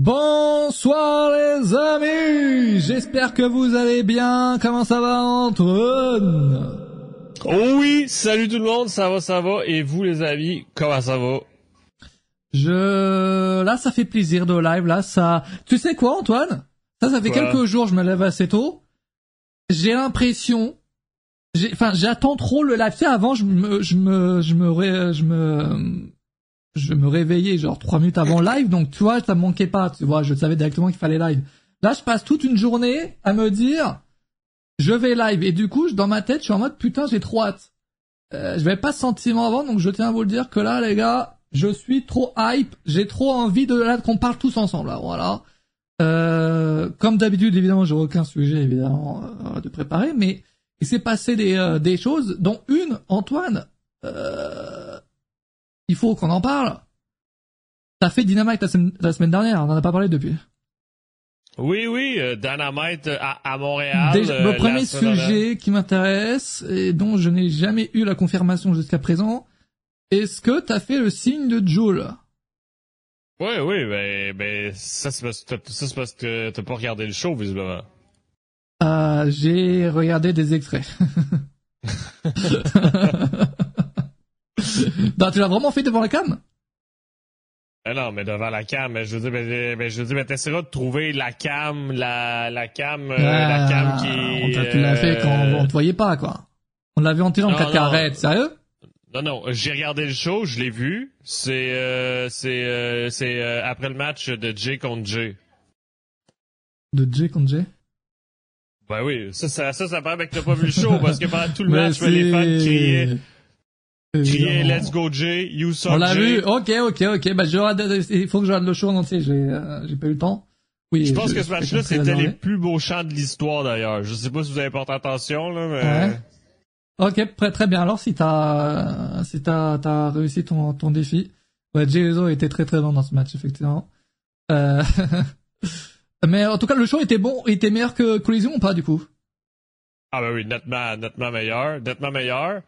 Bonsoir les amis, j'espère que vous allez bien. Comment ça va Antoine? Oh oui, salut tout le monde, ça va, ça va. Et vous les amis, comment ça va? Je là, ça fait plaisir de live. Là, ça. Tu sais quoi, Antoine? Ça, ça fait quelques jours, je me lève assez tôt. J'ai l'impression, enfin, j'attends trop le live. Tu sais, avant, je me, je me, je me, je me, je me réveillais genre trois minutes avant live. Donc, tu vois, ça me manquait pas. Tu vois, je savais directement qu'il fallait live. Là, je passe toute une journée à me dire je vais live. Et du coup, dans ma tête, je suis en mode putain, j'ai trop hâte. Euh, je vais pas ce sentiment avant, donc je tiens à vous le dire que là, les gars, je suis trop hype. J'ai trop envie de là qu'on parle tous ensemble. Là, voilà. Euh, comme d'habitude, évidemment, j'ai aucun sujet évidemment euh, de préparer, mais il s'est passé des, euh, des choses, dont une, Antoine. Euh, il faut qu'on en parle. T'as fait Dynamite la, la semaine dernière, on en a pas parlé depuis. Oui, oui, euh, Dynamite à, à Montréal. Déjà, le premier sujet qui m'intéresse et dont je n'ai jamais eu la confirmation jusqu'à présent, est-ce que t'as fait le signe de Joule? Oui, oui, ben, ben ça c'est parce, parce que t'as pas regardé le show visiblement. Euh, j'ai regardé des extraits. non, tu l'as vraiment fait devant la cam? Ah non, mais devant la cam, je veux dire, ben, ben, je veux dire, ben, t'essaieras de trouver la cam, la, la cam, euh, la Ah, cam qui. Tu l'as fait quand on te voyait pas, quoi. On l'a vu en télé en Non, 4K. non. Arrête, sérieux? Non, non, j'ai regardé le show, je l'ai vu. C'est, euh, c'est, euh, c'est après le match de Jay contre Jay. De Jay contre Jay? Ben oui, ça, ça, ça, ça paraît que t'as pas vu le show parce que pendant tout le match, les fans criaient, criaient Évidemment. Let's go Jay, you On l'a vu. Ok, ok, ok. Bah, je il faut que je regarde le show en entier. J'ai, euh, j'ai pas eu le temps. Oui. Je pense que ce match-là, c'était les plus beaux chants de l'histoire d'ailleurs. Je sais pas si vous avez porté attention, là, mais... Ouais. Ok, très, très bien. Alors, si t'as, si t'as, t'as réussi ton, ton défi. Ouais, Jay Uso était très très bon dans ce match, effectivement. Euh... Mais en tout cas, le show était bon, il était meilleur que Collision ou pas, du coup? Ah ben oui, nettement, nettement meilleur, nettement meilleur.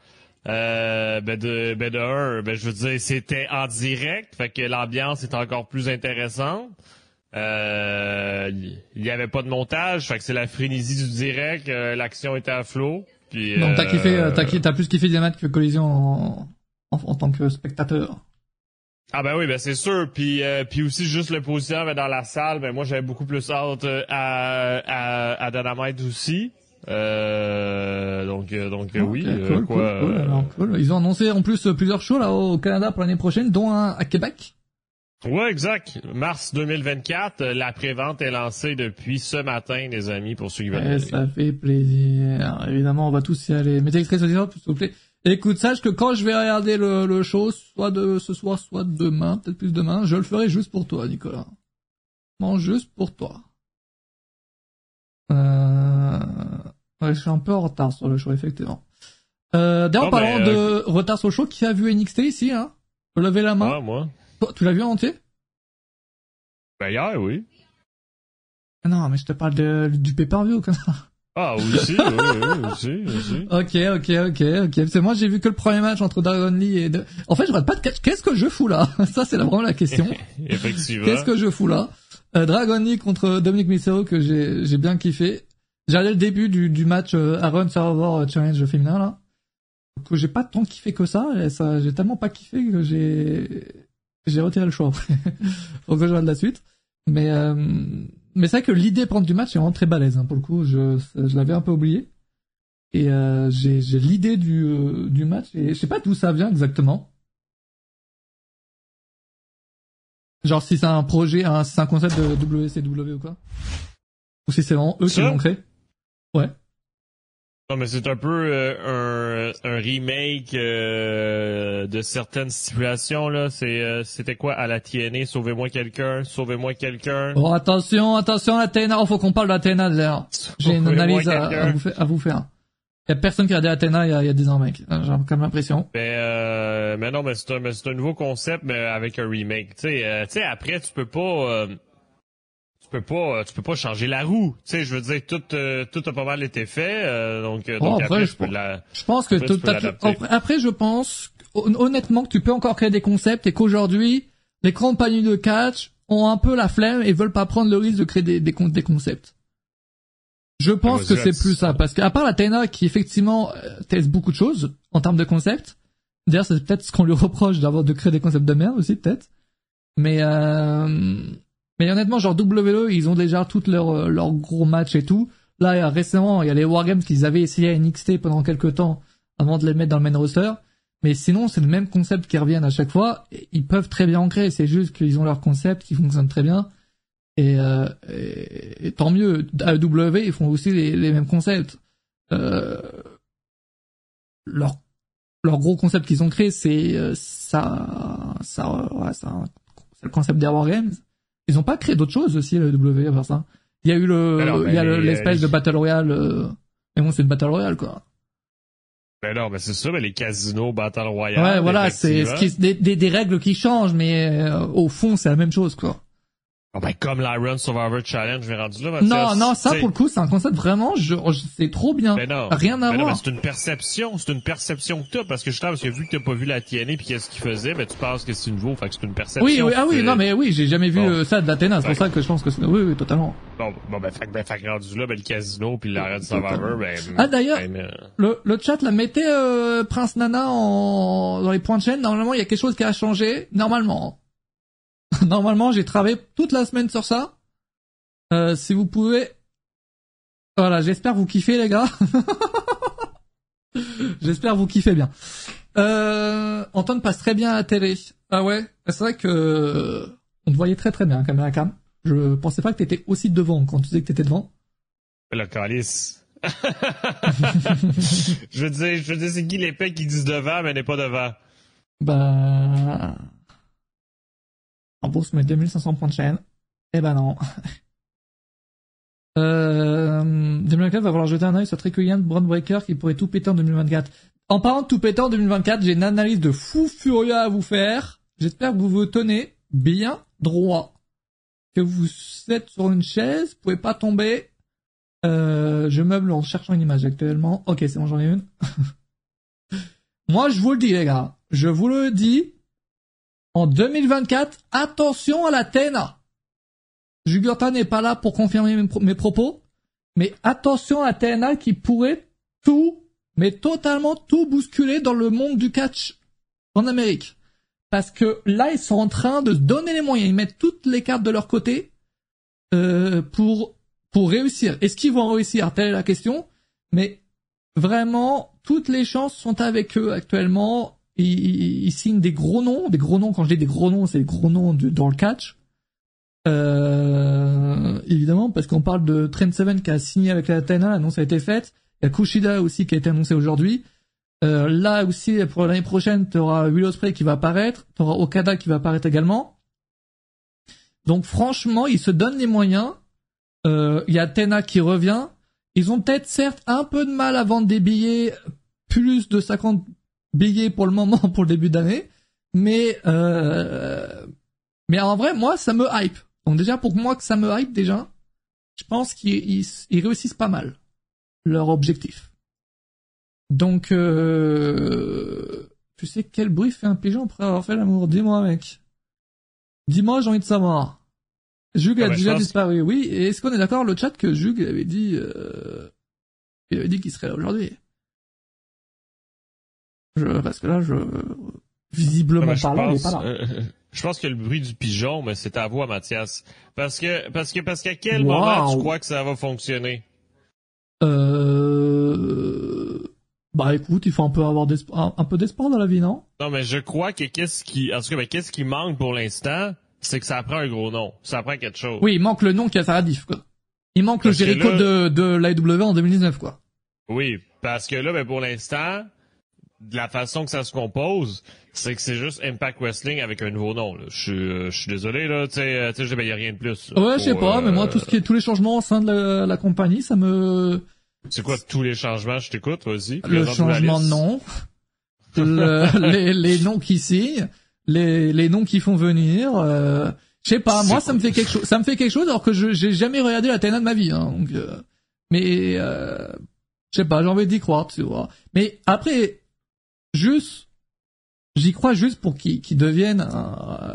Euh, ben de, ben de un, ben je veux dire, c'était en direct, fait que l'ambiance est encore plus intéressante. Euh, il y avait pas de montage, fait que c'est la frénésie du direct, euh, l'action était à flot. Puis, Donc, t'as euh, kiffé, euh, t'as, ki- t'as plus kiffé Dynamite que Collision en, en, en tant que spectateur? Ah ben oui, ben c'est sûr. Puis euh, puis aussi juste le positionnement dans la salle, ben moi j'avais beaucoup plus hâte euh, à à, à Dynamite aussi. Euh, donc donc oui, cool, quoi. cool, cool, alors, cool. Ils ont annoncé en plus euh, plusieurs shows là au Canada pour l'année prochaine, dont un à Québec. Ouais, exact. Mars 2024, euh, la prévente est lancée depuis ce matin, les amis, pour ceux qui veulent. Eh, ça fait plaisir. Évidemment, on va tous y aller. Mettez l'extrait sur s'il vous plaît. Écoute, sache que quand je vais regarder le, le show, soit de ce soir, soit demain, peut-être plus demain, je le ferai juste pour toi, Nicolas. Non, juste pour toi. Euh... Ouais, je suis un peu en retard sur le show, effectivement. Euh, d'ailleurs, en parlant mais, de retard sur le show, qui a vu NXT ici, hein? Levez la main? Ah, moi. Toi, tu l'as vu en entier? Ben hier, oui. Ah Non, mais je te parle de, du pay-per-view, comme ça. Ah, aussi, oui, oui, aussi, aussi. Ok, ok, ok, ok. Parce que moi, j'ai vu que le premier match entre Dragon Lee et... De... En fait, je regarde pas de catch. Qu'est-ce que je fous là? Ça, c'est la- vraiment la question. Effectivement. Qu'est-ce que je fous là? Euh, Dragon Lee contre Dominic Mysterio que j'ai j'ai bien kiffé. J'ai regardé le début du, du match euh, Aaron Survivor Challenge féminin là. Que j'ai pas tant kiffé que ça. Et ça j'ai tellement pas kiffé que j'ai j'ai retiré le choix après. Faut que je regarde la suite. Mais euh, mais c'est vrai que l'idée prendre du match est vraiment très balèze hein, pour le coup. Je je l'avais un peu oublié. Et euh, j'ai j'ai l'idée du euh, du match et je sais pas d'où ça vient exactement. Genre si c'est un projet, un, c'est un concept de WCW ou quoi Ou si c'est vraiment eux qui l'ont créé Ouais. Non, mais c'est un peu euh, un, un remake euh, de certaines stipulations, là. C'est, euh, c'était quoi à la TNA? Sauvez-moi quelqu'un, sauvez-moi quelqu'un. Oh attention, attention la TNA, oh, faut qu'on parle de la TNA d'ailleurs. J'ai une analyse à, vous faire. À vous faire. Y a personne qui a regardé la TNA il y a, il y a 10 ans mec. J'ai quand même l'impression. Mais, euh, mais non, mais c'est un, mais c'est un nouveau concept, mais avec un remake. Tu sais, euh, tu sais, après, tu peux pas... euh, tu peux pas, tu peux pas changer la roue. Tu sais, je veux dire, tout, euh, tout a pas mal été fait, euh, donc, euh, Oh, donc après, après, je peux pense- la... Je pense que Après, tu après, je pense hon- honnêtement que tu peux encore créer des concepts et qu'aujourd'hui les compagnies de catch ont un peu la flemme et veulent pas prendre le risque de créer des, des, des concepts. Je pense que c'est plus ça, parce qu'à part la TNA qui effectivement euh, teste beaucoup de choses en termes de concepts, d'ailleurs c'est peut-être ce qu'on lui reproche d'avoir de créer des concepts de merde aussi peut-être, mais euh, mais honnêtement genre WWE ils ont déjà toutes leurs leurs gros matchs et tout. Là récemment il y a les Wargames qu'ils avaient essayé à NXT pendant quelques temps avant de les mettre dans le main roster. Mais sinon, c'est le même concept qui reviennent à chaque fois. ils peuvent très bien en créer. C'est juste qu'ils ont leur concept qui fonctionne très bien. Et, euh, et, tant mieux. AEW, ils font aussi les, mêmes concepts. Euh, leur, leur gros concept qu'ils ont créé, c'est euh, ça, ça, ouais, c'est le concept des War Games. Ils ont pas créé d'autres choses aussi, la W, à part ça. Il y a eu le, il y a l'espèce de Battle Royale, euh, mais bon, c'est une Battle Royale, quoi. Ben non, mais c'est ça, mais les casinos Battle Royale. Ouais, voilà, c'est ce qui, des, des, des, règles qui changent, mais euh, au fond, c'est la même chose, quoi. Oh ben comme l'Iron Survivor Challenge, j'ai rendu là, Mathias. Non, non, ça pour le coup, c'est un concept vraiment, je, c'est trop bien. Ben non, Rien à ben voir. c'est une perception, c'est une perception que t'as, parce que justement, parce que vu que t'as pas vu la TNA puis qu'est-ce qu'il faisait, ben tu penses que c'est nouveau, fait que c'est une perception. Oui, oui, ah oui, non, mais oui, j'ai jamais vu euh, ça de la TNA, c'est pour ça que je pense que c'est, oui, oui, totalement. Bon, bon, ben, fait, ben, fait rendu là, ben, le casino puis l'Iron Survivor, ben. Ah, d'ailleurs, ben, le, le chat, là, mettez, euh, Prince Nana en, dans les points de chaîne, normalement, il y a quelque chose qui a changé, normalement. normalement, j'ai travaillé toute la semaine sur ça. Euh, si vous pouvez... Voilà, j'espère vous kiffez les gars. j'espère vous kiffez bien. Euh, Antoine passe très bien à la télé. Ah ouais, c'est vrai que euh, on te voyait très très bien, caméra cam. Je pensais pas que t'étais aussi devant quand tu disais que t'étais devant. La calice. je veux dire, je veux dire, c'est qui l'épée qui disent devant mais n'est pas devant. Bah, bourse met 2500 points de chaîne. Eh ben non. Euh, 2024 va falloir jeter un œil sur Trick Brown Breaker qui pourrait tout péter en 2024. En parlant de tout péter en 2024, j'ai une analyse de fou furieux à vous faire. J'espère que vous vous tenez bien droit. Que vous êtes sur une chaise, vous pouvez pas tomber. Euh, je meuble en cherchant une image actuellement. Ok, c'est bon, j'en ai une. Moi, je vous le dis, les gars. Je vous le dis. En 2024, attention à la TNA. Jugurta n'est pas là pour confirmer mes, propos, mais attention à TNA qui pourrait tout, mais totalement tout bousculer dans le monde du catch en Amérique. Parce que là, ils sont en train de donner les moyens, ils mettent toutes les cartes de leur côté euh, pour pour réussir. Est-ce qu'ils vont réussir? Telle est la question. Mais vraiment, toutes les chances sont avec eux actuellement. Ils, ils, signent des gros noms, des gros noms. Quand je dis des gros noms, c'est des gros noms dans le catch. Euh, évidemment, parce qu'on parle de Trent Seven qui a signé avec la TNA, l'annonce a été faite. Il y a Kushida aussi qui a été annoncé aujourd'hui. Euh, là aussi, pour l'année prochaine, tu auras Will Ospreay qui va apparaître, tu auras Okada qui va apparaître également. Donc franchement, ils se donnent les moyens. Euh, il y a Tena qui revient. Ils ont peut-être certes un peu de mal à vendre des billets, plus de 50 billets pour le moment pour le début d'année, mais euh, mais en vrai, moi, ça me hype. Donc déjà pour moi que ça me hype déjà, je pense qu'ils réussissent pas mal leur objectif. Donc euh, tu sais quel bruit fait un pigeon après avoir fait l'amour? Dis-moi mec. Dis-moi, j'ai envie de savoir. Jug a ah bah, déjà disparu. Oui, et est-ce qu'on est d'accord? Le chat que Jug avait dit euh, il avait dit qu'il serait là aujourd'hui. Je, parce que là, je visiblement ah bah, parlant, pas là. Euh, je pense que le bruit du pigeon, mais c'est à voix, Mathias. Parce que, parce que, parce qu'à quel moment tu crois que ça va fonctionner? Euh, bah écoute, il faut un peu avoir un, peu d'espoir dans la vie, non? Non, mais je crois que qu'est-ce qui, en tout cas, mais qu'est-ce qui manque pour l'instant, c'est que ça prend un gros nom. Ça prend quelque chose. Oui, il manque le nom qui a sa radif, quoi. Il manque le Jericho de, de l'AEW en 2019, quoi. Oui, parce que là, ben, pour l'instant, de la façon que ça se compose, c'est que c'est juste Impact Wrestling avec un nouveau nom. Là. Je, suis, euh, je suis désolé, là, tu sais, euh, il n'y a rien de plus. ouais, je sais pas, mais moi, tout ce qui est, tous les changements au sein de la, compagnie, ça me... C'est quoi tous les changements? Je t'écoute, vas-y. Le changement de nom, les, les noms qui signent, les, les noms qui font venir, euh, je sais pas, moi, ça me fait quelque chose, ça me fait quelque chose alors que je, j'ai jamais regardé la TNA de ma vie, hein, donc, euh, mais, euh, je sais pas, j'ai envie d'y croire, tu vois. Mais après, juste J'y crois juste pour qu'ils deviennent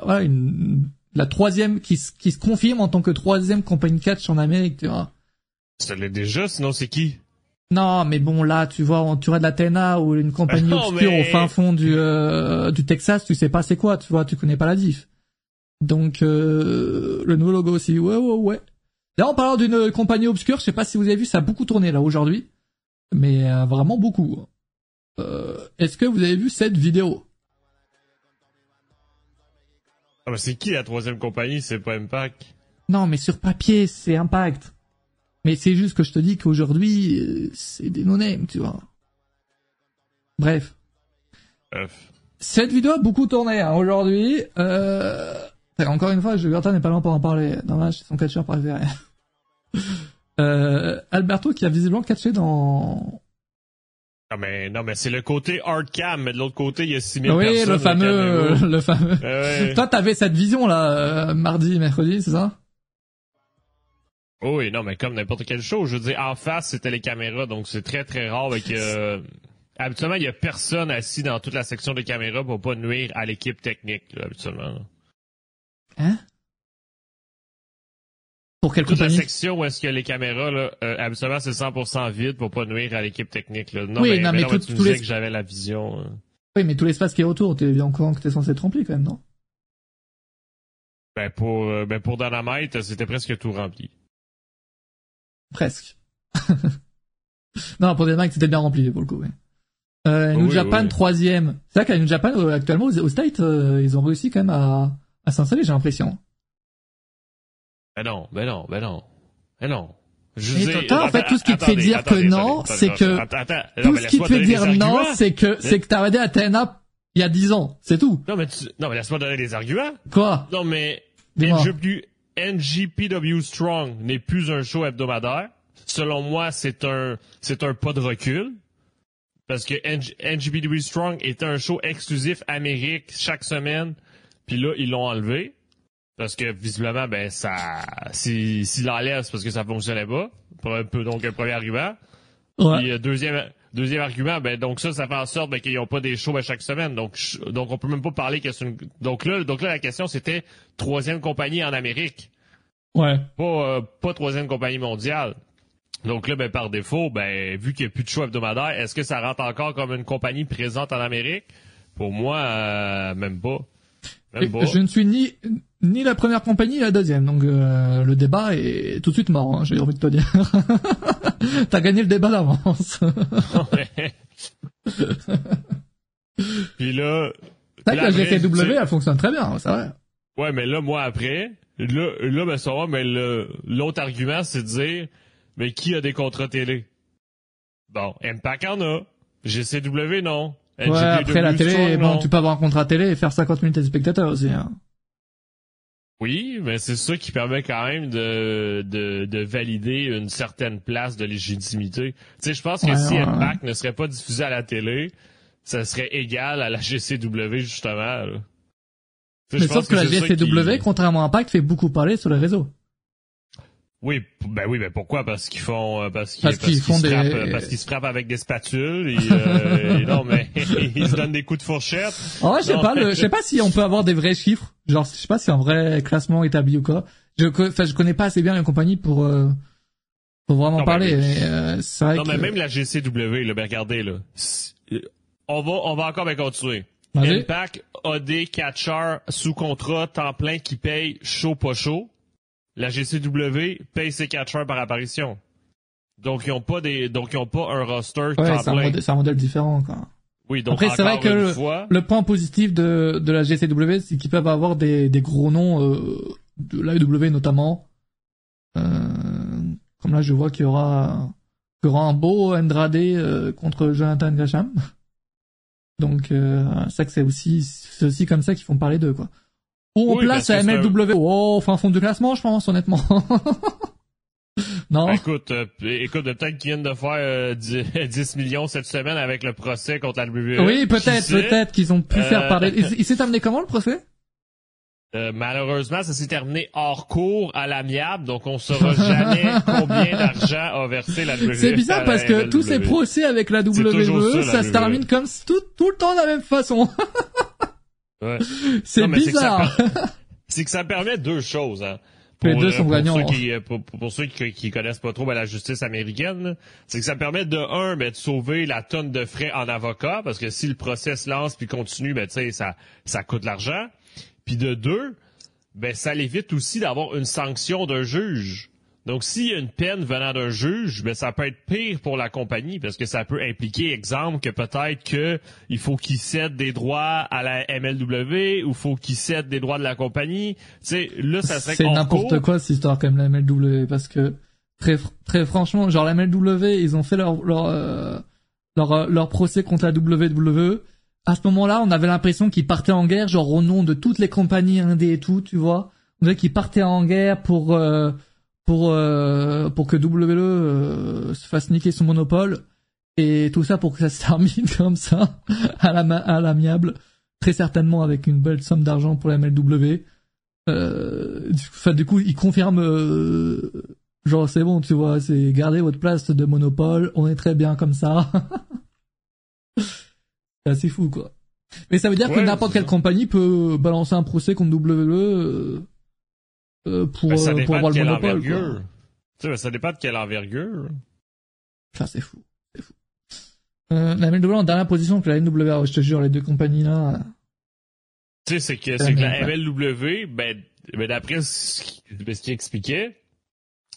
voilà, une, la troisième, qui, qui se confirme en tant que troisième compagnie catch en Amérique, tu vois. Ça l'est déjà, sinon c'est qui? Non, mais bon, là, tu vois, tu aurais de la TNA ou une compagnie obscure au fin fond du, euh, du Texas, tu sais pas c'est quoi, tu vois, tu connais pas la diff. Donc, euh, le nouveau logo aussi, ouais, ouais, ouais. Là, en parlant d'une compagnie obscure, je sais pas si vous avez vu, ça a beaucoup tourné là aujourd'hui, mais euh, vraiment beaucoup. Euh, Est-ce que vous avez vu cette vidéo? Ah, bah, C'est qui la troisième compagnie? C'est pas Impact Non, mais sur papier, c'est Impact. Mais c'est juste que je te dis qu'aujourd'hui, euh, c'est des no-names, tu vois. Bref. Cette vidéo a beaucoup tourné hein, aujourd'hui. Euh... Encore une fois, Gertin n'est pas là pour en parler. Dommage, c'est son catcheur préféré. euh, Alberto qui a visiblement catché dans... Non mais non mais c'est le côté hard cam, mais de l'autre côté il y a 6000 oui, personnes. Oui, le fameux, le fameux. Ouais. Toi, t'avais cette vision là, euh, mardi, mercredi, c'est ça? Oui, non, mais comme n'importe quel show, je veux dire, en face, c'était les caméras, donc c'est très, très rare avec... Euh, habituellement, il y a personne assis dans toute la section des caméras pour pas nuire à l'équipe technique, habituellement. Hein? Pour quelle Toute la section où est-ce a les caméras, là, euh, habituellement, c'est 100% vide pour pas nuire à l'équipe technique, là. Non, oui, mais, non, mais, tout, tu disais que j'avais la vision. Hein. Oui, mais tout l'espace qui est autour, t'es bien au courant que t'es censé être rempli, quand même, non? Ben, pour, euh, ben, pour Dynamite, c'était presque tout rempli. Presque. non, pour mecs, c'était bien rempli, pour le coup, oui. Euh, New Japan, troisième. C'est vrai qu'à New Japan, euh, actuellement, aux, States, ils ont réussi quand même à, à s'installer, j'ai l'impression. Ben non, ben non, ben non. Ben non. Je en fait, tout ce qui te fait dire que non, c'est que, tout ce qui te fait dire non, c'est que, c'est que t'as regardé Athena il y a dix ans. C'est tout. Non, mais tu... non, mais laisse-moi donner des arguments. Quoi? Non, mais, NGPW Strong n'est plus un show hebdomadaire. Selon moi, c'est un, c'est un pas de recul. Parce que NGPW Strong était un show exclusif Amérique chaque semaine. Puis là, ils l'ont enlevé. Parce que visiblement, ben ça, s'ils si, l'enlèvent, c'est parce que ça fonctionnait pas. Pour un peu, donc un premier argument. Ouais. Puis, euh, deuxième, deuxième argument, ben donc ça, ça fait en sorte ben, qu'ils n'ont pas des shows ben, chaque semaine. Donc, donc on peut même pas parler que c'est une. Donc là, donc là, la question c'était troisième compagnie en Amérique. Ouais. Pas, euh, pas troisième compagnie mondiale. Donc là, ben par défaut, ben vu qu'il n'y a plus de show hebdomadaire, est-ce que ça rentre encore comme une compagnie présente en Amérique? Pour moi, euh, même pas. Je ne suis ni ni la première compagnie ni la deuxième, donc euh, le débat est tout de suite mort. Hein, J'ai envie de te dire. T'as gagné le débat d'avance. Puis là. Que la GCW, elle fonctionne très bien, c'est vrai. Ouais, mais là, moi, après, là, là ben, ça va, mais l'autre argument, c'est de dire, mais qui a des contrats télé? Bon, Impact en a. GCW, non. Ouais, après la télé, bon, tu peux avoir un contrat télé et faire 50 minutes de spectateurs aussi. Hein. Oui, mais c'est ça qui permet quand même de, de, de valider une certaine place de légitimité. Tu sais, je pense que si Impact ne serait pas diffusé à la télé, ça serait égal à la GCW, justement. Mais sauf que, la GCW, contrairement à Impact, fait beaucoup parler sur les réseaux. Oui, ben oui, ben pourquoi? Parce qu'ils font, euh, parce qu'ils, font des, frappent, parce qu'ils se frappent avec des spatules. Et, euh, non, mais ils se donnent des coups de fourchette. Ah ouais, je sais pas, je sais pas si on peut avoir des vrais chiffres. Genre, je sais pas si un vrai classement établi ou quoi. Je, enfin, je connais pas assez bien la compagnie pour euh, pour vraiment parler. Mais, c'est vrai non, mais même la GCW, là, ben regardez là, on va, on va encore bien continuer. Impact a des catchers sous contrat temps plein qui payent chaud pas chaud la GCW paye ses catcheurs par apparition. Donc ils ont pas des donc ils ont pas un roster ouais, c'est un, modèle différent quoi. Oui, donc Après c'est vrai que le, le, point positif de de la GCW c'est qu'ils peuvent avoir des des gros noms euh, de l'AEW notamment euh, comme là je vois qu'il y aura qu'il y aura un beau Andrade euh, contre Jonathan Gresham. Donc euh, c'est ça que c'est aussi c'est aussi comme ça qu'ils font parler d'eux quoi. Où on place la MLW Oh, fin fond du classement, je pense, honnêtement. non. Écoute, euh, écoute, peut-être qu'ils viennent de faire 10, euh, millions cette semaine avec le procès contre la WWE. Oui, peut-être, peut-être qu'ils ont pu faire parler. Il, il s'est terminé comment le procès? Euh, malheureusement, ça s'est terminé hors cours à l'amiable, donc on saura jamais combien d'argent a versé la WWE. C'est bizarre parce que tous ces procès avec la WWE, ça, se termine comme tout, tout le temps de la même façon. Ouais. C'est bizarre. C'est que, ça permet deux choses. Hein. Pour, les deux sont gagnants. Ceux qui, pour, ceux qui, qui connaissent pas trop ben, la justice américaine, c'est que ça permet de un, ben, de sauver la tonne de frais en avocat, parce que si le procès se lance puis continue, ben, ça, ça coûte l'argent. Puis de deux, ben, ça évite aussi d'avoir une sanction d'un juge. Donc, s'il y a une peine venant d'un juge, ben, ça peut être pire pour la compagnie parce que ça peut impliquer, exemple, que peut-être que il faut qu'il cède des droits à la MLW ou faut qu'il cède des droits de la compagnie. Tu sais, là, ça serait C'est n'importe quoi cette histoire comme la MLW parce que très très franchement, genre la MLW, ils ont fait leur leur euh, leur, euh, leur procès contre la WWE. À ce moment-là, on avait l'impression qu'ils partaient en guerre, genre au nom de toutes les compagnies indées et tout, tu vois. On dirait qu'ils partaient en guerre pour euh, pour euh, pour que WWE euh, se fasse niquer son monopole. Et tout ça pour que ça se termine comme ça à la à l'amiable très certainement avec une belle somme d'argent pour la MLW euh, enfin du coup il confirme euh, genre c'est bon tu vois c'est gardez votre place de monopole on est très bien comme ça. C'est assez fou quoi. Mais ça veut dire que n'importe quelle compagnie peut balancer un procès contre WWE euh, pour, ben, ça euh, pour avoir le monopole. Tu sais, ça dépend de quelle envergure. Enfin, c'est fou. C'est fou. Euh, la MLW en dernière position que la NWA, je te jure, les deux compagnies là. Tu sais, c'est que, c'est que la MLW, ben, ben d'après ce qu'il expliquait,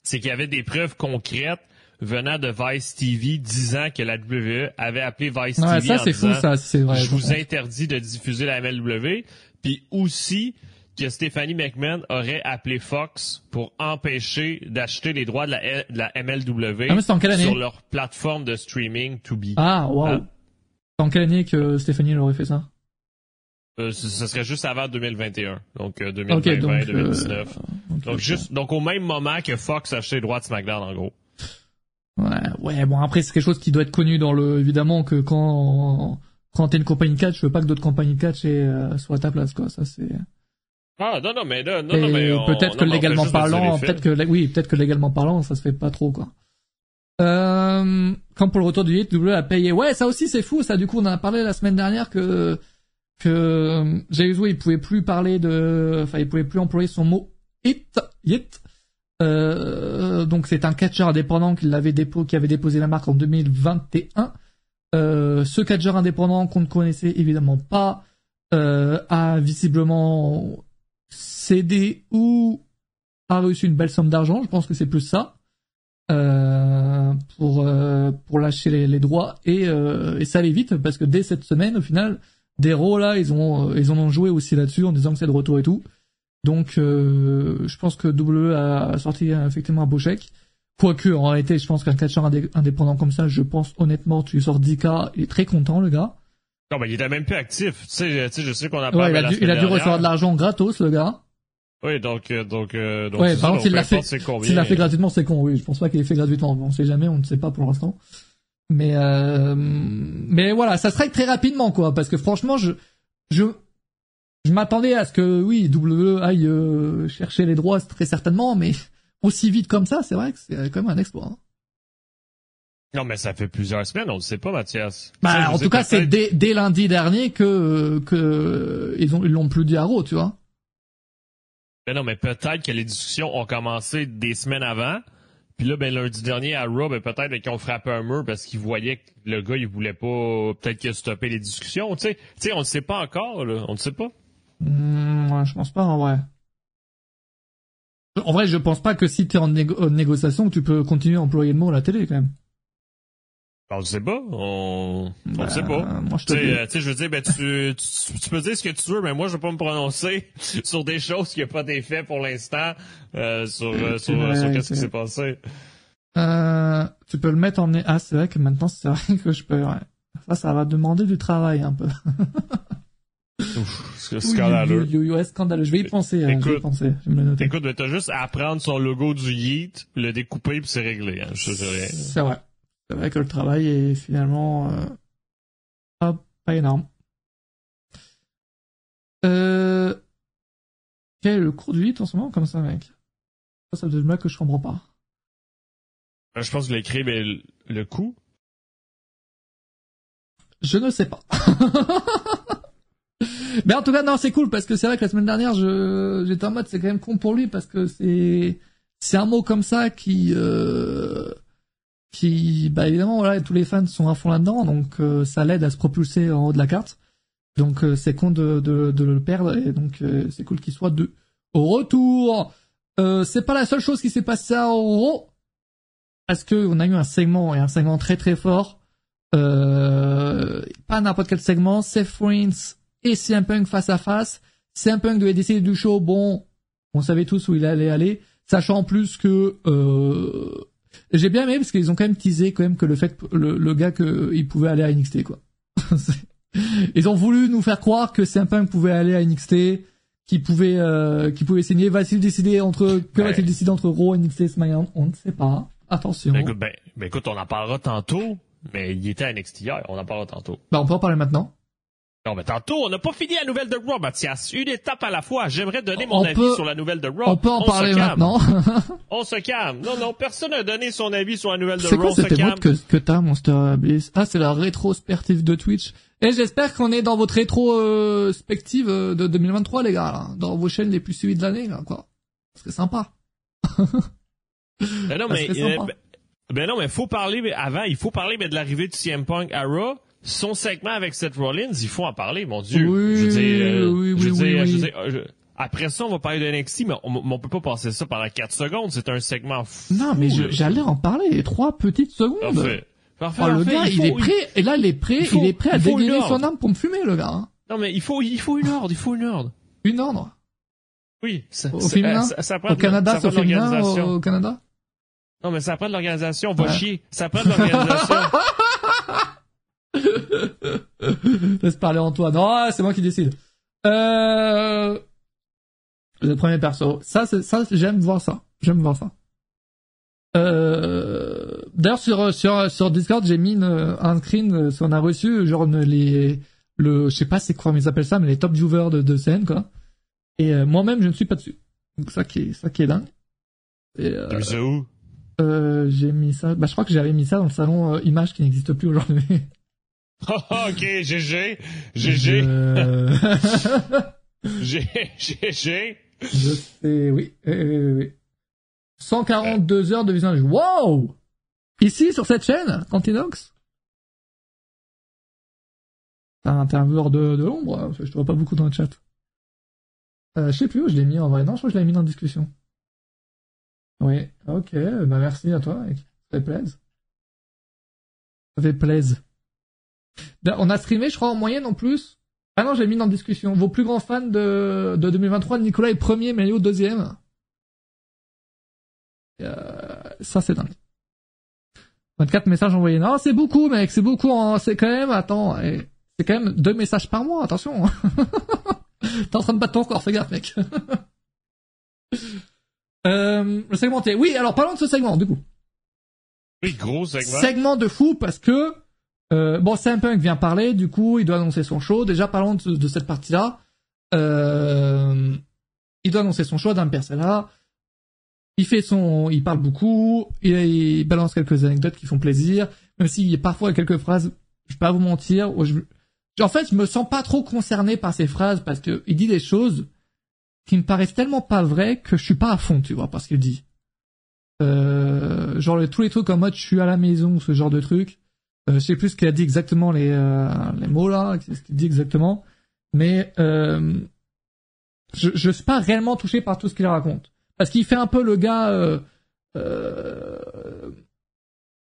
c'est qu'il y avait des preuves concrètes venant de Vice TV disant que la WWE avait appelé Vice ouais, TV ça, c'est fou, ça, vrai. Je vous interdis de diffuser la MLW. Puis aussi, que Stephanie McMahon aurait appelé Fox pour empêcher d'acheter les droits de la, MLW ah, sur leur plateforme de streaming to be. Ah, wow. Ah. En quelle année que Stephanie aurait fait ça? Euh, ce, serait juste avant 2021, donc 2020, euh, 2019. Euh, donc juste, donc au même moment que Fox a acheté les droits de SmackDown, en gros. Ouais, ouais, bon après c'est quelque chose qui doit être connu dans le, évidemment que quand quand t'es une compagnie catch, je veux pas que d'autres compagnies catch soient à ta place, quoi. Ça c'est. Ah non non mais là non non mais peut-être que légalement parlant peut-être que oui peut-être que légalement parlant ça se fait pas trop quoi. Euh, quand pour le retour du hit W a payé. Ouais ça aussi c'est fou ça. Du coup on en a parlé la semaine dernière que que Jeyuso il pouvait plus parler de enfin il pouvait plus employer son mot hit hit euh, donc c'est un catcheur indépendant qui l'avait dépo qui avait déposé la marque en 2021 euh, ce catcheur indépendant qu'on ne connaissait évidemment pas euh, a visiblement cédé ou a reçu une belle somme d'argent, je pense que c'est plus ça, euh, pour euh, pour lâcher les, droits. Et, euh, et ça allait vite parce que dès cette semaine au final des rôles là ils ont en ont joué aussi là-dessus en disant que c'est de retour et tout. Donc je pense que WWE a sorti effectivement un beau chèque. Quoique en réalité je pense qu'un catcheur indépendant comme ça je pense honnêtement tu sors 10k il est très content le gars non, mais il était même plus actif. Tu sais, tu sais je sais qu'on a parlé ouais, il a, dû, il a dû recevoir de l'argent gratos, le gars. Oui, donc, euh, donc, euh, donc, ouais, par contre, s'il l'a fait, s'il l'a fait gratuitement, c'est con, oui. Je pense pas qu'il ait fait gratuitement. On sait jamais, on ne sait pas pour l'instant. Mais, euh, mais voilà, ça serait très rapidement, quoi, parce que franchement, je, je, je m'attendais à ce que, oui, WWE aille euh, chercher les droits, très certainement, mais aussi vite comme ça, c'est vrai que c'est quand même un exploit. Hein. Non, mais ça fait plusieurs semaines, on ne sait pas, Mathias. Bah, en tout cas, c'est dès, dès, lundi dernier que, que ils ont, ils l'ont plus dit à Raw, tu vois. Ben non, mais peut-être que les discussions ont commencé des semaines avant. Puis là, ben lundi dernier à Raw, ben peut-être qu'ils ont frappé un mur parce qu'ils voyaient que le gars, il voulait pas peut-être qu'il a stoppé les discussions. Tu sais, tu sais, on ne sait pas encore, là. On ne sait pas. Mmh, ouais, je pense pas en vrai. En vrai, je pense pas que si t'es en, en négociation, tu peux continuer à employer le mot à la télé quand même. On ne sait pas. On ne ben, sait pas. Moi, je te tu sais, je veux dire, ben, tu, tu, peux dire ce que tu veux, mais moi, je vais pas me prononcer sur des choses qui n'ont pas faites pour l'instant, euh, sur, euh, sur, sur qu'est-ce qui s'est passé. Euh, tu peux le mettre en... Ah, c'est vrai que maintenant, c'est vrai que je peux... Ouais. Ça, ça va demander du travail, un peu. Ouf, scandaleux. Oui, oui, scandaleux. Je vais y penser. Écoute, je vais y penser. Je vais me le noter. Écoute, t'as juste à prendre son logo du Yeet, le découper puis c'est réglé. Hein. C'est vrai c'est vrai que le travail est finalement euh, pas, énorme. Euh, quel est le cours du 8 en ce moment? Comme ça, mec? Ça, ça veut dire que je comprends pas. Euh, je pense que l'écrit, mais le coût? Je ne sais pas. Mais en tout cas, non, c'est cool parce que c'est vrai que la semaine dernière, je j'étais en mode c'est quand même con pour lui parce que c'est c'est un mot comme ça qui euh, qui bah évidemment voilà tous les fans sont à fond là-dedans donc euh, ça l'aide à se propulser en haut de la carte. Donc euh, c'est con de, de, de le perdre et donc euh, c'est cool qu'il soit de au retour. c'est pas la seule chose qui s'est passée à Euro parce que on a eu un segment et un segment très très fort. pas n'importe quel segment, Seth Rollins et CM Punk face à face. CM Punk devait décider du show. Bon, on savait tous où il allait aller, sachant en plus que euh, j'ai bien aimé parce qu'ils ont quand même teasé quand même que le fait le, le gars qu'il pouvait aller à NXT quoi. Ils ont voulu nous faire croire que CM Punk pouvait aller à NXT, qu'il pouvait euh, qu'il pouvait signer. Va-t-il décider entre que va-t-il décider entre Raw et NXT SmackDown On ne sait pas. Attention. Ben, ben, ben, écoute, on en parlera tantôt. Mais il était à NXT hier, on en parlera tantôt. Ben, on peut en parler maintenant. Non, mais tantôt, on n'a pas fini la nouvelle de Raw, Mathias. Une étape à la fois. J'aimerais donner mon avis sur la nouvelle de Raw. On peut en parler maintenant. on se calme. Non, non, personne n'a donné son avis sur la nouvelle de Raw. C'est quoi cette émote que, que t'as, Monster Bliss Ah, c'est la rétrospective de Twitch. Et j'espère qu'on est dans votre rétrospective euh, de 2023, les gars, là. Dans vos chaînes les plus suivies de l'année, là, quoi. Ce serait sympa. ben non, mais, euh, ben, ben, non, mais faut parler, mais avant, il faut parler, mais de l'arrivée de CM Punk à Raw son segment avec Seth Rollins, il faut en parler, mon Dieu. Oui, je veux dire, euh, oui, oui, je veux dire, je veux dire après ça, on va parler de NXT, mais on, on peut pas passer ça pendant 4 secondes. C'est un segment fou. Non, mais j'allais en parler, trois petites secondes. Parfait. Parfait, oh, le gars, il, est prêt, et là, il est prêt, il, est prêt à dégainer son âme pour me fumer, le gars. Hein. Non, mais il faut, il faut une ordre, il faut une ordre. Une ordre? Oui. Ça, au féminin? Ça, ça prend au Canada, c'est au féminin, au, Canada? Non, mais ça prend de l'organisation, va chier. Ça prend de l'organisation. Laisse parler Antoine. Oh, c'est moi qui décide. Euh... Le premier perso. Ça, ça, j'aime voir ça. J'aime voir ça. Euh... D'ailleurs, sur, sur, sur Discord, j'ai mis un screen, si on a reçu, genre, les, le, je sais pas c'est quoi, mais ils appellent ça, mais les top viewers de, de scène, quoi. Et euh, moi-même, je ne suis pas dessus. Donc ça qui est, ça qui est dingue. Et, euh, où? euh, J'ai mis ça, bah je crois que j'avais mis ça dans le salon euh, image qui n'existe plus aujourd'hui. ok, GG. GG. GG. Je sais, oui. oui, oui, 142 heures de visionnage. Wow! Ici, sur cette chaîne, Antinox? T'as un intervieweur de, de l'ombre, je te vois pas beaucoup dans le chat. Euh, je sais plus où je l'ai mis en vrai. Non, je crois que je l'ai mis dans la discussion. Oui, ok, bah merci à toi, mec. Ça fait plaisir. Ça fait plaisir. Ben, on a streamé, je crois, en moyenne en plus. Ah non, j'ai mis dans discussion. Vos plus grands fans de, de 2023, Nicolas est premier, Méléo deuxième. Euh, ça, c'est dingue. 24 messages envoyés. Non, c'est beaucoup, mec, c'est beaucoup. Hein. C'est quand même, attends, c'est quand même deux messages par mois, attention. T'es en train de battre ton corps, fais gaffe, mec. euh, le segmenté. Oui, alors parlons de ce segment, du coup. Oui, gros segment. Segment de fou parce que euh, bon, CM Punk vient parler, du coup, il doit annoncer son show. Déjà, parlons de, cette partie-là. Euh, il doit annoncer son show d'un là. Il fait son, il parle beaucoup, il, balance quelques anecdotes qui font plaisir, même s'il y a parfois quelques phrases, je vais pas vous mentir, en fait, je me sens pas trop concerné par ces phrases parce que il dit des choses qui me paraissent tellement pas vraies que je suis pas à fond, tu vois, parce qu'il dit. Euh, genre tous les trucs en mode je suis à la maison, ce genre de trucs euh, je sais plus ce qu'il a dit exactement les, euh, les mots là, ce qu'il dit exactement, mais euh, je je suis pas réellement touché par tout ce qu'il raconte parce qu'il fait un peu le gars euh, euh,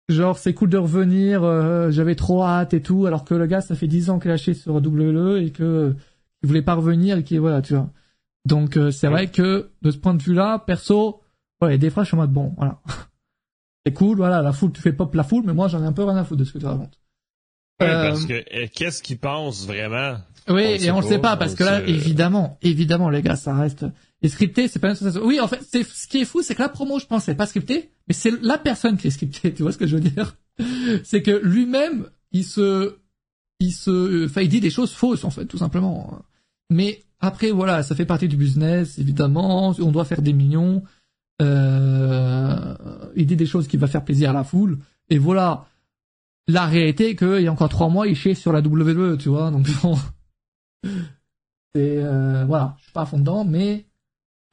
genre c'est cool de revenir, j'avais trop hâte et tout, alors que le gars ça fait 10 ans qu'il a lâché sur WWE et que il voulait pas revenir et qui voilà tu vois. Donc c'est vrai que de ce point de vue-là, perso, ouais, des fois je suis en mode bon, voilà. C'est cool, voilà, la foule, tu fais pop la foule, mais moi j'en ai un peu rien à foutre de ce que tu racontes. parce que euh, qu'est-ce qu'ils pensent vraiment? Oui, et on le sait pas parce que là, évidemment, évidemment, les gars, ça reste et scripté, c'est pas une sensation. Oui, en fait, c'est ce qui est fou, c'est que la promo, je pense, c'est pas scripté, mais c'est la personne qui est scriptée. Tu vois ce que je veux dire? C'est que lui-même, il se, il se, enfin, il dit des choses fausses en fait, tout simplement. Mais après, voilà, ça fait partie du business, évidemment. On doit faire des millions. Euh, il dit des choses qui va faire plaisir à la foule. Et voilà. La réalité est qu'il y a encore trois mois, il chie sur la WWE, tu vois. Donc bon. C'est euh, voilà, je suis pas à fond dedans, mais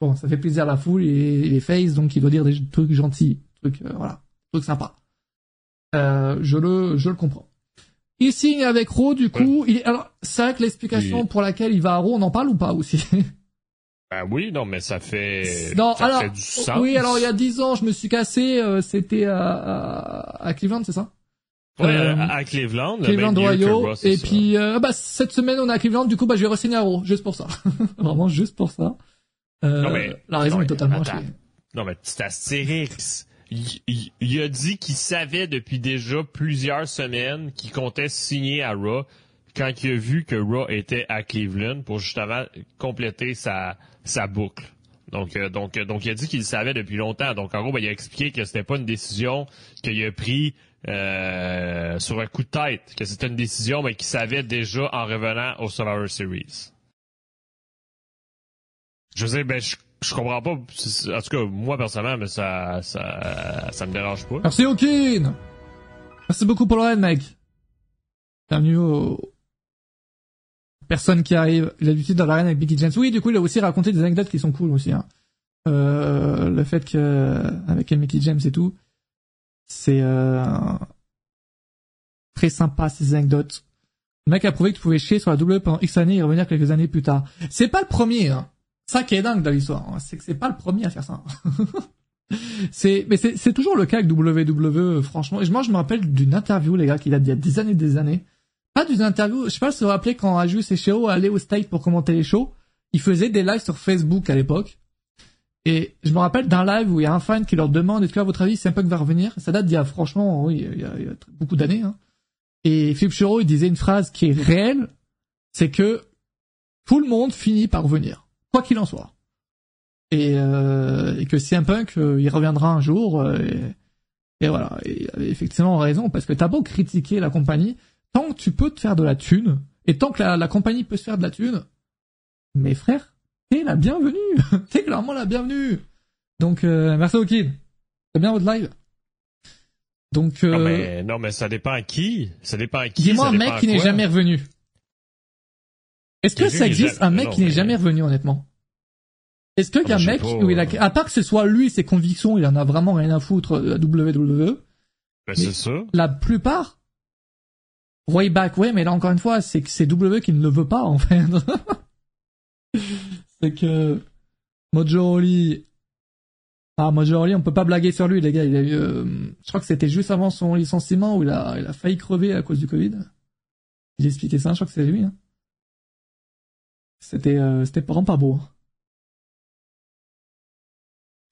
bon, ça fait plaisir à la foule et, les face, donc il doit dire des trucs gentils, trucs euh, voilà, trucs sympas. Euh, je le je le comprends. Il signe avec Raw, du coup, il alors c'est vrai que l'explication pour laquelle il va à Raw, on en parle ou pas aussi? Ben oui, non, mais ça fait, non, ça fait du sens. Oui, alors il y a dix ans, je me suis cassé, euh, c'était à, à, Cleveland, c'est ça? Ouais, euh, à Cleveland. Cleveland, Ohio. Et puis, euh, bah, cette semaine, on est à Cleveland, du coup, bah, je vais re-signer à Raw, juste pour ça. Vraiment, juste pour ça. Non, mais, la raison est totalement Non, mais c'est Astérix. Il, il, a dit qu'il savait depuis déjà plusieurs semaines qu'il comptait signer à Raw quand il a vu que Raw était à Cleveland pour justement compléter sa, sa boucle. Donc, euh, donc, donc, il a dit qu'il savait depuis longtemps. Donc, en gros, ben, il a expliqué que c'était pas une décision qu'il a pris euh, sur un coup de tête, que c'était une décision mais qu'il savait déjà en revenant au Survivor Series. Je sais, ben, je, je comprends pas. En tout cas, moi personnellement, mais ça, ça, ça me dérange pas. Merci Okin. Merci beaucoup pour le raid, mec. Bienvenue au, personne qui arrive. Il a l'habitude dans l'arène avec Mickey James. Oui, du coup, il a aussi raconté des anecdotes qui sont cool aussi. Hein. Euh, le fait que avec Mickey James et tout, c'est euh, très sympa ces anecdotes. Le mec a prouvé que tu pouvais chier sur la W pendant X années et revenir quelques années plus tard. C'est pas le premier. Hein. Ça qui est dingue dans l'histoire, hein. c'est que c'est pas le premier à faire ça. c'est mais c'est toujours le cas avec WWE franchement. Et moi je me rappelle d'une interview les gars qui date d'il y a des années des années pas d'une interview, je sais pas si vous vous rappelez quand Ajus et Sheo allaient au State pour commenter les shows, ils faisaient des lives sur Facebook à l'époque. Et je me rappelle d'un live où il y a un fan qui leur demande est-ce que à votre avis Punk va revenir? Ça date d'il y a franchement, oui, il y a, beaucoup d'années. Hein. Et Philippe Shero il disait une phrase qui est réelle, c'est que tout le monde finit par revenir, quoi qu'il en soit. Et, euh, et que CM Punk, euh, il reviendra un jour. Euh, et, et, voilà, et il avait effectivement raison parce que t'as beau critiquer la compagnie, tant que tu peux te faire de la thune, et tant que la, compagnie peut se faire de la thune, mes frères, t'es la bienvenue. t'es clairement la bienvenue. Donc, euh, merci au kid. C'est bien votre live. Donc, euh, non, mais, non, mais ça dépend à qui. Ça dépend à qui. Dis-moi un mec qui n'est jamais revenu. Est-ce que ça existe un mec qui n'est jamais revenu, honnêtement? Est-ce qu'il y a un mec où il a, à part que ce soit lui, ses convictions, il en a vraiment rien à foutre de la WWE. Ben, c'est ça. La plupart, Way back, ouais, mais là encore une fois, c'est que c'est W qui ne le veut pas en fait. c'est que Mojo Oli, ah Mojo Oli, on peut pas blaguer sur lui les gars. Il a eu, euh, je crois que c'était juste avant son licenciement où il a, il a failli crever à cause du Covid. J'ai expliqué ça, je crois que c'est lui. Hein. C'était, euh, c'était vraiment pas beau.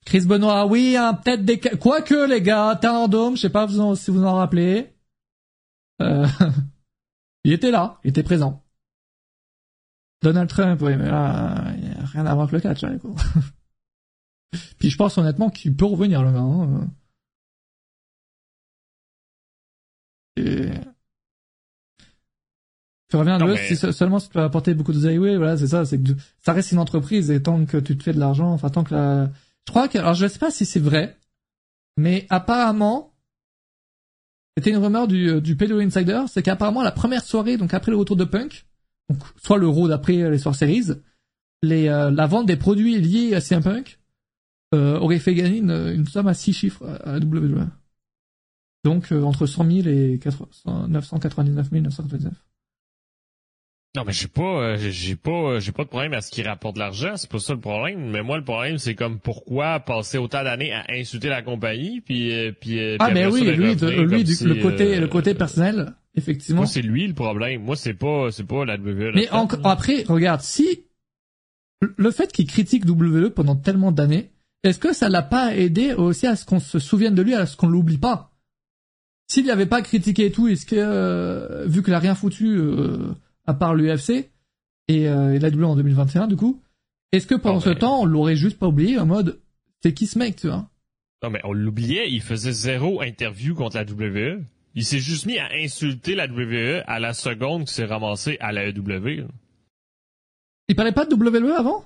Chris Benoit, oui, hein, peut-être des, quoique les gars, Dome, je sais pas si vous en rappelez. Euh, il était là, il était présent. Donald Trump, oui, mais là, il n'y a rien à voir avec le catch, hein, Puis je pense honnêtement qu'il peut revenir, le gars. Hein. Et... Tu reviens de si seulement si tu vas apporter beaucoup de oui, voilà, c'est ça, c'est que ça reste une entreprise et tant que tu te fais de l'argent, enfin tant que la... Je crois que, alors je sais pas si c'est vrai, mais apparemment, c'était une rumeur du, euh, du Insider, c'est qu'apparemment la première soirée, donc après le retour de Punk, donc soit le road après les soirées series, les, euh, la vente des produits liés à CM Punk euh, aurait fait gagner une, somme à 6 chiffres à WWE. Donc entre 100 000 et 999 999. Non, mais j'ai pas, euh, j'ai pas, euh, j'ai pas de problème à ce qui rapporte de l'argent. C'est pas ça le problème. Mais moi, le problème, c'est comme pourquoi passer autant d'années à insulter la compagnie, puis, euh, puis. Ah, mais oui, lui, lui, le côté, le côté personnel, effectivement. Moi, c'est lui le problème. Moi, c'est pas, c'est pas la WWE. Mais après, regarde, si le fait qu'il critique WWE pendant tellement d'années, est-ce que ça l'a pas aidé aussi à ce qu'on se souvienne de lui, à ce qu'on l'oublie pas? S'il n'y avait pas critiqué et tout, est-ce que vu qu'il a rien foutu à part l'UFC et, euh, et la WWE en 2021 du coup. Est-ce que pendant ce temps, on l'aurait juste pas oublié en mode c'est qui ce mec, tu vois? Non mais on l'oubliait, il faisait zéro interview contre la WWE. Il s'est juste mis à insulter la WWE à la seconde qu'il s'est ramassé à la EW. Il parlait pas de WWE avant?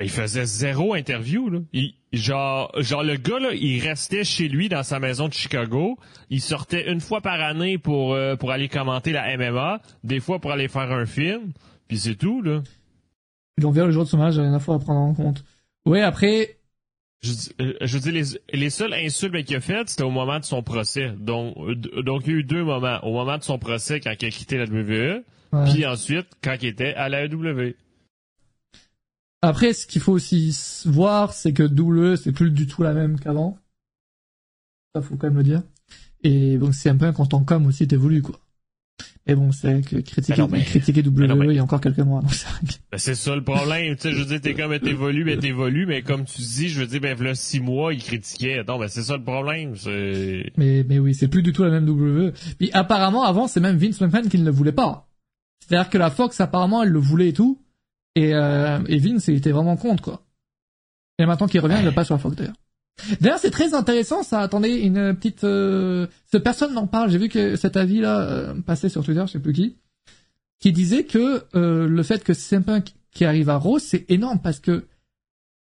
Il faisait zéro interview, là. Il, genre, genre, le gars, là, il restait chez lui dans sa maison de Chicago. Il sortait une fois par année pour, euh, pour aller commenter la MMA, des fois pour aller faire un film, puis c'est tout, là. Ils l'ont le jour de son match, j'avais une fois à prendre en compte. Oui, après, je, euh, je dis les, les seuls insultes qu'il a faites, c'était au moment de son procès. Donc, euh, donc il y a eu deux moments. Au moment de son procès, quand il a quitté la WWE, puis ensuite, quand il était à la AEW. Après, ce qu'il faut aussi voir, c'est que WWE, c'est plus du tout la même qu'avant. Ça, faut quand même le dire. Et donc, c'est un peu quand on com aussi t'évolues, quoi. Mais bon, c'est que critiquer, critiquer WWE il y a encore quelques mois. Ben, c'est ça le problème. tu sais, je veux dire, t'es comme t'évolues, mais t'évolues, mais comme tu dis, je veux dire, ben, là, six mois, il critiquait. Non, ben, c'est ça le problème. Mais, mais oui, c'est plus du tout la même WWE. Puis apparemment, avant, c'est même Vince McMahon qui ne le voulait pas. C'est-à-dire que la Fox, apparemment, elle le voulait et tout. Et, euh, et Vince, il était vraiment contre, quoi. Et maintenant qu'il revient, il va pas sur la Fox, d'ailleurs. D'ailleurs, c'est très intéressant, ça. Attendez, une petite... Euh... personne n'en parle. J'ai vu que cet avis-là euh, passait sur Twitter, je sais plus qui, qui disait que euh, le fait que CM Punk qui arrive à Raw, c'est énorme parce que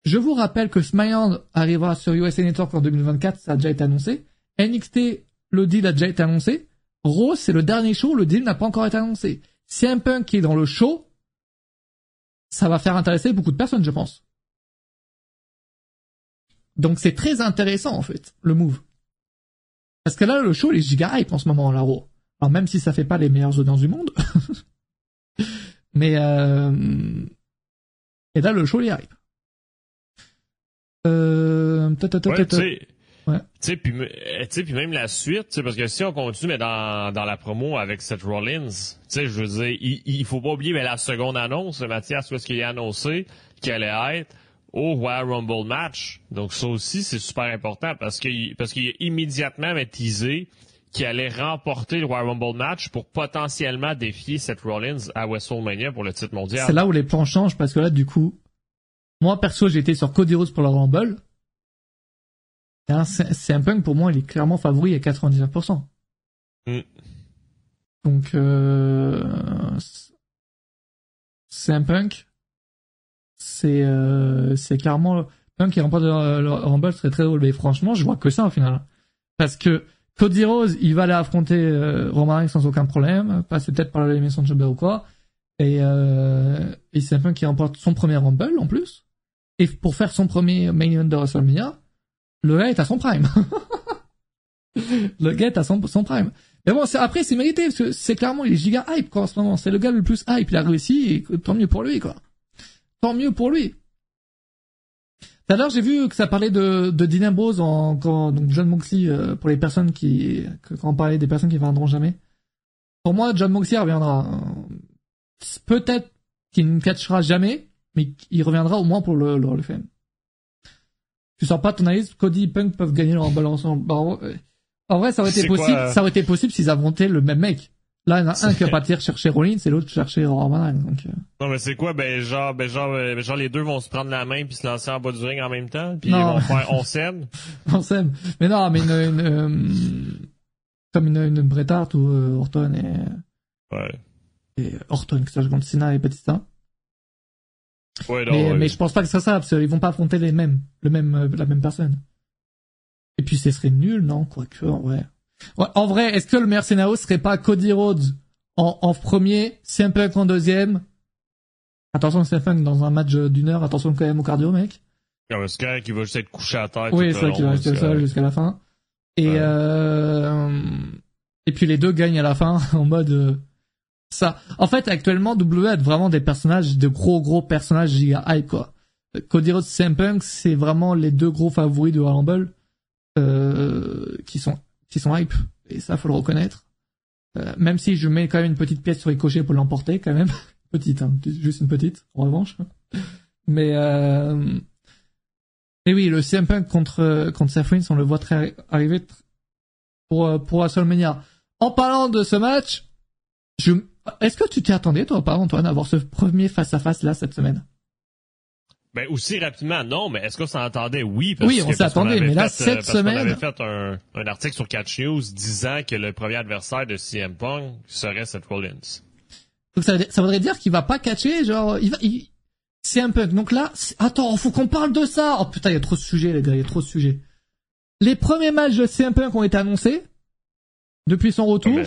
je vous rappelle que SmackDown arrivera sur USA Network en 2024, ça a déjà été annoncé. NXT, le deal a déjà été annoncé. Raw, c'est le dernier show, le deal n'a pas encore été annoncé. CM Punk qui est dans le show, ça va faire intéresser beaucoup de personnes, je pense. Donc c'est très intéressant en fait, le move. Parce que là, le show, il est giga hype en ce moment, là, haut Alors même si ça fait pas les meilleures audiences du monde. mais euh... Et là, le show, il est hype. Euh... Ouais. Sais, puis, puis même la suite, parce que si on continue, mais dans, dans la promo avec Seth Rollins, je veux dire, il, il faut pas oublier, mais la seconde annonce, Mathias, où est-ce qu'il a annoncé qu'elle allait être au Royal Rumble match. Donc ça aussi, c'est super important parce qu'il parce qu'il a immédiatement teasé qu'il allait remporter le Royal Rumble match pour potentiellement défier Seth Rollins à WrestleMania pour le titre mondial. C'est là où les plans changent parce que là, du coup, moi perso, j'étais sur Cody Rhodes pour le Rumble. C'est un punk pour moi, il est clairement favori à 99%. Mm. Donc, euh, c'est un punk. C'est euh, c'est clairement même qui remporte le, le Rumble serait très drôle. Mais franchement je vois que ça au final. Parce que Cody Rose il va aller affronter euh, Roman Reigns sans aucun problème. Passer peut-être par l'émission de Jobber ou quoi. Et euh, et c'est un peu qui remporte son premier Rumble en plus. Et pour faire son premier main event de WrestleMania le gars est à son prime le gars est à son, prime mais bon, après, c'est mérité, parce que c'est clairement, il est giga hype, quoi, en ce moment. C'est le gars le plus hype. Il a réussi, et tant mieux pour lui, quoi tant mieux pour lui. Tout à l'heure, j'ai vu que ça parlait de, de Dean en, quand, donc John Moxley, euh, pour les personnes qui, quand on parlait des personnes qui viendront jamais. Pour moi, John Moxley reviendra. Peut-être qu'il ne catchera jamais, mais il reviendra au moins pour le, le. Tu sens pas ton analyse, Cody et Punk peuvent gagner leur balance ensemble. Bah, en vrai, ça aurait été possible, ça aurait été possible s'ils affrontaient le même mec. Là, il y en a un qui va partir chercher Rollins et l'autre chercher Roman Donc, euh. Non, mais c'est quoi? Ben, genre, ben, genre, euh, ben, genre, les deux vont se prendre la main puis se lancer en bas du ring en même temps, puis ils vont faire on s'aime? on s'aime. Mais non, mais une, une euh, comme une, une Bret Hart ou euh, Orton et, ouais. et Orton, que ça, contre Cena et Batista. Ouais, non, mais, ouais. mais je pense pas que ce ça, parce qu'ils vont pas affronter les mêmes, le même, la même personne. Et puis, ce serait nul, non? Quoique, ouais en vrai, est-ce que le meilleur scénario serait pas Cody Rhodes en, en premier, Punk en deuxième? Attention Stephen dans un match d'une heure, attention quand même au cardio, mec. Ah, parce qui va juste être couché à terre. Oui, c'est vrai qu'il va rester seul jusqu'à la fin. Et euh... et puis les deux gagnent à la fin en mode euh, ça. En fait, actuellement, W a vraiment des personnages, de gros gros personnages giga hype quoi. Cody Rhodes, CM Punk, c'est vraiment les deux gros favoris de Rumble euh, qui sont qui sont hype. Et ça, faut le reconnaître. Euh, même si je mets quand même une petite pièce sur les cochers pour l'emporter, quand même. petite, hein, juste une petite, en revanche. Mais, euh... mais oui, le CM Punk contre, contre Seth on le voit très arriver pour, pour WrestleMania. En parlant de ce match, je, est-ce que tu t'y attendais, toi, pas, Antoine, à avoir ce premier face-à-face là, cette semaine? Ben aussi rapidement, non, mais est-ce qu'on s'entendait? Oui, parce oui, on s'attendait, mais là, cette euh, semaine... On avait fait un, un, article sur Catch News disant que le premier adversaire de CM Punk serait Seth Rollins. Donc ça, ça voudrait dire qu'il va pas catcher, genre, il va... Il... CM Punk, donc là, attends, faut qu'on parle de ça Oh putain, il y a trop de sujets, les gars, il y a trop de sujets. Les premiers matchs de CM Punk ont été annoncés depuis son retour. Mais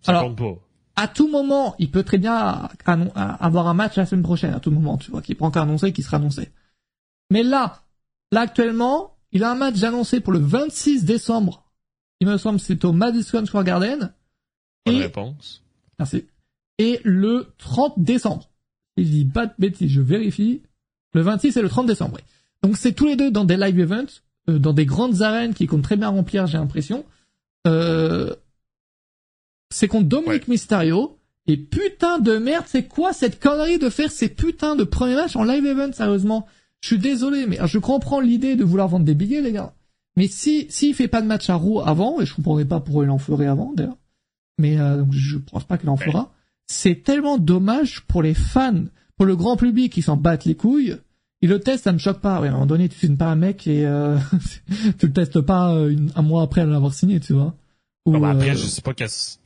ça Alors, compte pas. À tout moment, il peut très bien avoir un match la semaine prochaine, à tout moment, tu vois, qui prend qu'à annoncer, qui sera annoncé. Mais là, là actuellement, il a un match annoncé pour le 26 décembre. Il me semble c'est au Madison Square Garden. Bonne réponse. Merci. Et le 30 décembre. Il dit pas de bêtises, je vérifie. Le 26 et le 30 décembre, oui. Donc c'est tous les deux dans des live events, euh, dans des grandes arènes qui comptent très bien remplir, j'ai l'impression. Euh, c'est contre Dominique Mysterio. Et putain de merde, c'est quoi cette connerie de faire ces putains de premiers matchs en live event, sérieusement? Je suis désolé, mais je comprends l'idée de vouloir vendre des billets, les gars. Mais si s'il fait pas de match à roue avant, et je comprendrais pas pourquoi il en ferait avant, d'ailleurs, mais euh, je pense pas qu'il en fera, c'est tellement dommage pour les fans, pour le grand public qui s'en battent les couilles. Et le test, ça me choque pas. à un moment donné, tu filmes pas un mec et euh, tu le testes pas euh, un mois après l'avoir signé, tu vois. Ou, bah, après, je sais pas qu'est-ce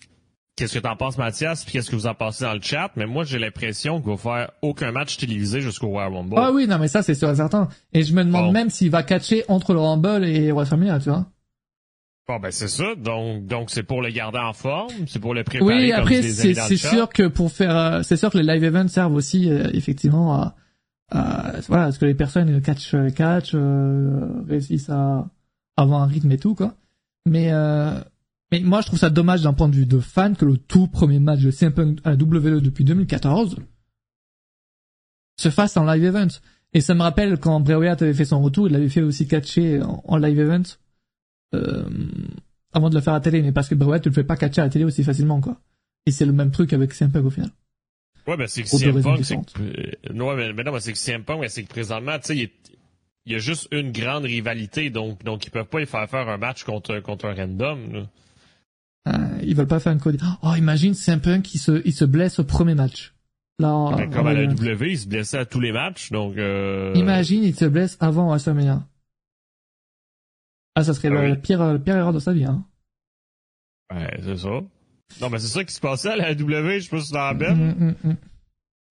Qu'est-ce que t'en penses, Mathias, puis qu'est-ce que vous en pensez dans le chat, mais moi, j'ai l'impression qu'il va faire aucun match télévisé jusqu'au Royal Rumble. Ah oui, non, mais ça, c'est sûr et certain. Et je me demande même s'il va catcher entre le Rumble et WrestleMania, tu vois. Bon, ben, c'est ça. Donc, donc, c'est pour le garder en forme, c'est pour le préparer. Oui, après, c'est, c'est sûr que pour faire, euh, c'est sûr que les live events servent aussi, euh, effectivement, à, à, voilà, à ce que les personnes catch, catch, euh, réussissent à avoir un rythme et tout, quoi. Mais, euh, mais moi, je trouve ça dommage d'un point de vue de fan que le tout premier match de CM Punk à la WWE depuis 2014 se fasse en live event. Et ça me rappelle quand Bray Wyatt avait fait son retour, il l'avait fait aussi catcher en, live event euh, avant de le faire à la télé. Mais parce que Bray Wyatt, tu le fais pas catcher à la télé aussi facilement, quoi. Et c'est le même truc avec CM Punk au final. Ouais, ben c'est que CM Punk, c'est que... Ouais, mais, non, c'est que CM Punk, c'est que présentement, tu sais, il, il y a juste une grande rivalité, donc donc ils peuvent pas y faire faire un match contre contre un random. Là. Euh, ils veulent pas faire une code. Oh, imagine, c'est un punk qui se, il se blesse au premier match. Là, comme à la W, il se blessait à tous les matchs, donc. Euh... Imagine, il se blesse avant WrestleMania. Ah, ça serait ah la pire, pire erreur de sa vie, hein. Ouais, c'est ça. Non, mais c'est ça qui se passait à la W, je sais pas si la belle. Mm, mm, mm,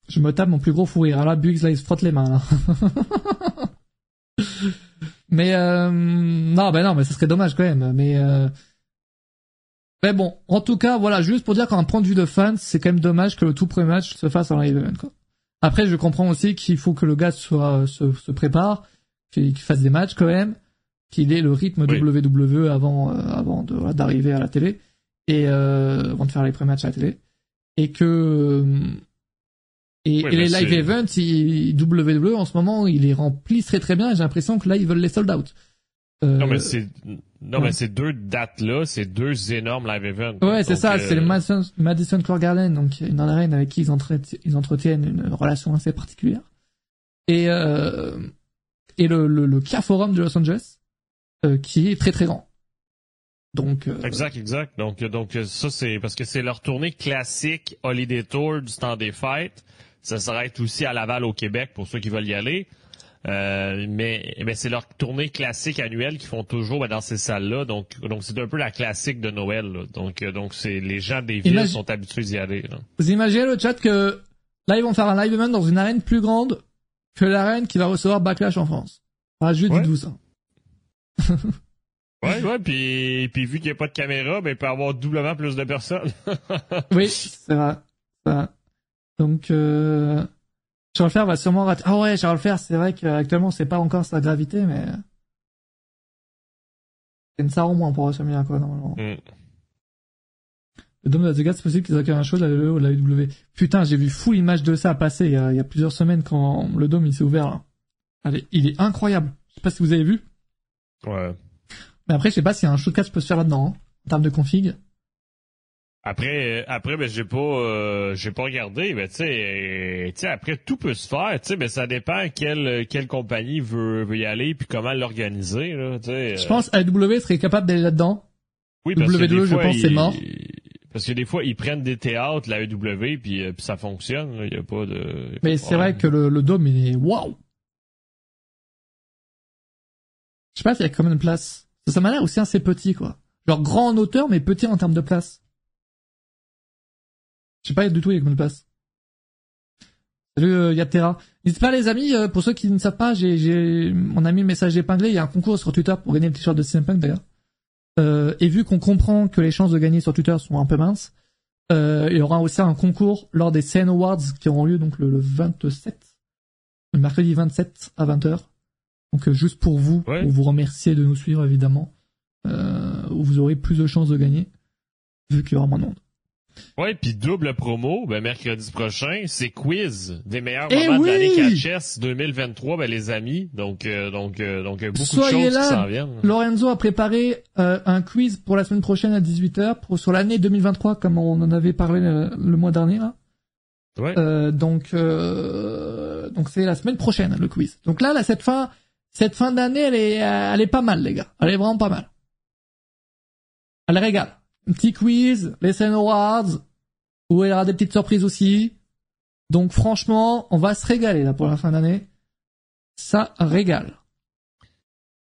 je me tape mon plus gros fou rire. Là, Buggs, là, il se frotte les mains, là. mais, euh, non, ben non, mais ça serait dommage quand même. Mais, euh, mais bon, en tout cas, voilà, juste pour dire qu'en point de vue de fan, c'est quand même dommage que le tout premier match se fasse en live event, quoi. Après, je comprends aussi qu'il faut que le gars soit, se, se prépare, qu'il fasse des matchs quand même, qu'il ait le rythme WWE avant, euh, avant de, d'arriver à la télé, et euh, avant de faire les pré-matchs à la télé, et que euh, et, et les live events, WWE en ce moment, ils les remplissent très très bien, et j'ai l'impression que là, ils veulent les sold out. Euh, non, mais c'est non, mais ces deux dates-là, c'est deux énormes live events. Ouais, c'est ça, c'est le euh, Madison, Madison Square Garden, donc une arène avec qui ils, ils entretiennent une relation assez particulière. Et euh, et le, le, le Kia Forum de Los Angeles, euh, qui est très très grand. Donc euh, exact, exact. Donc donc ça c'est parce que c'est leur tournée classique Holiday Tour du temps des fêtes. Ça s'arrête aussi à Laval au Québec pour ceux qui veulent y aller. Euh, mais, mais c'est leur tournée classique annuelle qu'ils font toujours ben, dans ces salles-là. Donc, donc c'est un peu la classique de Noël. Donc, euh, donc c'est les gens des villes sont habitués d'y aller. Vous imaginez le chat que là ils vont faire un live event dans une arène plus grande que l'arène qui va recevoir Backlash en France. Ah, juste dites-vous ça. ouais, ouais, puis, puis vu qu'il n'y a pas de caméra, ben il peut y avoir doublement plus de personnes. oui, c'est vrai. Donc, euh, Charles Fer va sûrement rater. Ah ouais, Charles Fer, c'est vrai qu'actuellement, c'est pas encore sa gravité, mais. C'est une sarre au moins pour WrestleMania, quoi, normalement. Mm. Le Dome de la c'est possible qu'ils aient un show de la WWE ou de la WWE. Putain, j'ai vu full image de ça passer il y, a, il y a plusieurs semaines quand le Dome il s'est ouvert, là. Allez, il est incroyable. Je sais pas si vous avez vu. Ouais. Mais après, je sais pas a un show de catch peut se faire là-dedans, hein, en termes de config. Après, après, ben j'ai pas, euh, j'ai pas regardé. Ben tu sais, après tout peut se faire. Tu sais, mais ça dépend quelle quelle compagnie veut, veut y aller puis comment l'organiser. Là, je pense AW serait capable d'aller là-dedans. Oui, parce que je pense, c'est mort. Parce que des fois, ils prennent des théâtres, la EW, puis, euh, puis ça fonctionne. Il y a pas de. mais c'est vrai que le, le dôme, il est waouh. Je sais pas s'il y a combien de place. Ça, ça m'a l'air aussi assez petit, quoi. Genre grand en hauteur, mais petit en termes de place. Je sais pas du tout il y a combien de places. Salut euh, Yaptera. N'hésitez pas les amis, euh, pour ceux qui ne savent pas, j'ai, j'ai, on a mis le message épinglé, il y a un concours sur Twitter pour gagner le t-shirt de CM Punk d'ailleurs. Euh, et vu qu'on comprend que les chances de gagner sur Twitter sont un peu minces, Euh, il y aura aussi un concours lors des CN Awards qui auront lieu donc le, le 27, le mercredi 27 à 20h. Donc euh, juste pour vous, Ouais. pour vous remercier de nous suivre évidemment, euh, où vous aurez plus de chances de gagner vu qu'il y aura moins de monde. Ouais, puis double promo, ben mercredi prochain, c'est quiz des meilleurs Eh moments oui! de l'année Catchess 2023, ben les amis. Donc euh, donc euh, donc euh, beaucoup Soyez de choses là. qui s'en viennent. Lorenzo a préparé euh, un quiz pour la semaine prochaine à 18h pour sur l'année 2023 comme on en avait parlé le, le mois dernier là. Ouais. Euh, donc euh, donc c'est la semaine prochaine le quiz. Donc là, là cette fin cette fin d'année elle est euh, elle est pas mal les gars. Elle est vraiment pas mal. Elle régale. Un petit quiz, les Scènes Awards, où il y aura des petites surprises aussi. Donc franchement, on va se régaler là pour la fin d'année. Ça régale.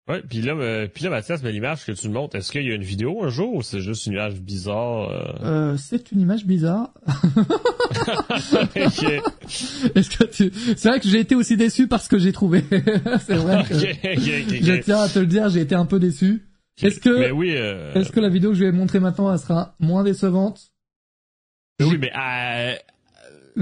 Ouais, puis là euh, puis là Mathias, mais l'image que tu me montres, est-ce qu'il y a une vidéo un jour ou c'est juste une image bizarre euh? Euh, c'est une image bizarre. Ok. Est-ce que tu... C'est vrai que j'ai été aussi déçu parce que j'ai trouvé. c'est vrai que je tiens à te le dire, j'ai été un peu déçu. Est-ce que Mais oui, euh, est-ce que la vidéo que je vais montrer maintenant, elle sera moins décevante mais oui, mais à,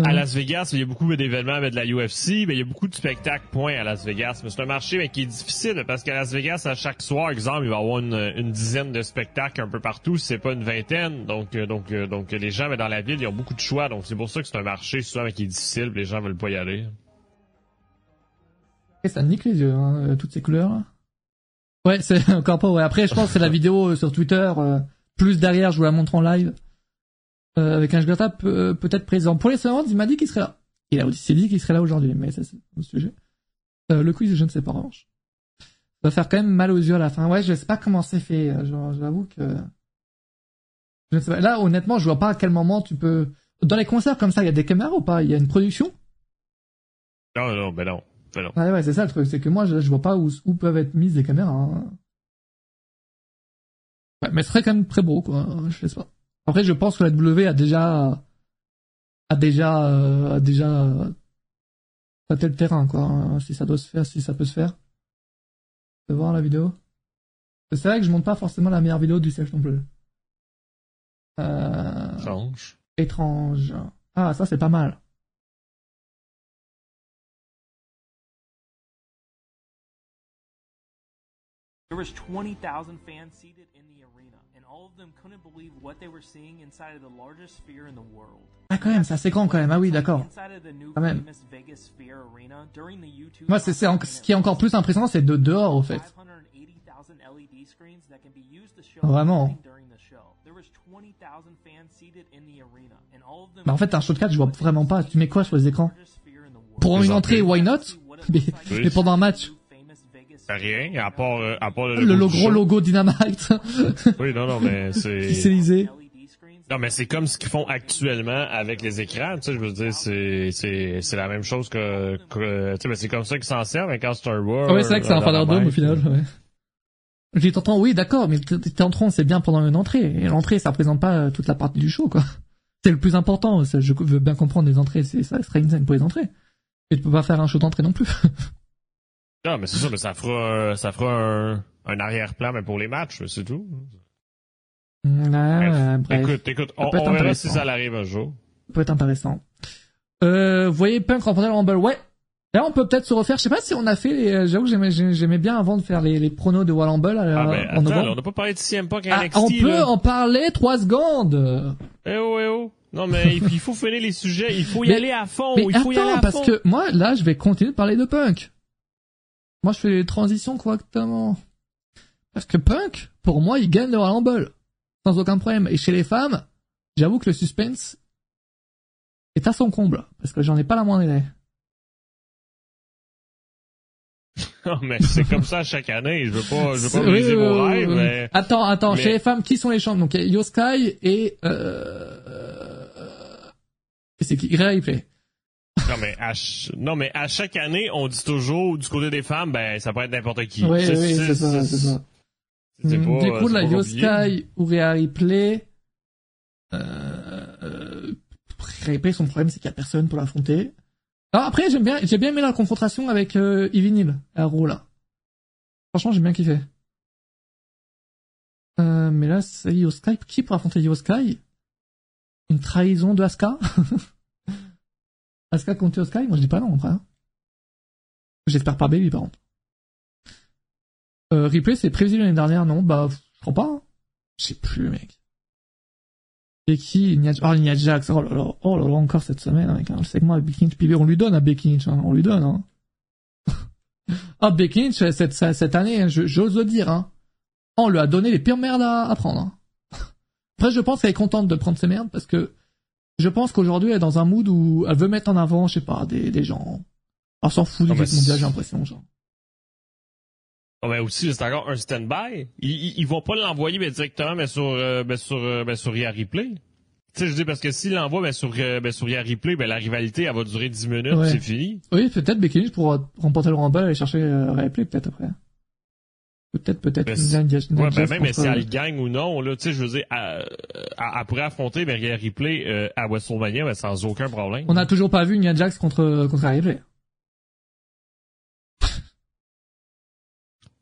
à Las Vegas, il y a beaucoup d'événements avec de la UFC, mais il y a beaucoup de spectacles, point, à Las Vegas. Mais c'est un marché mais, qui est difficile, parce qu'à Las Vegas, à chaque soir, exemple, il va y avoir une, une dizaine de spectacles un peu partout, c'est pas une vingtaine. Donc, euh, donc, euh, donc, les gens, mais dans la ville, ils ont beaucoup de choix. Donc, c'est pour ça que c'est un marché, souvent, mais qui est difficile, les gens veulent pas y aller. Et ça nique les yeux, hein, toutes ces couleurs. Ouais, c'est encore pas. Ouais. Après, je pense que c'est la vidéo euh, sur Twitter. euh, plus derrière, je vous la montre en live. Euh, avec un Jgata peut- peut-être présent. Pour les secondes, il m'a dit qu'il serait là. Il a aussi dit qu'il serait là aujourd'hui, mais ça c'est le sujet. Euh, le quiz, je ne sais pas en revanche. Ça va faire quand même mal aux yeux à la fin. Ouais, je sais pas comment c'est fait. euh, J'avoue que je ne sais pas. Là, honnêtement, je vois pas à quel moment tu peux. Dans les concerts comme ça, il y a des caméras ou pas? Il y a une production? Non, non, ben non. Non. Ouais, ouais, c'est ça le truc, c'est que moi, je, je vois pas où, où peuvent être mises des caméras. hein. Ouais, mais ce serait quand même très beau, quoi. Je sais pas. Après, je pense que la W a déjà, a déjà, euh, a déjà euh, tâté le terrain, quoi. hein, Si ça doit se faire, si ça peut se faire. Veux voir la vidéo C'est vrai que je monte pas forcément la meilleure vidéo du siège non plus. Euh, Change. étrange. Ah, ça c'est pas mal. There was 20,000 fans seated in the arena, and all of them couldn't believe what they were seeing inside of the largest sphere in the world. Ah, quand même, c'est assez grand quand même. Ah oui, d'accord. Quand même. famous Vegas Sphere Arena during the U2 Moi, c'est, ce qui est encore plus impressionnant, c'est de dehors, au fait. 580,000 LED screens that can be used to show Vraiment. everything during the show. There was 20,000 fans seated in the arena, and all of them Bah, en fait, un show de 4, je vois vraiment pas. Tu mets quoi sur les écrans? Pour une entrée, why not? Mais, Oui. mais pendant un match, Rien, à part, euh, à part le, gros logo Dynamite, Oui, non, non, mais c'est... pixelisé. Non, mais c'est comme ce qu'ils font actuellement avec les écrans. Tu sais, je veux dire, c'est, c'est, c'est la même chose que, que tu sais, mais c'est comme ça qu'ils s'en servent avec Star Wars. Ouais, c'est vrai que c'est un Father Dome au final, ouais. J'ai t'entends, oui, d'accord, mais t- t- t'entrons, c'est bien pendant une entrée. Et l'entrée, ça représente pas euh, toute la partie du show, quoi. C'est le plus important. Je veux bien comprendre les entrées, c'est, ça serait une scène pour les entrées. Et tu peux pas faire un show d'entrée non plus. Non, mais c'est ça, mais ça fera, ça fera un, un arrière-plan, mais pour les matchs, c'est tout. Ouais, ouais, bref. Écoute, écoute, on, on verra si ça arrive un jour. Ça peut être intéressant. Euh, vous voyez Punk remporter le Rumble, ouais. Là, on peut peut-être se refaire. Je sais pas si on a fait. Les... euh, J'avoue que j'aimais, j'aimais bien avant de faire les, les pronos de Royal Rumble euh, Ah, ben, en attends, novembre. on n'a pas parlé de CM Punk à Ah, NXT, on peut là. en parler trois secondes. Eh oh, eh oh. Non, mais il faut finir les sujets, il faut y Mais- aller à fond, Mais il faut y aller attends, à parce fond. que moi, là, je vais continuer de parler de Punk. Moi, je fais les transitions correctement. Parce que Punk, pour moi, il gagne le Royal Rumble. Sans aucun problème. Et chez les femmes, j'avoue que le suspense est à son comble. Parce que j'en ai pas la moindre idée. Non, mais c'est comme ça chaque année, je veux pas, je veux pas briser oui, vos oui, rêves, oui. mais... Attends, attends, mais- chez les femmes, qui sont les champions Donc, il y a Yoskai et, euh, et c'est qui? Rhea Ripley. Non, mais à, ch- non, mais à chaque année, on dit toujours, du côté des femmes, ben, ça peut être n'importe qui. Oui, oui, c'est ça, c'est ça. c'est Mm, pas- du coup, c'est la. Yoskai ou Rhea Ripley, euh, euh, Ripley, son problème, c'est qu'il y a personne pour l'affronter. Alors après, j'aime bien, j'ai bien aimé la confrontation avec, euh, Ivy Neal, à Raw, là. Franchement, j'ai bien kiffé. Euh, mais là, c'est Yoskai. Qui pour affronter Yoskai? une trahison de Asuka? Asuka contre Sky? Moi je dis pas non, frère. J'espère pas Baby par contre. Euh, replay c'est prévisible l'année dernière, non? Bah, je crois pas. Hein. Je sais plus, mec. Becky, Nia, oh, Nia Jax, oh là là, oh là là, encore cette semaine, avec hein, le segment à Becky Lynch, on lui donne à Becky Lynch, hein, on lui donne, hein. ah, Becky Lynch, cette, cette année, j'ose le dire, hein. On lui a donné les pires merdes à, prendre, hein. Après, je pense qu'elle est contente de prendre ces merdes parce que je pense qu'aujourd'hui, elle est dans un mood où elle veut mettre en avant, je sais pas, des, des gens. Elle s'en fout du mondial, j'ai l'impression, genre. Oh, mais aussi, c'est encore un stand-by. Ils, ils, vont pas l'envoyer directement, mais sur, euh, ben sur, euh, sur Replay. Tu sais, je dis parce que s'il l'envoie ben sur, ben sur Replay, ben la rivalité, elle va durer 10 minutes, c'est fini. Oui, peut-être Becky Lynch pour remporter le Rumble et aller chercher euh, Replay peut-être après. Peut-être, peut-être. Ben, ouais, ben même contre... si elle gagne ou non, là, tu sais, je veux dire, elle, elle, pourrait affronter Rhea Ripley euh, à WrestleMania ben, sans aucun problème. On n'a toujours pas vu Nia Jax contre contre Ripley.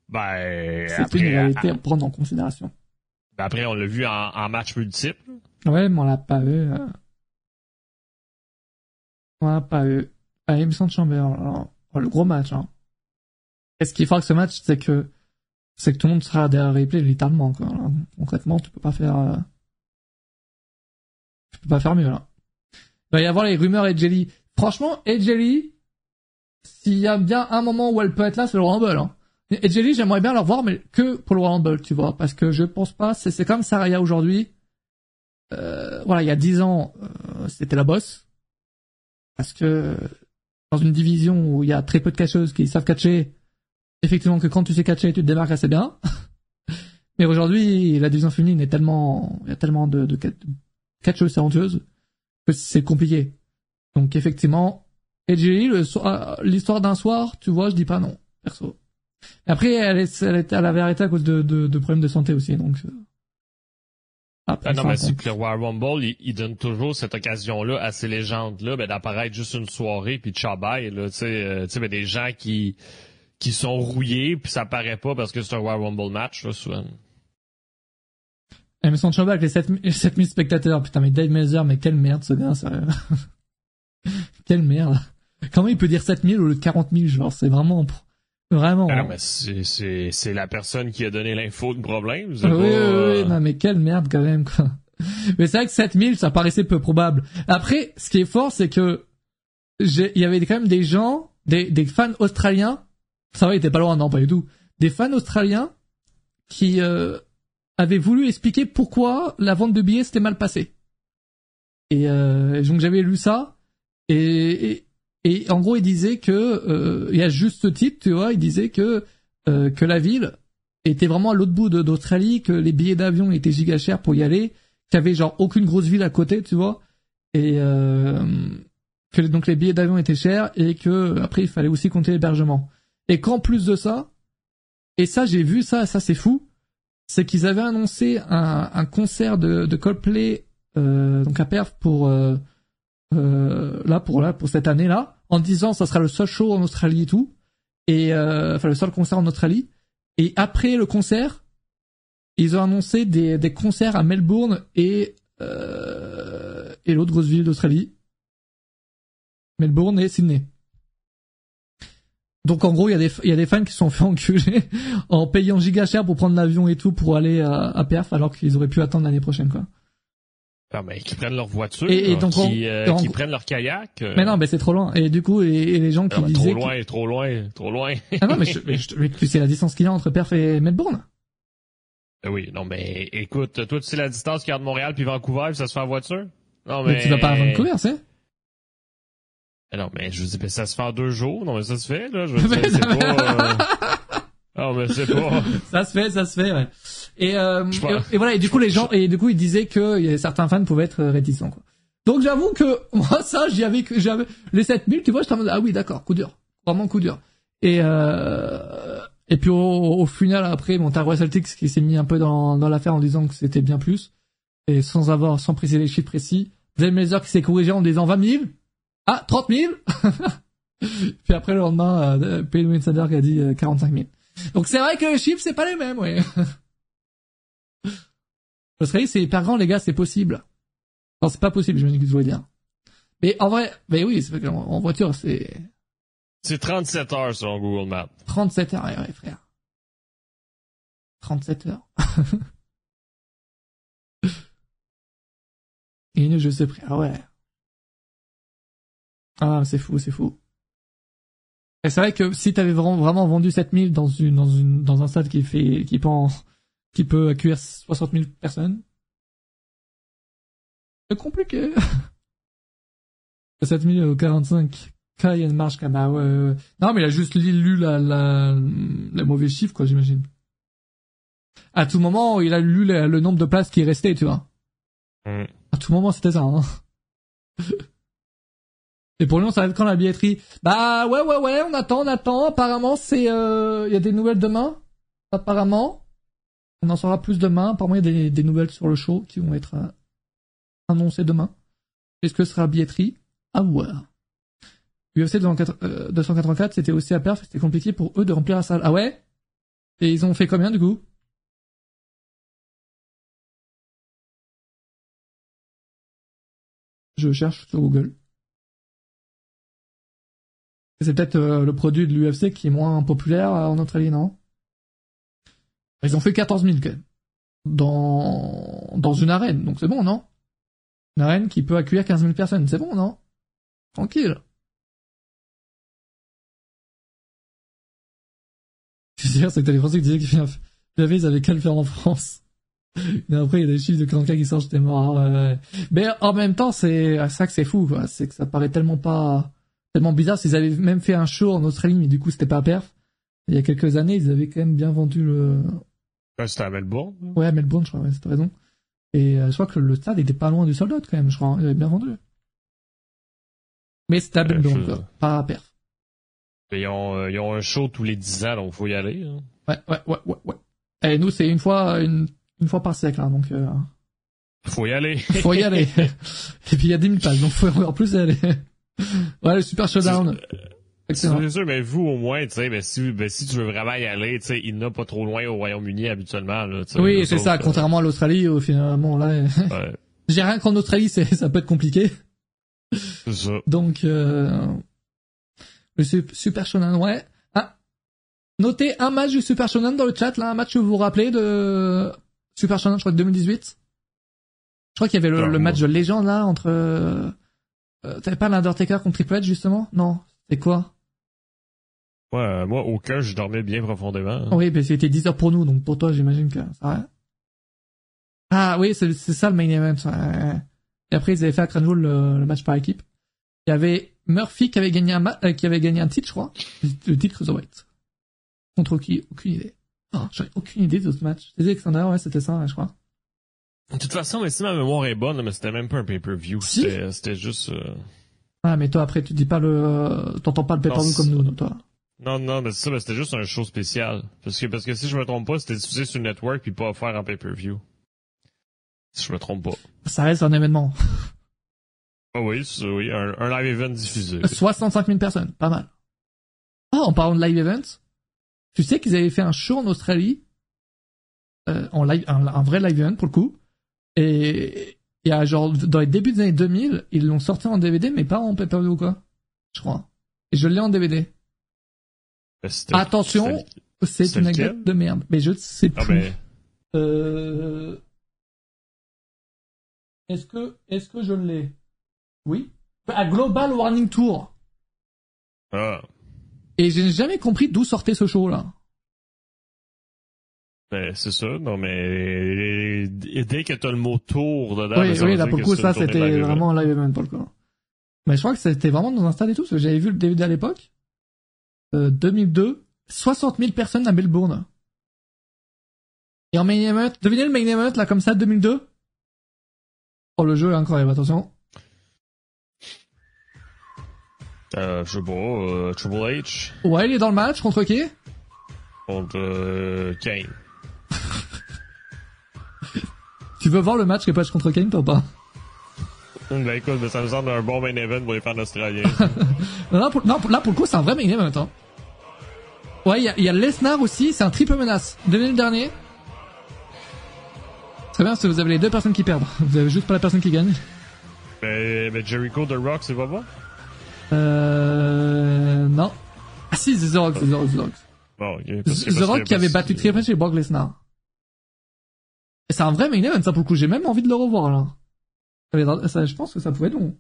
Ben, c'est une réalité à prendre en considération. Ben après, on l'a vu en, en, match multiple. Ouais, mais on l'a pas eu. Euh... On l'a pas eu. À Emerson Chamber, le gros match. Hein. Et ce qui est fort avec ce match, c'est que c'est que tout le monde sera derrière replay littéralement. Quoi. concrètement, tu peux pas faire. Euh... Tu peux pas faire mieux là. Il va y avoir les rumeurs et Jelly. Franchement, Jelly, s'il y a bien un moment où elle peut être là, c'est le Rumble. Hein. Et Jelly, j'aimerais bien le revoir, mais que pour le Rumble, tu vois, parce que je pense pas, c'est comme Saraya aujourd'hui. Euh, voilà, il y a dix ans, euh, c'était la bosse. Parce que dans une division où il y a très peu de catcheuses qui savent catcher, effectivement que quand tu sais catcher, tu te démarques assez bien. mais aujourd'hui, la division féminine est tellement, il y a tellement de, de, catcheuses talentueuses que c'est compliqué. Donc effectivement, Jelly, l'histoire d'un soir, tu vois, je dis pas non, perso. Après, elle, est, elle, est, elle avait arrêté à cause de, de, de problèmes de santé aussi, donc. Euh. Après, ah non, mais c'est que le Royal Rumble, il, donne toujours cette occasion-là à ces légendes-là, ben, d'apparaître juste une soirée puis de là, tu sais, euh, tu sais, ben, des gens qui, qui sont rouillés puis ça paraît pas parce que c'est un Royal Rumble match, là, souvent. Eh, mais son avec les 7000, 7000 spectateurs, putain, mais Dave Melzer, mais quelle merde, ce gars, sérieux. quelle merde. Comment il peut dire 7000 au lieu de 40 000, genre, c'est vraiment, Vraiment. Ah c'est, c'est, la personne qui a donné l'info de problème. Oui, oui, oui, euh, non, mais quelle merde quand même, quoi. Mais c'est vrai que 7000, ça paraissait peu probable. Après, ce qui est fort, c'est que il y avait quand même des gens, des, des fans australiens, ça va, ils étaient pas loin, non, pas du tout, des fans australiens qui euh, avaient voulu expliquer pourquoi la vente de billets s'était mal passée. Et euh, donc j'avais lu ça, et, et en gros, il disait que, euh, il y a juste ce titre, tu vois, il disait que euh, que la ville était vraiment à l'autre bout d'Australie, que les billets d'avion étaient giga chers pour y aller, qu'il y avait genre aucune grosse ville à côté, tu vois, et euh, que donc les billets d'avion étaient chers et que après il fallait aussi compter l'hébergement. Et qu'en plus de ça, et ça j'ai vu ça, ça c'est fou, c'est qu'ils avaient annoncé un, concert de, Coldplay euh, donc à Perth pour euh, euh, là pour là pour cette année là en disant ça sera le seul show en Australie et tout, et enfin le seul concert en Australie. Et après le concert, ils ont annoncé des, concerts à Melbourne et et l'autre grosse ville d'Australie, Melbourne et Sydney. Donc en gros, il y a des il y a des fans qui sont fait enculer en payant giga cher pour prendre l'avion et tout pour aller à, à Perth alors qu'ils auraient pu attendre l'année prochaine quoi. Ah ben, qui prennent leur voiture, et, donc qui, euh, qui prennent leur kayak. Euh. Mais non, mais c'est trop loin. Et du coup, et, et les gens qui ah disaient trop loin, trop loin, trop loin. ah non, mais, je, mais, c'est la distance qu'il y a entre Perth et Melbourne. Euh, oui, non, mais écoute, toi, tu sais la distance qu'il y a de Montréal puis Vancouver, ça se fait en voiture? Non, mais, mais tu vas pas à Vancouver, c'est? Non, mais je veux dire, ça se fait en deux jours. Non, mais ça se fait là. Je veux dire, c'est pas. Non, mais c'est pas. ça se fait, ça se fait. Ouais. Et, euh, et, voilà, et du coup les gens, et du coup ils disaient que certains fans pouvaient être réticents. Quoi. Donc j'avoue que moi ça, j'y avais, j'avais les 7000, tu vois, j'étais en mode ah oui d'accord, coup dur, vraiment coup dur. Et euh, et puis au, au final après, mon Tarwa Celtics qui s'est mis un peu dans dans l'affaire en disant que c'était bien plus et sans avoir, sans préciser les chiffres précis. Dave Melzer qui s'est corrigé en disant 20 000, ah 30 000. puis après le lendemain, euh, Payne Winsander qui a dit 45 euh, 000. Donc c'est vrai que les chiffres c'est pas les mêmes, ouais. L'Australie, c'est hyper grand, les gars, c'est possible. Non, c'est pas possible, je me dis que tu voulais dire. Mais en vrai, mais oui, c'est en, en voiture, c'est... C'est 37 heures selon Google Maps. 37 heures, ouais, ouais frère. 37 heures. Et je sais près. Ah ouais. Ah, c'est fou, c'est fou. Et c'est vrai que si t'avais vraiment, vraiment vendu 7000 dans une, dans une, dans un stade qui fait, qui peut qui peut accueillir 60 000 personnes, c'est compliqué. 7000 au 45. Quand il y a une marche comme, ah ouais, Non, mais il a juste lu la, la, les mauvais chiffres, quoi, j'imagine. À tout moment, il a lu le, nombre de places qui restait, tu vois. Mm. À tout moment, c'était ça, hein. Et pour ça va être quand la billetterie? Bah ouais, ouais, ouais, on attend, on attend. Apparemment, c'est, euh, il y a des nouvelles demain. Apparemment, on en saura plus demain. Apparemment, il y a des, des nouvelles sur le show qui vont être euh, annoncées demain. Est-ce que ce sera billetterie? À voir. UFC 284, euh, c'était aussi à perf, c'était compliqué pour eux de remplir la salle. Ah ouais? Et ils ont fait combien du coup? Je cherche sur Google. C'est peut-être euh, le produit de l'UFC qui est moins populaire euh, en Australie, non? Ils ont fait 14 000 quand même. Dans, dans une arène, donc c'est bon, non? Une arène qui peut accueillir 15 000 personnes, c'est bon, non? Tranquille. C'est sûr, c'est que t'as les Français qui disaient qu'ils ils avaient qu'à le faire en France. Mais après, il y a des chiffres de 44 qui sortent, j'étais mort. Mais en même temps, c'est ça que c'est fou, quoi. C'est que ça paraît tellement pas tellement bizarre. S'ils avaient même fait un show en Australie, mais du coup, c'était pas à perf. Il y a quelques années, ils avaient quand même bien vendu le... Ouais, c'était à Melbourne. Ouais, à Melbourne, je crois, ouais, c'était raison. Et euh, je crois que le stade était pas loin du sold out, quand même, je crois. Hein. Il avait bien vendu. Mais c'était à Melbourne, pas à perf. ils ont, euh, ils ont un show tous les 10 ans, donc faut y aller. Hein. Ouais, ouais, ouais, ouais, ouais. Et nous, c'est une fois, une, une fois par siècle, hein, donc... Euh... Faut y aller. faut y aller. Et puis il y a 10 000 places, donc faut en plus y aller ouais, le Super Showdown. C'est sûr, mais vous, au moins, tu sais, ben, si, ben, si tu veux vraiment y aller, tu sais, il n'a pas trop loin au Royaume-Uni habituellement, là, Oui, c'est ça, contrairement à l'Australie, au finalement, là. Ouais. J'ai rien qu'en Australie, c'est, ça peut être compliqué. C'est ça. Donc, euh, le Super Showdown, ouais. Ah. Notez un match du Super Showdown dans le chat, là, un match que vous vous rappelez de Super Showdown, je crois, de 2018. Je crois qu'il y avait le, le match de légende, là, entre, euh, T'avais pas l'Undertaker contre Triple H justement? Non, c'est quoi? Ouais, euh, moi au cœur je dormais bien profondément. Hein. Oui, mais c'était 10 heures pour nous, donc pour toi j'imagine que ça va. Ah oui, c'est ça le main event. Et après ils avaient fait à Cranwell le, le, match par équipe. Il y avait Murphy qui avait gagné un euh, qui avait gagné un titre, je crois, le titre Cruiserweight. Contre qui? Aucune idée. Oh, j'avais aucune idée de ce match. C'était Alexander, ouais, c'était ça, je crois. De toute façon, mais si ma mémoire est bonne, mais c'était même pas un pay-per-view. C'était juste. Euh... Ah, mais toi, après, tu dis pas le, t'entends pas le pay-per-view comme nous, non, toi? Non, non, mais c'est ça, c'était juste un show spécial. Parce que, parce que si je me trompe pas, c'était diffusé sur le network puis pas offert en pay-per-view. Si je me trompe pas. Ça reste un événement. Ah oui, oui, un, un, live event diffusé. 65 000 personnes, pas mal. Ah, en parlant de live events, tu sais qu'ils avaient fait un show en Australie, euh, en live, un, un, vrai live event pour le coup, et il y a genre, dans les débuts des années 2000, ils l'ont sorti en DVD, mais pas en pay-per-view ou quoi. Je crois. Et je l'ai en DVD. Attention, c'est une anecdote de merde. Mais je sais ah, plus. Euh... Est-ce que, est-ce que je l'ai? Oui. À Global Warning Tour. Ah. Et j'ai jamais compris d'où sortait ce show là. Ben, c'est ça, non, mais dès que t'as le mot tour dedans, oui, ben, oui, là, pour le coup, ça, c'était vraiment un live event pour le coup. Mais je crois que c'était vraiment dans un stade et tout, parce que j'avais vu le DVD à l'époque. Euh, 2002, 60 000 personnes à Melbourne. Et en main event, devinez le main event, là, comme ça, 2002? Oh, le jeu est incroyable, attention. Euh, je sais pas, euh, Triple H. Ouais, il est dans le match, contre qui? Contre, euh, Kane. Tu veux voir le match Repatch contre Kane, ou pas? Ben écoute, ça me semble un bon main event pour les fans australiens. non, pour, non, là, pour le coup, c'est un vrai main event. Hein. Ouais, il y a, y a Lesnar aussi, c'est un triple menace. Devenu le dernier. Très bien, parce que vous avez les deux personnes qui perdent. Vous avez juste pas la personne qui gagne. Ben, ben Jericho The Rock, c'est pas bon? Euh, non. Ah si, c'est The Rock, The Rock, The Rock. Bon, The parce que- parce Rock que- qui avait battu Triple H chez Brock Lesnar. C'est un vrai main event, ça pour le coup. J'ai même envie de le revoir, là. Ça je pense que ça pouvait être long.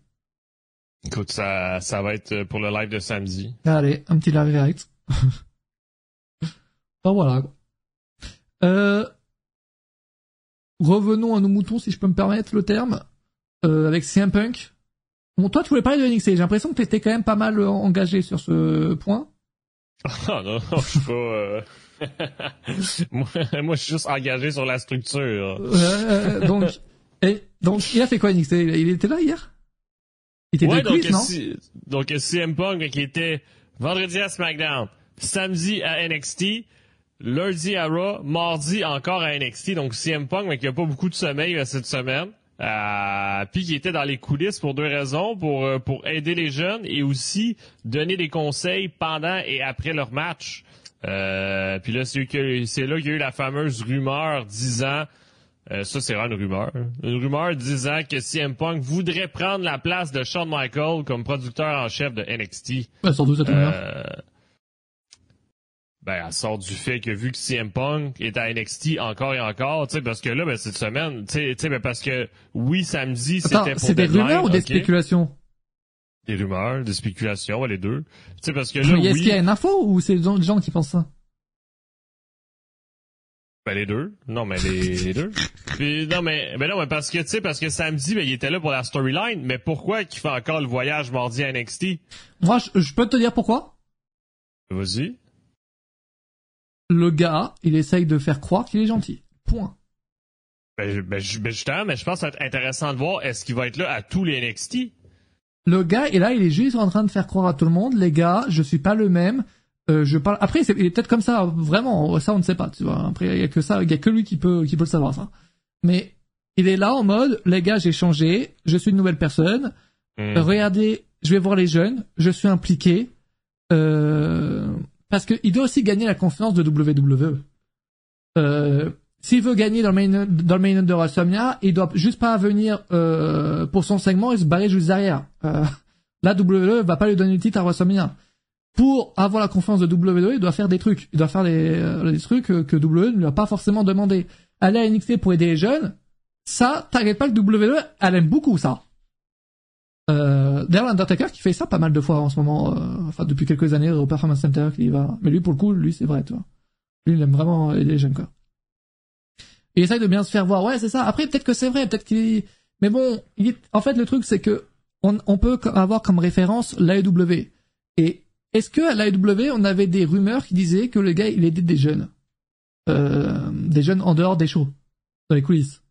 Écoute, ça, ça va être pour le live de samedi. Allez, un petit live direct. ben voilà. Euh, revenons à nos moutons, si je peux me permettre le terme, euh, avec CM Punk. Bon, toi, tu voulais parler de NXT. J'ai l'impression que tu étais quand même pas mal euh, engagé sur ce point. Ah non, non, je suis pas... euh, moi, moi, je suis juste engagé sur la structure. Euh, donc, et, donc, il a fait quoi NXT Il était là hier? Il était Ouais, de donc, quiz, non? si- donc CM Punk qui était vendredi à SmackDown, samedi à NXT, lundi à Raw, mardi encore à NXT. Donc CM Punk mais qui a pas beaucoup de sommeil euh, cette semaine. Euh, puis qui était dans les coulisses pour deux raisons, pour euh, pour aider les jeunes et aussi donner des conseils pendant et après leur match. Euh, puis là, c'est là qu'il y a eu la fameuse rumeur disant euh, ça, c'est vraiment une rumeur. Une rumeur disant que CM Punk voudrait prendre la place de Shawn Michaels comme producteur en chef de NXT. Sans doute cette rumeur. Euh, ben, elle sort du fait que vu que CM Punk est à NXT encore et encore, tu sais, parce que là, ben, cette semaine, tu sais, tu sais, ben, parce que oui, samedi, c'était pour c'est des Deadline, rumeurs ou des spéculations? Des rumeurs, des spéculations, les deux. Tu sais, parce que là, Est-ce oui, qu'il y a une info ou c'est des gens, qui pensent ça? Ben les deux. Non, mais les, les deux. Puis, non, mais, ben non, mais parce que, tu sais, parce que samedi, ben, il était là pour la storyline, mais pourquoi qu'il fait encore le voyage mardi à NXT? Moi, je, je peux te dire pourquoi Vas-y. Le gars, il essaye de faire croire qu'il est gentil. Point. Ben, ben, je- ben, justement, mais je pense que ça va être intéressant de voir, est-ce qu'il va être là à tous les NXT? Le gars est là, il est juste en train de faire croire à tout le monde, les gars, je suis pas le même. Euh, je parle. Après, c'est il est peut-être comme ça, vraiment. Ça, on ne sait pas, tu vois. Après, il y a que ça, il y a que lui qui peut, qui peut le savoir, ça. Mais il est là en mode, les gars, j'ai changé, je suis une nouvelle personne. Hmm. Regardez, je vais voir les jeunes, je suis impliqué. Euh, parce que il doit aussi gagner la confiance de WWE. Euh, S'il veut gagner dans le main dans le main de WrestleMania, il doit juste pas venir euh, pour son segment et se barrer juste derrière. Euh, là, WWE va pas lui donner le titre à WrestleMania. Pour avoir la confiance de WWE, il doit faire des trucs. Il doit faire des, euh, des trucs que, WWE ne lui a pas forcément demandé. Aller à NXT pour aider les jeunes, ça, t'inquiète pas que WWE, elle aime beaucoup ça. Euh, D'ailleurs, l'Undertaker qui fait ça pas mal de fois en ce moment, euh, enfin depuis quelques années au Performance Center, qu'il y va. Mais lui, pour le coup, lui, c'est vrai, tu vois. Lui, il aime vraiment aider les jeunes, quoi. Il essaye de bien se faire voir. Ouais, c'est ça. Après, peut-être que c'est vrai, peut-être qu'il. Mais bon, en fait, le truc, c'est que on, peut avoir comme référence l'AEW. Et est-ce que à l'AEW, on avait des rumeurs qui disaient que le gars, il aidait des jeunes, euh, des jeunes en dehors des shows, dans les coulisses.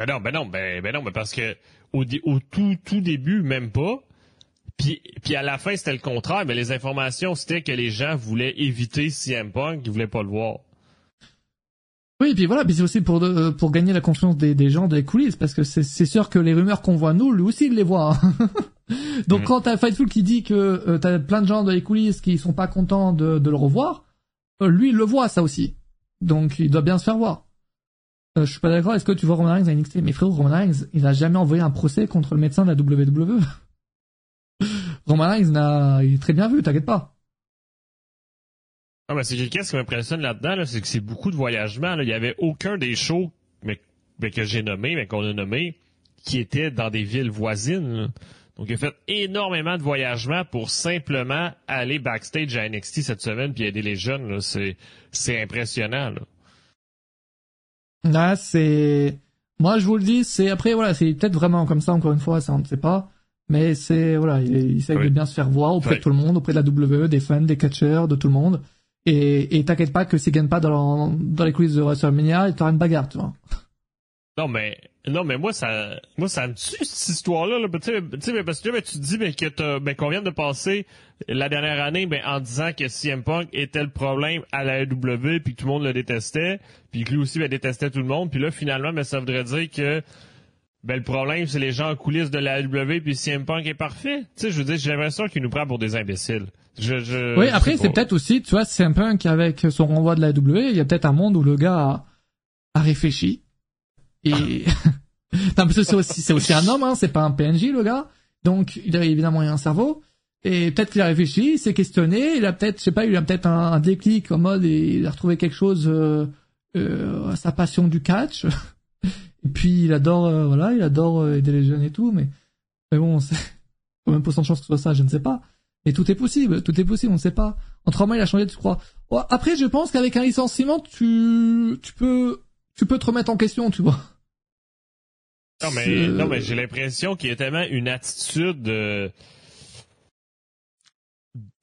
Ben non, ben non, ben, ben non, mais parce que au tout, tout début, même pas. Puis, puis à la fin, c'était le contraire, mais les informations, c'était que les gens voulaient éviter CM Punk, ils voulaient pas le voir. Oui, et puis voilà, puis c'est aussi pour de- pour gagner la confiance des, des gens des coulisses, parce que c'est c'est sûr que les rumeurs qu'on voit nous, lui aussi il les voit. hein. Donc Mhm. quand t'as Fightful qui dit que euh, t'as plein de gens dans les coulisses qui sont pas contents de, de le revoir, euh, lui il le voit ça aussi. Donc il doit bien se faire voir. Euh, je suis pas d'accord, est-ce que tu vois Roman Reigns à NXT Mais frérot, Roman Reigns, il a jamais envoyé un procès contre le médecin de la WWE. Roman Reigns, n'a- il est très bien vu, t'inquiète pas. Ah, mais c'est qu'est-ce qui m'impressionne là-dedans, là, c'est que c'est beaucoup de voyagements. Là. Il y avait aucun des shows mais, mais que j'ai nommé, mais qu'on a nommé, qui était dans des villes voisines. là. Donc, il a fait énormément de voyagements pour simplement aller backstage à NXT cette semaine puis aider les jeunes. là. C'est, c'est impressionnant. Là. Là, c'est, moi, je vous le dis, c'est, après, voilà, c'est peut-être vraiment comme ça, encore une fois, ça, on ne sait pas. Mais c'est, voilà, il, il essaye Oui. de bien se faire voir auprès Oui. de tout le monde, auprès de la WWE, des fans, des catcheurs, de tout le monde. Et, t'inquiète pas que gagne pas dans, les coulisses de WrestleMania, il t'aura une bagarre, tu vois. Non, mais non, mais moi ça moi ça me tue cette histoire-là. Là. Tu sais, parce que tu te dis que qu'on vient de passer la dernière année en disant que CM Punk était le problème à la AEW puis que tout le monde le détestait, puis que lui aussi ben, détestait tout le monde, puis là finalement ben, ça voudrait dire que ben, le problème c'est les gens en coulisses de la AEW puis CM Punk est parfait. Tu sais, je veux dire, j'ai l'impression qu'il nous prend pour des imbéciles. Je, je, oui, après, c'est peut-être aussi, tu vois, c'est un peu qu'avec son renvoi de la WWE, il y a peut-être un monde où le gars a, a réfléchi. Et, non, parce que c'est aussi, c'est aussi un homme, hein, c'est pas un PNJ, le gars. Donc, il a évidemment un cerveau. Et peut-être qu'il a réfléchi, il s'est questionné, il a peut-être, je sais pas, il a peut-être un, déclic en mode, et il a retrouvé quelque chose, euh, euh, sa passion du catch. et puis, il adore, euh, voilà, il adore euh, aider les jeunes et tout, mais, mais bon, c'est même pas de chance que ce soit ça, je ne sais pas. Mais tout est possible, tout est possible, on ne sait pas. En trois mois, il a changé, tu crois. Après, je pense qu'avec un licenciement, tu, tu peux, tu peux te remettre en question, tu vois. Non, mais, non, mais j'ai l'impression qu'il y a tellement une attitude de,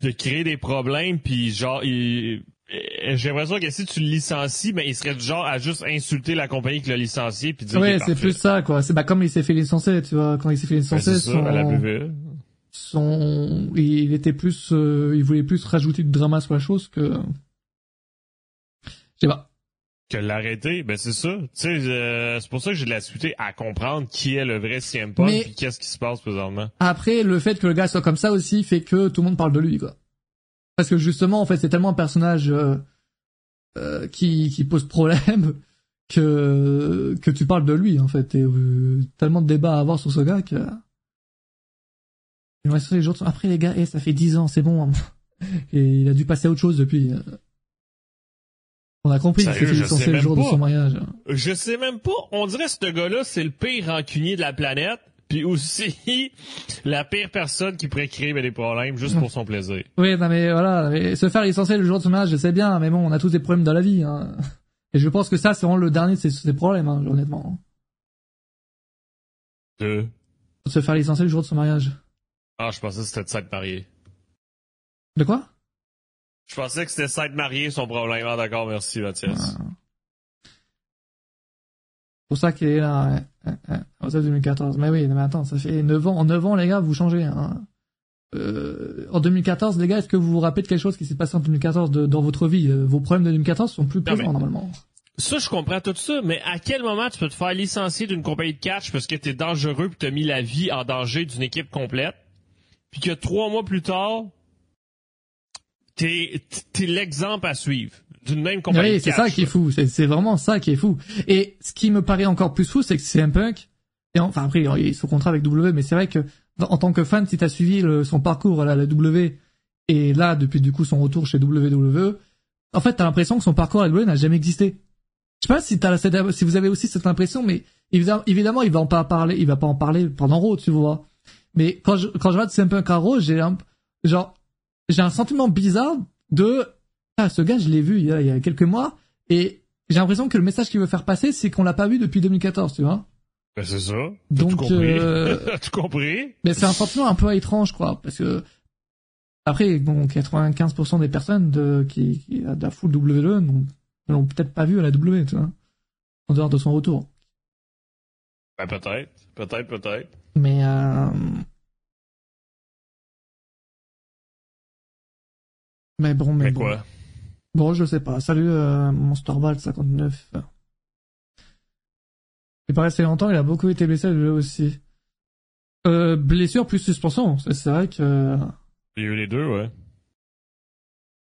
de créer des problèmes, puis genre, il, j'ai l'impression que si tu le licencies, ben, il serait du genre à juste insulter la compagnie qui l'a licencié puis dire Ouais, c'est plus ça, quoi. C'est bah, comme il s'est fait licencier, tu vois, quand il s'est fait licencier, ben, son... son, il était plus, euh, il voulait plus rajouter du drama sur la chose que, je sais pas que l'arrêter, ben c'est ça. Tu sais, euh, c'est pour ça que j'ai de la difficulté à comprendre qui est le vrai CM Punk et qu'est-ce qui se passe présentement. Après, le fait que le gars soit comme ça aussi fait que tout le monde parle de lui, quoi. Parce que justement, en fait, c'est tellement un personnage euh, euh, qui, qui pose problème que que tu parles de lui, en fait. Et tellement de débats à avoir sur ce gars que. Les jours. Après, les gars, eh, ça fait dix ans, c'est bon. Hein. Et il a dû passer à autre chose depuis. On a compris que c'était le jour de son mariage. Je sais même pas. On dirait que ce gars-là, c'est le pire rancunier de la planète. Puis aussi, la pire personne qui pourrait créer des problèmes juste pour son plaisir. Oui, non mais voilà, se faire licencier le jour de son mariage, je sais bien, mais bon, on a tous des problèmes dans la vie. Hein. Et je pense que ça, c'est vraiment le dernier de ses, problèmes, hein, honnêtement. De Se faire licencier le jour de son mariage. Ah, je pensais que c'était de s'être marié. De quoi? Je pensais que c'était s'être marié son problème. Ah, d'accord, merci, Mathias. C'est pour ça qu'il est là, en 2014. Mais oui, mais attends, ça fait 9 ans. En 9 ans, les gars, vous changez. Hein. Euh, en 2014, les gars, est-ce que vous vous rappelez de quelque chose qui s'est passé en 2014 dans votre vie? Euh, Vos problèmes de 2014 sont plus présents, normalement. Ça, je comprends tout ça, mais à quel moment tu peux te faire licencier d'une compagnie de catch parce que t'es dangereux et t'as mis la vie en danger d'une équipe complète, puis que trois mois plus tard, t'es es, l'exemple à suivre d'une même compagnie. Oui, c'est ça qui est fou. C'est vraiment ça qui est fou. Et ce qui me paraît encore plus fou, c'est que un punk. Et enfin après, il est sous contrat avec W, mais c'est vrai que en tant que fan, si t'as suivi son parcours à la, W et là depuis du coup son retour chez WWE, en fait t'as l'impression que son parcours à la WWE n'a jamais existé. Je sais pas si t'as si vous avez aussi cette impression, mais évidemment il va en pas parler, il va pas en parler pendant Raw, tu vois. Mais quand je quand je vois de Punk à Raw, j'ai un genre j'ai un sentiment bizarre de ah ce gars je l'ai vu il y, a, il y a quelques mois et j'ai l'impression que le message qu'il veut faire passer c'est qu'on l'a pas vu depuis 2014 tu vois. Ben c'est ça. Donc tout compris. euh... tout compris. mais c'est un sentiment un peu étrange quoi parce que après bon 95% des personnes de qui, qui de la full WWE n'ont l'ont peut-être pas vu à la W tu vois en dehors de son retour ben peut-être peut-être peut-être mais euh Mais bon, mais, bon. quoi? Bon, je sais pas. Salut, euh, Monsterball 59. Il paraît assez longtemps, il a beaucoup été blessé lui aussi. Euh, blessure plus suspension, c'est vrai que... Il y a eu les deux, ouais.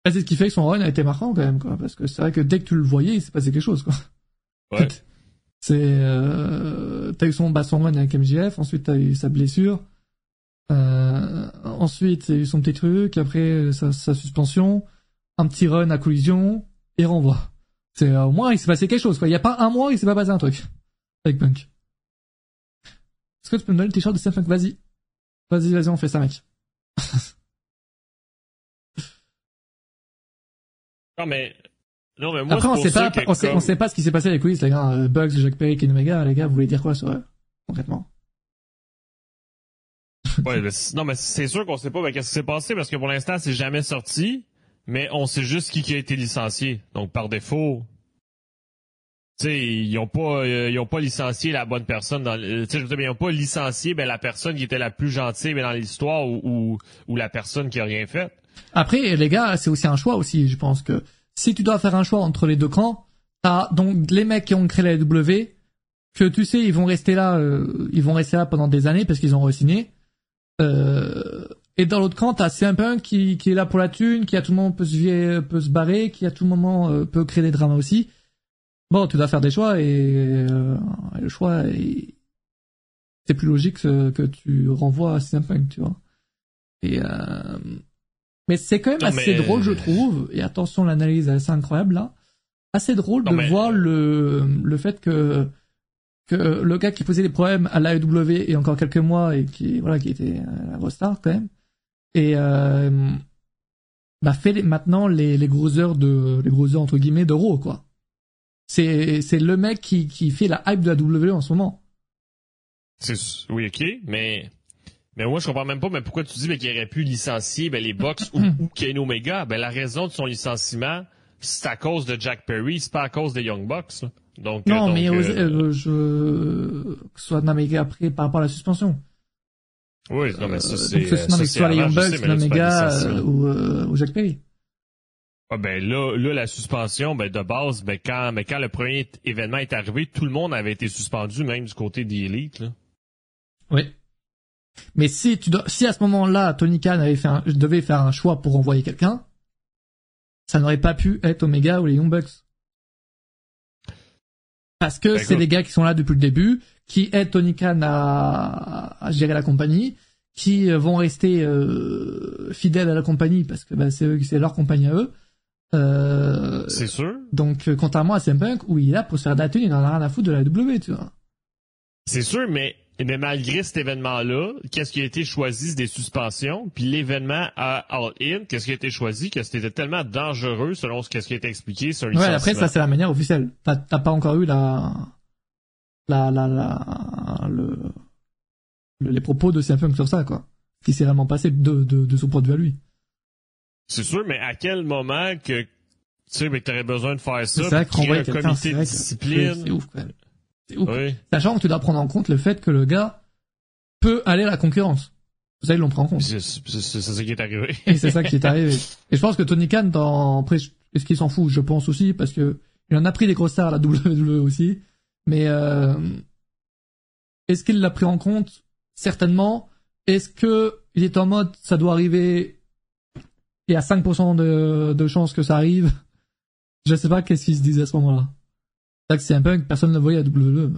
C'est ce qui fait que son run a été marquant quand même, quoi. Parce que c'est vrai que dès que tu le voyais, il s'est passé quelque chose, quoi. Ouais. C'est... Euh, t'as eu son, bah, son run avec MJF, ensuite t'as eu sa blessure. Euh, ensuite, a eu son petit truc, après sa, suspension, un petit run à collision et renvoi. C'est au moins il s'est passé quelque chose quoi. Il y a pas un mois, il s'est pas passé un truc avec Punk. Est-ce que tu peux me donner le t-shirt de Punk Vas-y, vas-y, vas-y, on fait ça, mec. non mais non mais moi après on sait pas, on, sait, on sait pas ce qui s'est passé avec Willis les gars. Euh, Bugs, Jack Perry, Ken Omega, les gars, vous voulez dire quoi sur eux concrètement? Ouais, non, mais c'est sûr qu'on sait pas qu'est-ce qui s'est passé parce que pour l'instant, c'est jamais sorti, mais on sait juste qui, a été licencié. Donc, par défaut, tu sais, ils ont pas, euh, ils ont pas licencié la bonne personne dans, tu sais, je veux dire, ils ont pas licencié, ben, la personne qui était la plus gentille, ben, dans l'histoire ou, ou, la personne qui a rien fait. Après, les gars, c'est aussi un choix aussi, je pense que si tu dois faire un choix entre les deux camps, t'as donc les mecs qui ont créé la W, que tu sais, ils vont rester là, euh, ils vont rester là pendant des années parce qu'ils ont re-signé. Euh, et dans l'autre camp, t'as CM Punk qui, qui est là pour la thune, qui à tout moment peut se, peut se barrer, qui à tout moment euh, peut créer des dramas aussi. Bon, tu dois faire des choix et, euh, le choix, c'est plus logique que, que, tu renvoies à CM Punk, tu vois. Et euh... mais c'est quand même assez drôle, je trouve. Et attention, l'analyse est assez incroyable là. Assez drôle de voir le le fait que que le gars qui posait des problèmes à l'AEW il y a encore quelques mois et qui voilà qui était un grosse star quand même et euh, bah fait maintenant les les gros heures de les gros heures entre guillemets d'euros quoi. C'est c'est le mec qui qui fait la hype de la WWE en ce moment. C'est oui ok mais mais moi je comprends même pas mais pourquoi tu dis ben, qu'il aurait pu licencier ben, les Bucks ou, ou Omega? Ben la raison de son licenciement c'est à cause de Jack Perry c'est pas à cause des Young Bucks. Donc, non, euh, mais euh, euh, je, que ce soit Namega après par rapport à la suspension. Oui, non, mais ça, c'est. Donc, ce soit, soit les Young Bucks, Namega ou, ou Jack Perry. Ah ben là, là, la suspension, ben de base, ben quand, ben quand le premier événement est arrivé, tout le monde avait été suspendu, même du côté des élites. Là. Oui. Mais si tu dois, si à ce moment-là, Tony Khan avait fait un, devait faire un choix pour envoyer quelqu'un, ça n'aurait pas pu être Omega ou les Young Bucks. Parce que c'est des gars qui sont là depuis le début, qui aident Tony Khan à, à gérer la compagnie, qui vont rester euh, fidèles à la compagnie parce que bah, c'est c'est leur compagnie à eux. Euh, c'est sûr. Donc, contrairement à CM Punk, où il est là pour se faire dater, il en a rien à foutre de la W, tu vois. C'est sûr, mais mais malgré cet événement-là, qu'est-ce qui a été choisi? Des suspensions, puis l'événement à All In, qu'est-ce qui a été choisi, que c'était tellement dangereux selon ce qui a été expliqué sur Ouais, après ça c'est la manière officielle. T'as pas encore eu la la la la le, les propos de CM Punk sur ça quoi, qui s'est vraiment passé de de de son point de vue à lui. C'est sûr, mais à quel moment que tu sais, mais t'aurais besoin de faire ça, c'est créer un comité de discipline? C'est ouf. Oui. Sachant que tu dois prendre en compte le fait que le gars peut aller à la concurrence. Ça, ils l'ont pris en compte. C'est ça qui est arrivé. Et c'est ça qui est arrivé. Et je pense que Tony Khan, dans, après, est-ce qu'il s'en fout? Je pense aussi, parce que il en a pris des grosses stars à la WWE aussi. Mais, euh, est-ce qu'il l'a pris en compte? Certainement. Est-ce que il est en mode, ça doit arriver, il y a 5% de, de chances que ça arrive? Je sais pas qu'est-ce qu'il se disait à ce moment-là que c'est un peu que personne ne voyait à WWE.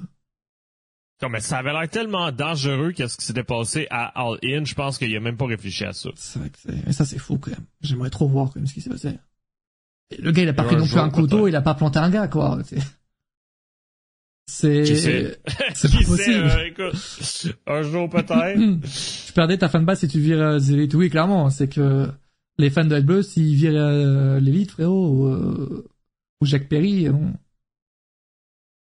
Non, mais ça avait l'air tellement dangereux qu'est-ce qui s'était passé à All In, je pense qu'il a même pas réfléchi à ça. C'est vrai que c'est, mais ça c'est fou quand même. J'aimerais trop voir quand même ce qui s'est passé. le gars, il a pas pris non plus un couteau, il a pas planté un gars, quoi. C'est, c'est, c'est pas possible. Euh, écoute, un jour peut-être. tu perdais ta fanbase si tu vires euh, l'élite. Oui, clairement, c'est que les fans de Bull, s'ils virent euh, l'élite, frérot, ou, euh, ou Jacques Perry, bon,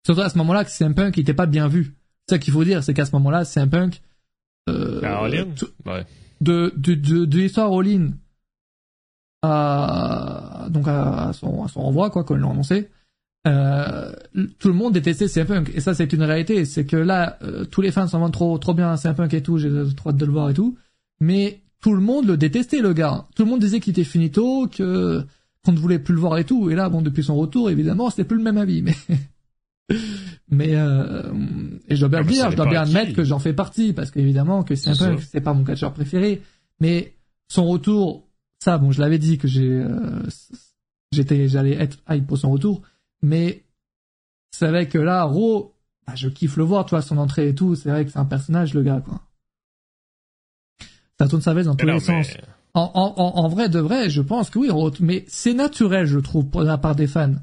Surtout à ce moment-là que c'est un punk qui était pas bien vu. C'est ça qu'il faut dire, c'est qu'à ce moment-là, c'est un punk euh, ouais. de, de, de, de l'histoire all-in à, donc à, son, à son renvoi, quoi, comme ils l'ont annoncé. Euh, tout le monde détestait CM Punk et ça c'est une réalité c'est que là euh, tous les fans s'en vont trop trop bien CM Punk et tout j'ai trop hâte de le voir et tout mais tout le monde le détestait le gars tout le monde disait qu'il était finito que qu'on ne voulait plus le voir et tout et là bon depuis son retour évidemment c'était plus le même avis mais mais euh, et je dois bien ah, dire, je dois bien admettre que j'en fais partie parce qu'évidemment que c'est un peu c'est pas mon catcheur préféré, mais son retour, ça bon, je l'avais dit que j'ai euh, j'étais j'allais être hype pour son retour, mais c'est vrai que là Ro, bah, je kiffe le voir, toi son entrée et tout, c'est vrai que c'est un personnage le gars quoi. Ça tourne sa veste dans tous les sens. En, en, en, vrai de vrai, je pense que oui, mais c'est naturel, je trouve, pour la part des fans.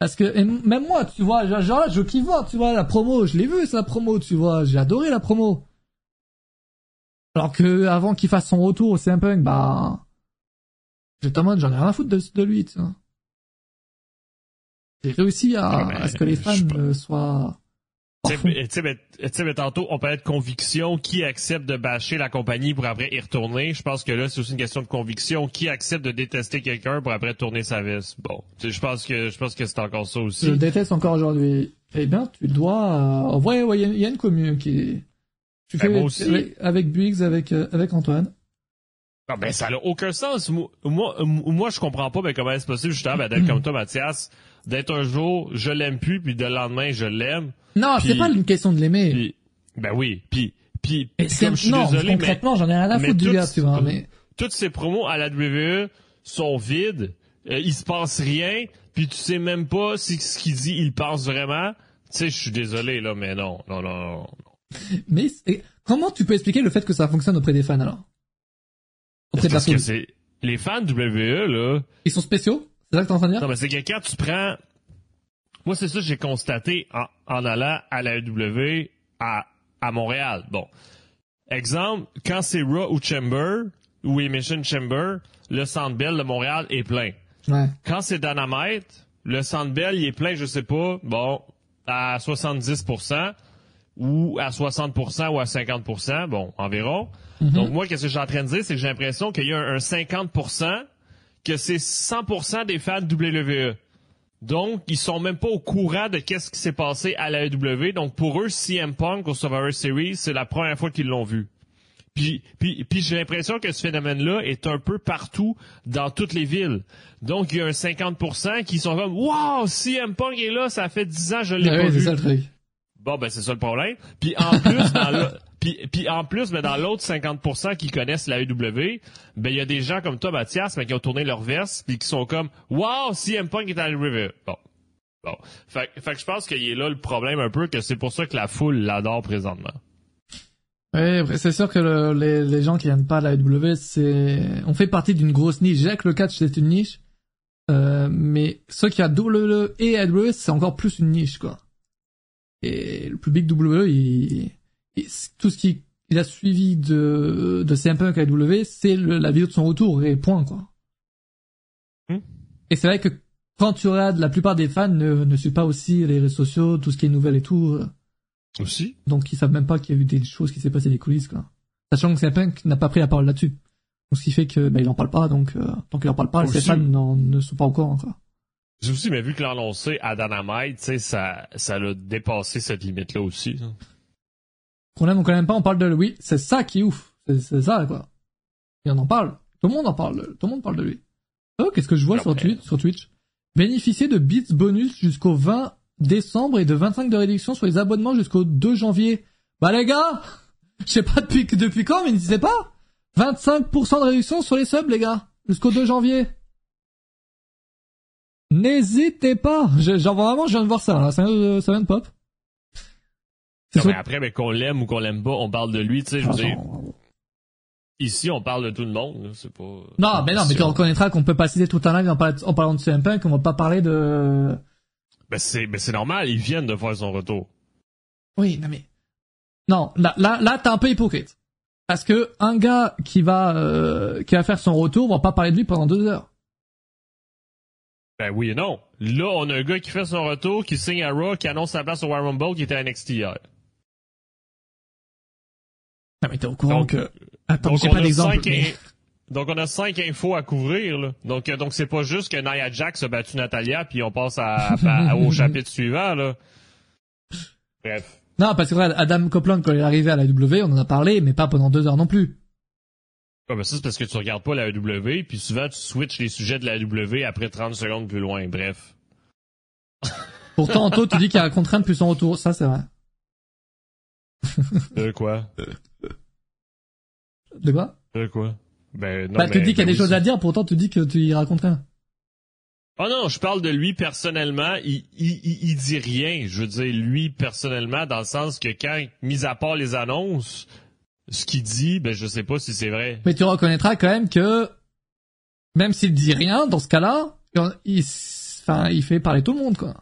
Parce que même moi, tu vois, genre je kiffe voir, tu vois, la promo, je l'ai vu, c'est la promo, tu vois, j'ai adoré la promo. Alors que avant qu'il fasse son retour au CM Punk, bah, j'étais en mode, j'en ai rien à foutre de, lui, tu vois. J'ai réussi à, à, ce que les fans euh, soient tu sais, mais tantôt, on parlait de conviction. Qui accepte de bâcher la compagnie pour après y retourner? Je pense que là, c'est aussi une question de conviction. Qui accepte de détester quelqu'un pour après tourner sa veste? Bon, je pense que je pense que c'est encore ça aussi. Je déteste encore aujourd'hui. Eh bien, tu dois... Euh... Ouais, ouais, il y, a une commune qui... Tu ben, fais aussi. avec, Biggs, avec, euh, avec Antoine. Non, ben ça n'a aucun sens. Moi, moi, je comprends pas ben, comment c'est possible justement ben, d'être comme toi, Mathias, d'être un jour, je l'aime plus, puis de le lendemain, je l'aime. Non, c'est pas une question de l'aimer. Ben oui, puis puis comme je suis non, désolé, concrètement, j'en ai rien à foutre du gars, tu vois, mais toutes ces promos à la WWE sont vides, euh, il se passe rien, puis tu sais même pas si ce qu'il dit, il pense vraiment. Tu sais, je suis désolé là, mais non, non, non, non. Mais comment tu peux expliquer le fait que ça fonctionne auprès des fans alors? Auprès de la que c'est les fans de WWE là, ils sont spéciaux? C'est ça que t'es en train de dire? Non, mais c'est que quand tu prends moi, c'est ça que j'ai constaté en, en, allant à la WWE à, à Montréal. Bon. Exemple, quand c'est Raw ou Chamber, ou Emission Chamber, le Centre Bell de Montréal est plein. Ouais. Quand c'est Dynamite, le Centre Bell, il est plein, je sais pas, bon, à 70%, ou à 60% ou à 50%, bon, environ. Mm-hmm. Donc moi, qu'est-ce que je suis en train de dire, c'est que j'ai l'impression qu'il y a un, un 50% que c'est 100% des fans WWE. Donc, ils sont même pas au courant de qu'est-ce qui s'est passé à la AEW. Donc, pour eux, CM Punk au Survivor Series, c'est la première fois qu'ils l'ont vu. Puis, puis, puis j'ai l'impression que ce phénomène-là est un peu partout dans toutes les villes. Donc, il y a un 50% qui sont comme « Wow, CM Punk est là, ça fait 10 ans, je l'ai pas vu. » Bon, ben c'est ça le problème. Puis en plus, dans le... Puis, puis en plus, mais dans l'autre 50% qui connaissent la EW, ben il y a des gens comme toi, Mathias, mais qui ont tourné leur veste puis qui sont comme Wow, CM Punk est à River. Bon. Bon. Fait, fait que je pense qu'il est là le problème un peu, que c'est pour ça que la foule l'adore présentement. Oui, c'est sûr que les, les, gens qui viennent pas à la EW, c'est, on fait partie d'une grosse niche. J'ai que le catch c'est une niche, euh, mais ceux qui a WWE et AWS, c'est encore plus une niche, quoi. Et le public WWE, il, tout ce qui il a suivi de, de CM Punk à W, c'est la vidéo de son retour et point quoi. Hmm. Et c'est vrai que quand tu regardes, la plupart des fans ne, ne suivent pas aussi les réseaux sociaux, tout ce qui est nouvelle et tout. Euh. Aussi. Donc ils savent même pas qu'il y a eu des choses qui s'est passé des coulisses quoi. Sachant que CM Punk n'a pas pris la parole là-dessus. Donc ce qui fait que bah, il en parle pas, donc euh, tant qu'il en parle pas, les fans ne sont pas au courant quoi. J'ai aussi, mais vu que l'annoncé à Dynamite, tu sais, ça, ça a dépassé cette limite-là aussi. Qu'on aime ou qu'on aime pas, on parle de lui. C'est ça qui est ouf. C'est ça, quoi. Et on en parle. Tout le monde en parle. Tout le monde parle de lui. Oh, qu'est-ce que je vois sur, Twitch, sur Twitch? Bénéficier de bits bonus jusqu'au 20 décembre et de 25 de réduction sur les abonnements jusqu'au 2 janvier. Bah les gars Je sais pas depuis, depuis quand, mais n'hésitez pas 25% de réduction sur les subs, les gars Jusqu'au 2 janvier N'hésitez pas Genre vraiment, je viens de voir ça, là. Ça, ça vient de pop. Non, mais après, mais qu'on l'aime ou qu'on l'aime pas, on parle de lui, tu sais, je veux dire. Ici, on parle de tout le monde, c'est pas... Non, mais non, mais tu reconnaîtras qu'on peut pas citer tout un live en, parlant, de CM Punk, qu'on va pas parler de... Ben c'est, ben c'est normal, ils viennent de faire son retour. Oui, non mais... Non, là, là, là, t'es un peu hypocrite. Parce que un gars qui va, euh, qui va faire son retour, on va pas parler de lui pendant deux heures. Ben oui et non. Là, on a un gars qui fait son retour, qui signe à Raw, qui annonce sa place au War Rumble, qui était à NXT hier. Non, mais t'es au courant que... Attends, j'ai pas d'exemple. Donc on a cinq infos à couvrir. Là. Donc euh, donc c'est pas juste que Nia Jax a battu Natalia puis on passe à, au chapitre suivant là. Bref. Non parce que Adam Copeland quand il est arrivé à la W on en a parlé mais pas pendant deux heures non plus. Ouais, mais ça c'est parce que tu regardes pas la W puis souvent tu switches les sujets de la W après 30 secondes plus loin. Bref. Pourtant toi tu dis qu'il y a un contrainte plus son retour ça c'est vrai. De quoi? De quoi? De quoi? Ben non. Bah, tu dis qu'il y a des choses à dire, pourtant tu dis que tu y racontes rien. Oh non, je parle de lui personnellement. Il, il, il, dit rien. Je veux dire, lui personnellement, dans le sens que quand, mis à part les annonces, ce qu'il dit, ben je sais pas si c'est vrai. Mais tu reconnaîtras quand même que même s'il dit rien, dans ce cas-là, il, enfin, il fait parler tout le monde, quoi.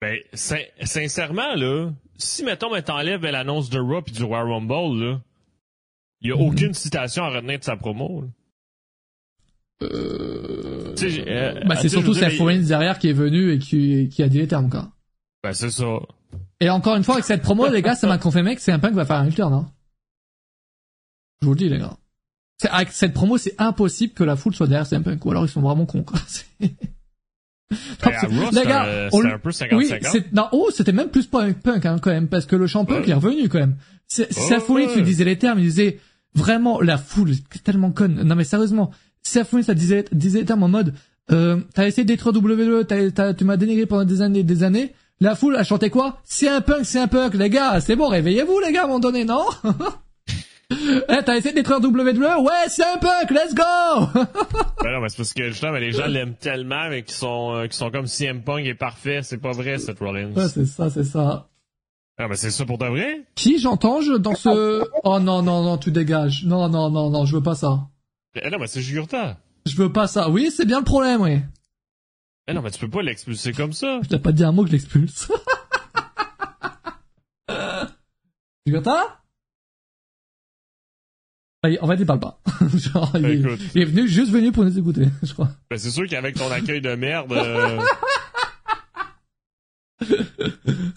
Ben, sincèrement, là, si, mettons, ben, t'enlèves l'annonce de Raw et du Royal Rumble, là, il y a mhm. aucune citation à retenir de sa promo, là. Euh... euh bah, c'est surtout Seth Rollins derrière qui est venu et qui, qui a dit les termes, quoi. Ben, c'est ça. Et encore une fois, avec cette promo, les gars, ça m'a confirmé que c'est un punk qui va faire un turn, hein. Je vous le dis, les gars. Avec cette promo, c'est impossible que la foule soit derrière CM Punk, ou alors ils sont vraiment cons, quoi. les gars, c'était un peu 50-50. Oui, non, oh, c'était même plus punk, punk hein, quand même, parce que le champion qui est revenu quand même. C'est oh, folie, tu disais les termes, il disait vraiment la foule, tellement conne. Non mais sérieusement, c'est folie, ça disait, disait les termes en mode, euh, t'as essayé de détruire WWE, tu m'as dénigré pendant des années, des années. La foule a chanté quoi? C'est un punk, c'est un punk, les gars, c'est bon, réveillez-vous les gars à un moment donné, non? Eh, t'as essayé de détruire WWE? Ouais, c'est un punk, let's go! ben non, mais c'est parce que justement, les gens l'aiment tellement, mais qui sont, euh, qui sont comme CM Punk est parfait. C'est pas vrai, cette Rollins. Ouais, c'est ça, c'est ça. Ah, mais c'est ça pour de vrai? Qui j'entends je, dans ce... Oh non, non, non, tu dégages. Non, non, non, non, je veux pas ça. Eh non, mais c'est Jugurta. Je veux pas ça. Oui, c'est bien le problème, oui. Eh non, mais tu peux pas l'expulser comme ça. Je t'ai pas dit un mot que je l'expulse. Jugurta En fait, il parle pas. Genre, il, est, Écoute. il est venu, juste venu pour nous écouter, je crois. Ben, c'est sûr qu'avec ton accueil de merde, euh,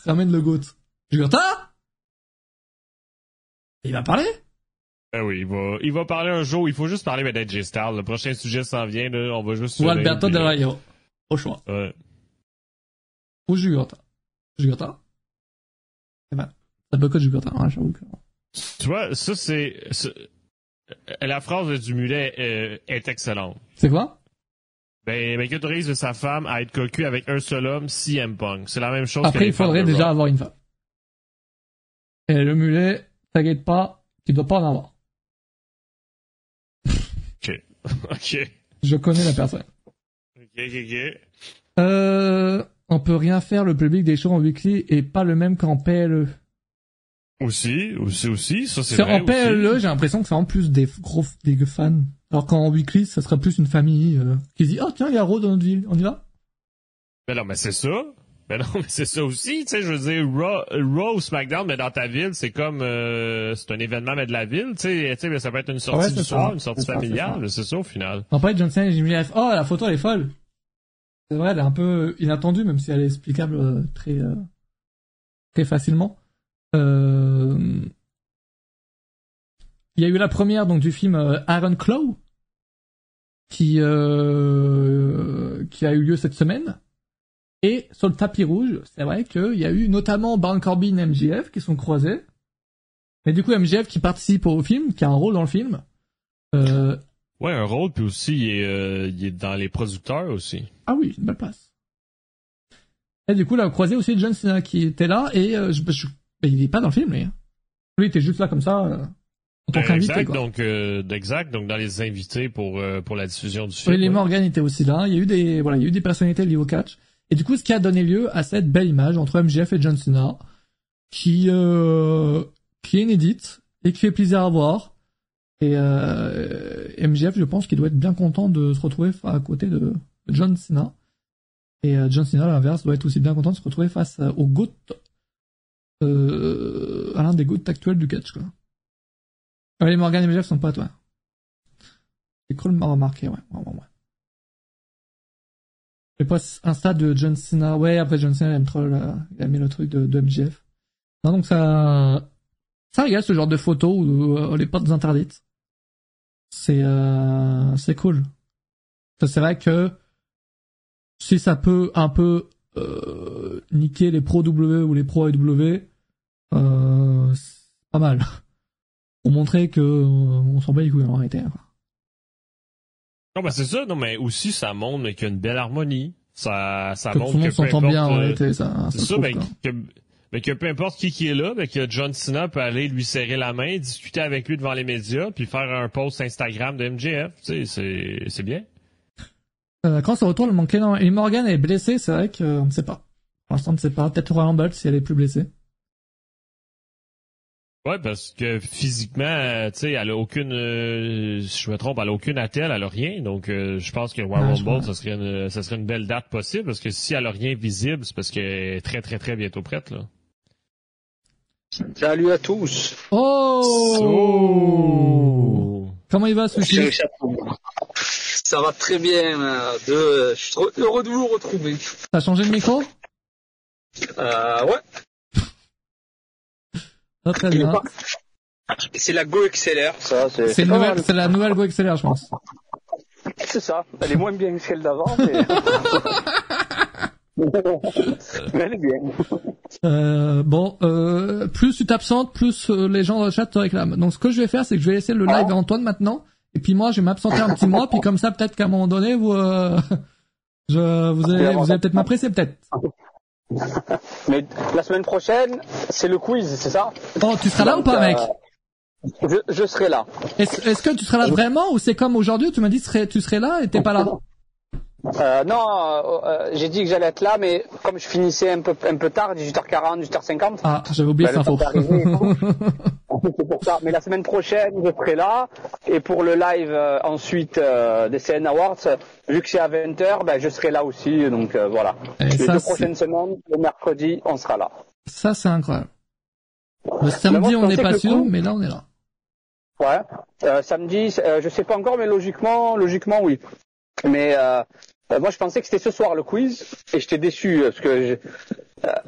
Ramène le goat. Jugurta Il va parler? Ben oui, il va, il va parler un jour. Il faut juste parler ben, d'AJ Styles. Le prochain sujet s'en vient, là. On va juste. Ou Alberto Del euh, Choix. ouais. Ou Jugurta. Jugurta Eh ben, ça boycotte Jugurta, hein, j'avoue que... Tu vois, ça, c'est, c'est- la phrase du mulet euh, est excellente. C'est quoi? Ben, ben, qui autorise sa femme à être cocu avec un seul homme, CM Punk. C'est la même chose que Après, il faudrait déjà avoir une femme. Et le mulet, t'inquiète pas, tu dois pas en avoir. Ok. ok. Je connais la personne. Ok, ok, ok. Euh, on peut rien faire, le public des shows en weekly est pas le même qu'en PLE. Aussi, aussi, aussi. Ça, c'est vrai. en PLE, j'ai l'impression que c'est en plus des gros, des fans. Alors qu'en weekly, ça serait plus une famille, euh, qui se dit, oh tiens, il y a Raw dans notre ville, on y va? Ben non, mais c'est ça. Ben non, mais c'est ça aussi. Tu sais, je veux dire, Raw, Raw ou SmackDown, mais dans ta ville, c'est comme, euh, c'est un événement, mais de la ville. Tu sais, tu sais, ça peut être une sortie Ouais, du soir, ça. une sortie familiale. C'est ça, au final. En fait, John Cena et Jimmy F. Oh, la photo, elle est folle. C'est vrai, elle est un peu inattendue, même si elle est explicable euh, très, euh, très facilement. Euh... Il y a eu la première donc du film euh, Iron Claw, qui euh, qui a eu lieu cette semaine. Et sur le tapis rouge, c'est vrai qu'il y a eu notamment Baron Corbin et MJF qui sont croisés. Mais du coup, MJF qui participe au film, qui a un rôle dans le film. Euh, Ouais, un rôle, puis aussi, il est, euh, il est dans les producteurs aussi. Ah oui, une belle place. Et du coup, là, on croisé aussi John Cena qui était là, et euh, je, je- mais il est pas dans le film, lui. hein. Lui, il était juste là comme ça, euh, en tant Euh, qu'invité, exact, quoi. donc, euh, exact, donc dans les invités pour, pour la diffusion du film. Oui, les. Morgan était aussi là. Il y a eu des, voilà, il y a eu des personnalités liées au catch. Et du coup, ce qui a donné lieu à cette belle image entre MJF et John Cena, qui, qui est inédite et qui fait plaisir à voir. Et euh, MJF, je pense qu'il doit être bien content de se retrouver à côté de John Cena. Et euh, John Cena, à l'inverse, doit être aussi bien content de se retrouver face euh, au GOAT, euh, à l'un des GOAT actuels du catch, quoi. Les Morgan et MJF sont pas toi. C'est de m'a remarqué, ouais. ouais, ouais, ouais. Stade de John Cena. Ouais, après John Cena il aime trop il a mis le truc de, de MJF. Non, donc ça, ça régale ce genre de photos où les portes interdites. C'est, euh, c'est cool. C'est vrai que si ça peut un peu euh, niquer les pro W ou les pro AW, euh, c'est pas mal. Pour montrer que on s'en bat les couilles en réalité. quoi. Non, ben c'est ça, non, mais aussi, ça montre qu'il y a une belle harmonie. Ça, ça Que tout le monde s'entend bien en réalité. Ça, C'est ça ben, que, ben, que peu importe qui qui est là, ben, que John Cena peut aller lui serrer la main, discuter avec lui devant les médias, puis faire un post Instagram de MJF. Tu sais, c'est, bien. Euh, quand ça retourne, le. Et Morgan est blessé, c'est vrai qu'on ne sait pas. Pour l'instant, on ne sait pas. Peut-être Royal Rumble si elle est plus blessée. Ouais, parce que physiquement, euh, tu sais, elle a aucune, euh, si je me trompe, elle a aucune attelle, elle a rien. Donc, euh, je pense que Royal Rumble, ça serait une, ça serait une belle date possible, parce que si elle a rien visible, c'est parce qu'elle est très, très, très bientôt prête, là. Salut à tous. Oh, Comment il va, Sushi? Ça va très bien. euh, De... Je suis trop heureux de vous retrouver. T'as changé de micro? Euh, ouais. Ah, Très bien. C'est la Go XLR, ça. C'est la nouvelle Go XLR, je pense. C'est ça. Elle est moins bien que celle d'avant, mais... mais elle est bien. Euh, bon, euh, plus tu t'absentes, plus euh, les gens dans le chat te réclament. Donc, ce que je vais faire, c'est que je vais laisser le live à Antoine maintenant. Et puis moi, je vais m'absenter un petit mois. Puis comme ça, peut-être qu'à un moment donné, vous, euh, je, vous allez, vous allez peut-être m'apprécier, peut-être. Mais la semaine prochaine, c'est le quiz, c'est ça? Oh, tu seras là ou pas, mec? euh, je, je serai là. Est-ce est-ce que tu seras là vraiment ou c'est comme aujourd'hui où tu m'as dit tu serais, tu serais là et t'es pas là? Euh, non, euh, euh, j'ai dit que j'allais être là, mais comme je finissais un peu, un peu tard, 18h40, 18h50. Ah, j'avais oublié bah, cette info. C'est pour ça. Mais la semaine prochaine, je serai là. Et pour le live euh, ensuite des CN Awards, vu que c'est à 20h, ben, je serai là aussi. Donc voilà. Et Les ça, deux prochaines semaines, le mercredi, on sera là. Ça, c'est incroyable. Le samedi, on n'est pas sûr, coup- mais là, on est là. Ouais. Samedi, je sais pas encore, mais logiquement, logiquement, oui. Mais euh, moi, je pensais que c'était ce soir le quiz, et j'étais déçu euh, parce que euh,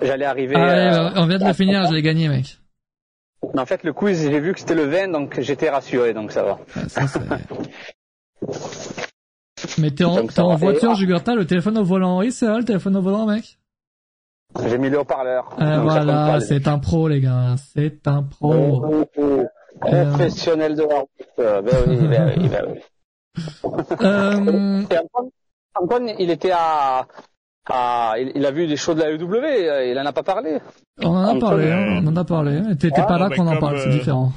j'allais arriver. Ah, on vient de le finir, je l'ai gagné, mec. mais en fait, le quiz, j'ai vu que c'était le 20, donc j'étais rassuré, donc ça va. Ça, c'est- Mais t'es en, ça en voiture, Jugurta, le téléphone au volant. Oui, c'est vrai, le téléphone au volant, mec. J'ai mis le haut-parleur. Ah, voilà, c'est un pro, les gars. C'est un pro. Oh, oh, oh. Professionnel de la route. Ben oui, ben oui, ben oui. Euh, Antoine, il était à, à il, il a vu des shows de la EW, euh, il en a pas parlé. on en a parlé, hein, on en a parlé. T'étais Ah, pas là mais qu'on en parle, c'est euh, différent.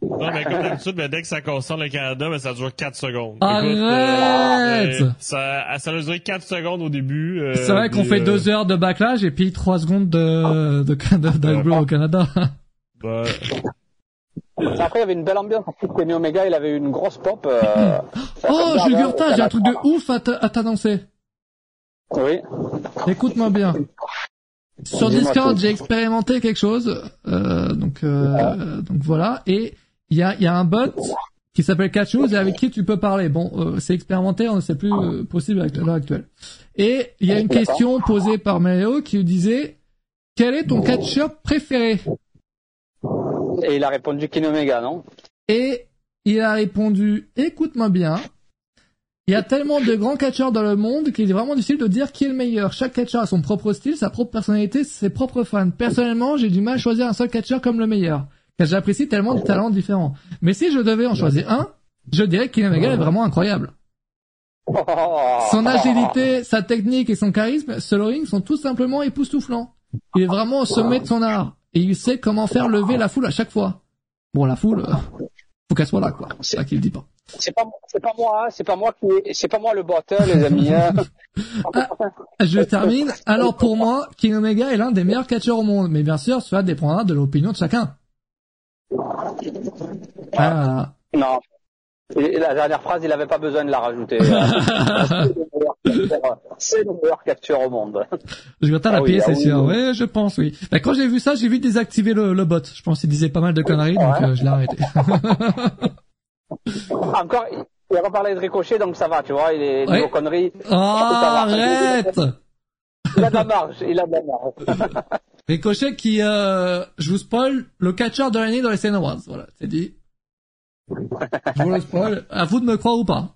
Non, mais comme d'habitude, dès que ça concerne le Canada, ben, ça dure 4 secondes. Arrête Écoute, euh, ça, ça a duré 4 secondes au début. euh, C'est vrai qu'on fait euh, deux heures de backlash et puis trois secondes de, de, de, au Canada. ben, Après, il y avait une belle ambiance. Kenny Omega, il avait une grosse pop. Euh, Oh, Jugurta, j'ai un truc de ouf à à t'annoncer. Oui. Écoute-moi bien. Sur Discord, j'ai expérimenté quelque chose, euh, donc euh, donc voilà, et il y a y a un bot qui s'appelle Catch News et avec qui tu peux parler. Bon, euh, c'est expérimenté, on- c'est plus euh, possible avec l'heure actuelle. Et il y a une question posée par Mario qui disait quel est ton catcheur préféré? Et il a répondu Kenny Omega, non? Et il a répondu écoute-moi bien. Il y a tellement de grands catcheurs dans le monde qu'il est vraiment difficile de dire qui est le meilleur. Chaque catcheur a son propre style, sa propre personnalité, ses propres fans. Personnellement, j'ai du mal à choisir un seul catcheur comme le meilleur, car j'apprécie tellement de talents différents. Mais si je devais en choisir un, je dirais que Omega est vraiment incroyable. Son agilité, sa technique et son charisme, ring sont tout simplement époustouflants. Il est vraiment au sommet de son art. Et il sait comment faire lever la foule à chaque fois. Bon, la foule, euh, faut qu'elle soit là, quoi. C'est ça qu'il dit pas. C'est pas, c'est pas moi, hein, c'est pas moi qui, c'est pas moi le hein, les amis. hein. Je termine. Alors pour moi, King Omega est l'un des meilleurs catcheurs au monde. Mais bien sûr, cela dépendra de l'opinion de chacun. Ah, non. La dernière phrase, il avait pas besoin de la rajouter. c'est le meilleur capture au monde. je vais Ah la oui, pièce, ah c'est oui, sûr. oui. Je pense, oui. Bah, quand j'ai vu ça, j'ai vite désactivé le, le bot. Je pense qu'il disait pas mal de conneries, donc euh, je l'ai arrêté. Encore, il a pas parlé de ricochet, donc ça va, tu vois, il est Ouais. conneries. oh, arrête Il a de la marge, il a de la marge. Ricochet qui, euh, je vous spoil, le catcheur de l'année dans les Scene Awards. Voilà, c'est dit. Je vous le spoil. À vous de me croire ou pas.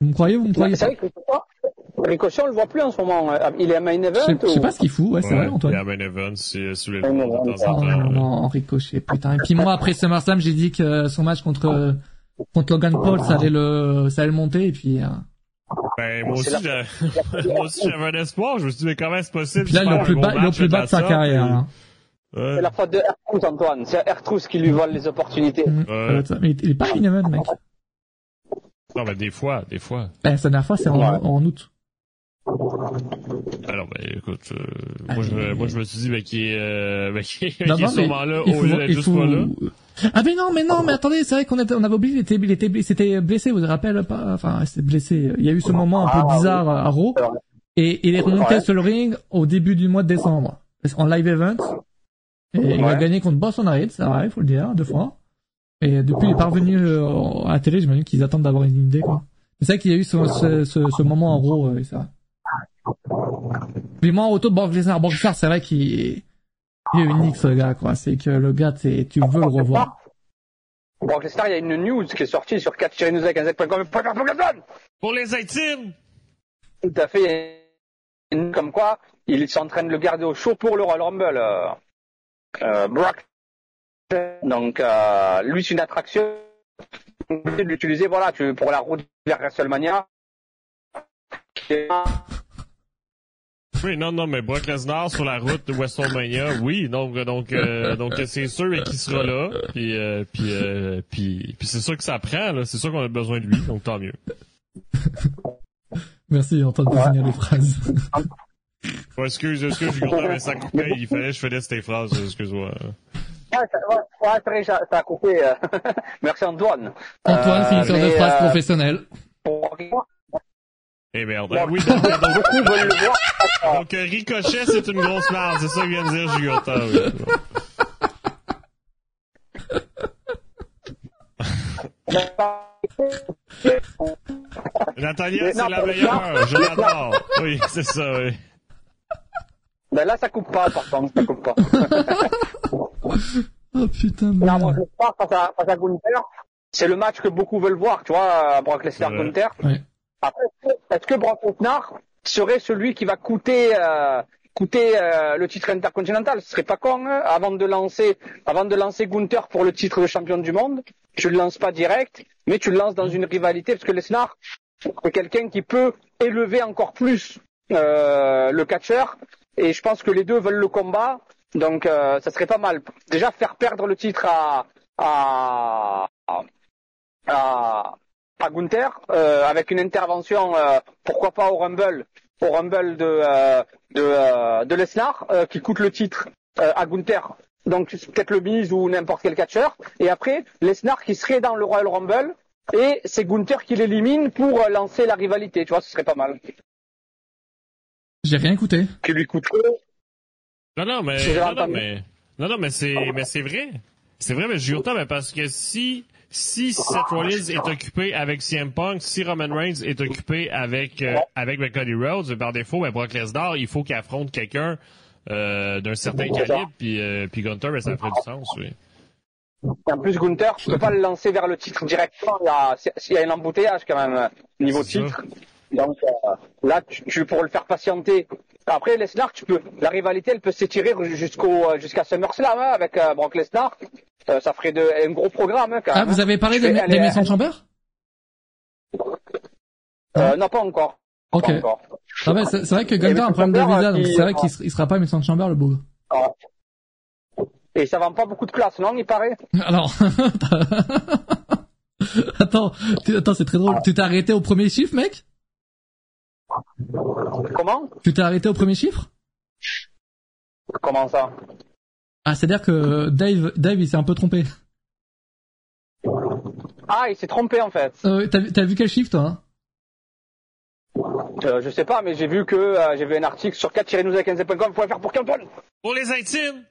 Vous me croyez ou vous me croyez C'est vrai que Ricochet, Ricochet, on le voit plus en ce moment. hein. Il est à main Je event je sais ou- pas ce qu'il fout, ouais, c'est vrai, ouais, Antoine. Il y a Ben Evans, c'est sous les Oh ouais. non, Ricochet, putain. Et puis moi, après SummerSlam, j'ai dit que son match contre contre Logan Paul, ça allait le ça allait le monter, et puis, euh, Ben, moi aussi, moi aussi, j'avais un espoir. Je me suis dit, mais comment c'est possible? puis là, il est au plus bas, il est au plus bas de sa carrière. et- hein. Ouais. C'est la faute de Ertrous, Antoine. C'est Ertrous qui lui vole les opportunités. Mm, Ouais. il est pas in event, mec. Non, mais des fois, des fois. Ben, sa dernière fois, c'est en, en août. Alors, ben, écoute, euh, moi, je, me- moi, je me suis dit, ben, qu'il est, euh, ben, qu'il est, Non, qu'il est non, mais sûrement là, il au lieu d'être juste faut... pas là. Ah mais non, mais non, mais attendez, c'est vrai qu'on était, on avait oublié, il était, il était, il s'était blessé, vous vous rappelez pas? Enfin, il s'est blessé. Il y a eu ce moment un peu Ah, bizarre à Raw, et il est remonté Ouais. sur le ring au début du mois de décembre, en live event. Et il a gagné contre Boston c'est vrai, il faut le dire, deux fois. Et depuis, il est parvenu euh, à la télé, j'imagine qu'ils attendent d'avoir une idée, quoi. C'est vrai qu'il y a eu ce, ce, ce, ce moment en Raw, euh, c'est vrai. Mais moi, auto de Brock Lesnar, Brock Lesnar, c'est vrai qu'il est, il est unique, ce gars, quoi. C'est que le gars, tu veux le revoir. Brock Lesnar, il y a une news qui est sortie sur 4 news Pour les intimes! Tout à fait. Il Comme quoi, ils sont en train de le garder au chaud pour le Royal Rumble. Euh, euh, Brock. Donc, euh, lui, c'est une attraction. de l'utiliser, voilà, tu, pour la route vers WrestleMania. Oui, non, non, mais Brock Lesnar sur la route de WrestleMania, oui, donc, donc, euh, donc, c'est sûr qu'il sera là, puis, euh, puis, euh, puis, puis c'est sûr que ça prend, là, c'est sûr qu'on a besoin de lui, donc tant mieux. Merci Antoine pour finir les phrases. Ouais, excuse, excuse, je mais ça coupait, il fallait que je finisse tes phrases, excuse-moi. Ouais, ça, ouais, ça, a coupé. euh. Merci Antoine. Antoine, Euh, finisseur de phrase euh, professionnel. pour- Eh merde. Bon, oui, donc, donc, Beaucoup veulent le voir. donc, euh, Ricochet, c'est une grosse merde, c'est ça que vient de dire Jugurta, oui. Natalia, Mais c'est la meilleure, je l'adore. Oui, c'est ça, oui. Ben là, ça coupe pas, par contre, ça coupe pas. Oh putain de Non, moi, je pars face à, face à Gunther. C'est le match que beaucoup veulent voir, tu vois, Brock Lesnar C'est vrai. Gunther. Ouais. Après, est-ce que Brock Lesnar serait celui qui va coûter, euh, coûter euh, le titre intercontinental? Ce serait pas con, hein, avant de lancer, avant de lancer Gunther pour le titre de champion du monde. Tu le lances pas direct, mais tu le lances dans une rivalité parce que Lesnar, c'est quelqu'un qui peut élever encore plus euh, le catcheur. Et je pense que les deux veulent le combat, donc euh, ça serait pas mal. Déjà faire perdre le titre à à à, à Gunther euh, avec une intervention, euh, pourquoi pas au Rumble, au Rumble de euh, de, euh, de Lesnar euh, qui coûte le titre euh, à Gunther. Donc peut-être le Miz ou n'importe quel catcheur. Et après Lesnar qui serait dans le Royal Rumble et c'est Gunther qui l'élimine pour lancer la rivalité. Tu vois, ce serait pas mal. J'ai rien écouté. Qui lui coûte Non, non, mais, non, non, mais, non, non, mais c'est, mais c'est vrai. C'est vrai, mais Jugurta, mais parce que si, si Seth Rollins est occupé avec CM Punk, si Roman Reigns est occupé avec, euh, avec ben, Cody Rhodes, par défaut, ben, Brock Lesnar, il faut qu'il affronte quelqu'un, euh, d'un certain calibre, puis, euh, puis Gunther, ben, ça ferait du sens, oui. En plus, Gunther, tu peux pas le lancer vers le titre directement. Il y a, il y a un embouteillage quand même euh, niveau ça. Donc euh, là, tu, tu pour le faire patienter. Après, Lesnar, tu peux. La rivalité, elle peut s'étirer jusqu'au jusqu'à SummerSlam hein, avec euh, Brock Lesnar. Euh, ça ferait de, un gros programme hein, quand Ah, même. vous avez parlé Je des, fais- des allez, Mason Chamber euh, Non, pas encore. Ok. Ah ouais, c'est vrai que Gunther a un problème de visa, euh, donc c'est vrai qu'il ser- il sera pas Mason Chamber le beau. Ah. Et ça vend pas beaucoup de place, non Il paraît? Alors, attends, attends, c'est très drôle. Tu t'es arrêté au premier chiffre, mec? Comment Tu t'es arrêté au premier chiffre? Comment ça? Ah, c'est-à-dire que Dave, Dave, il s'est un peu trompé. Ah, il s'est trompé en fait. Euh, t'as, vu- t'as vu quel chiffre, toi hein? Euh, je sais pas, mais j'ai vu que euh, j'ai vu un article sur 4-nous-15.com. Faut faire pour Campbell. Pour les intimes!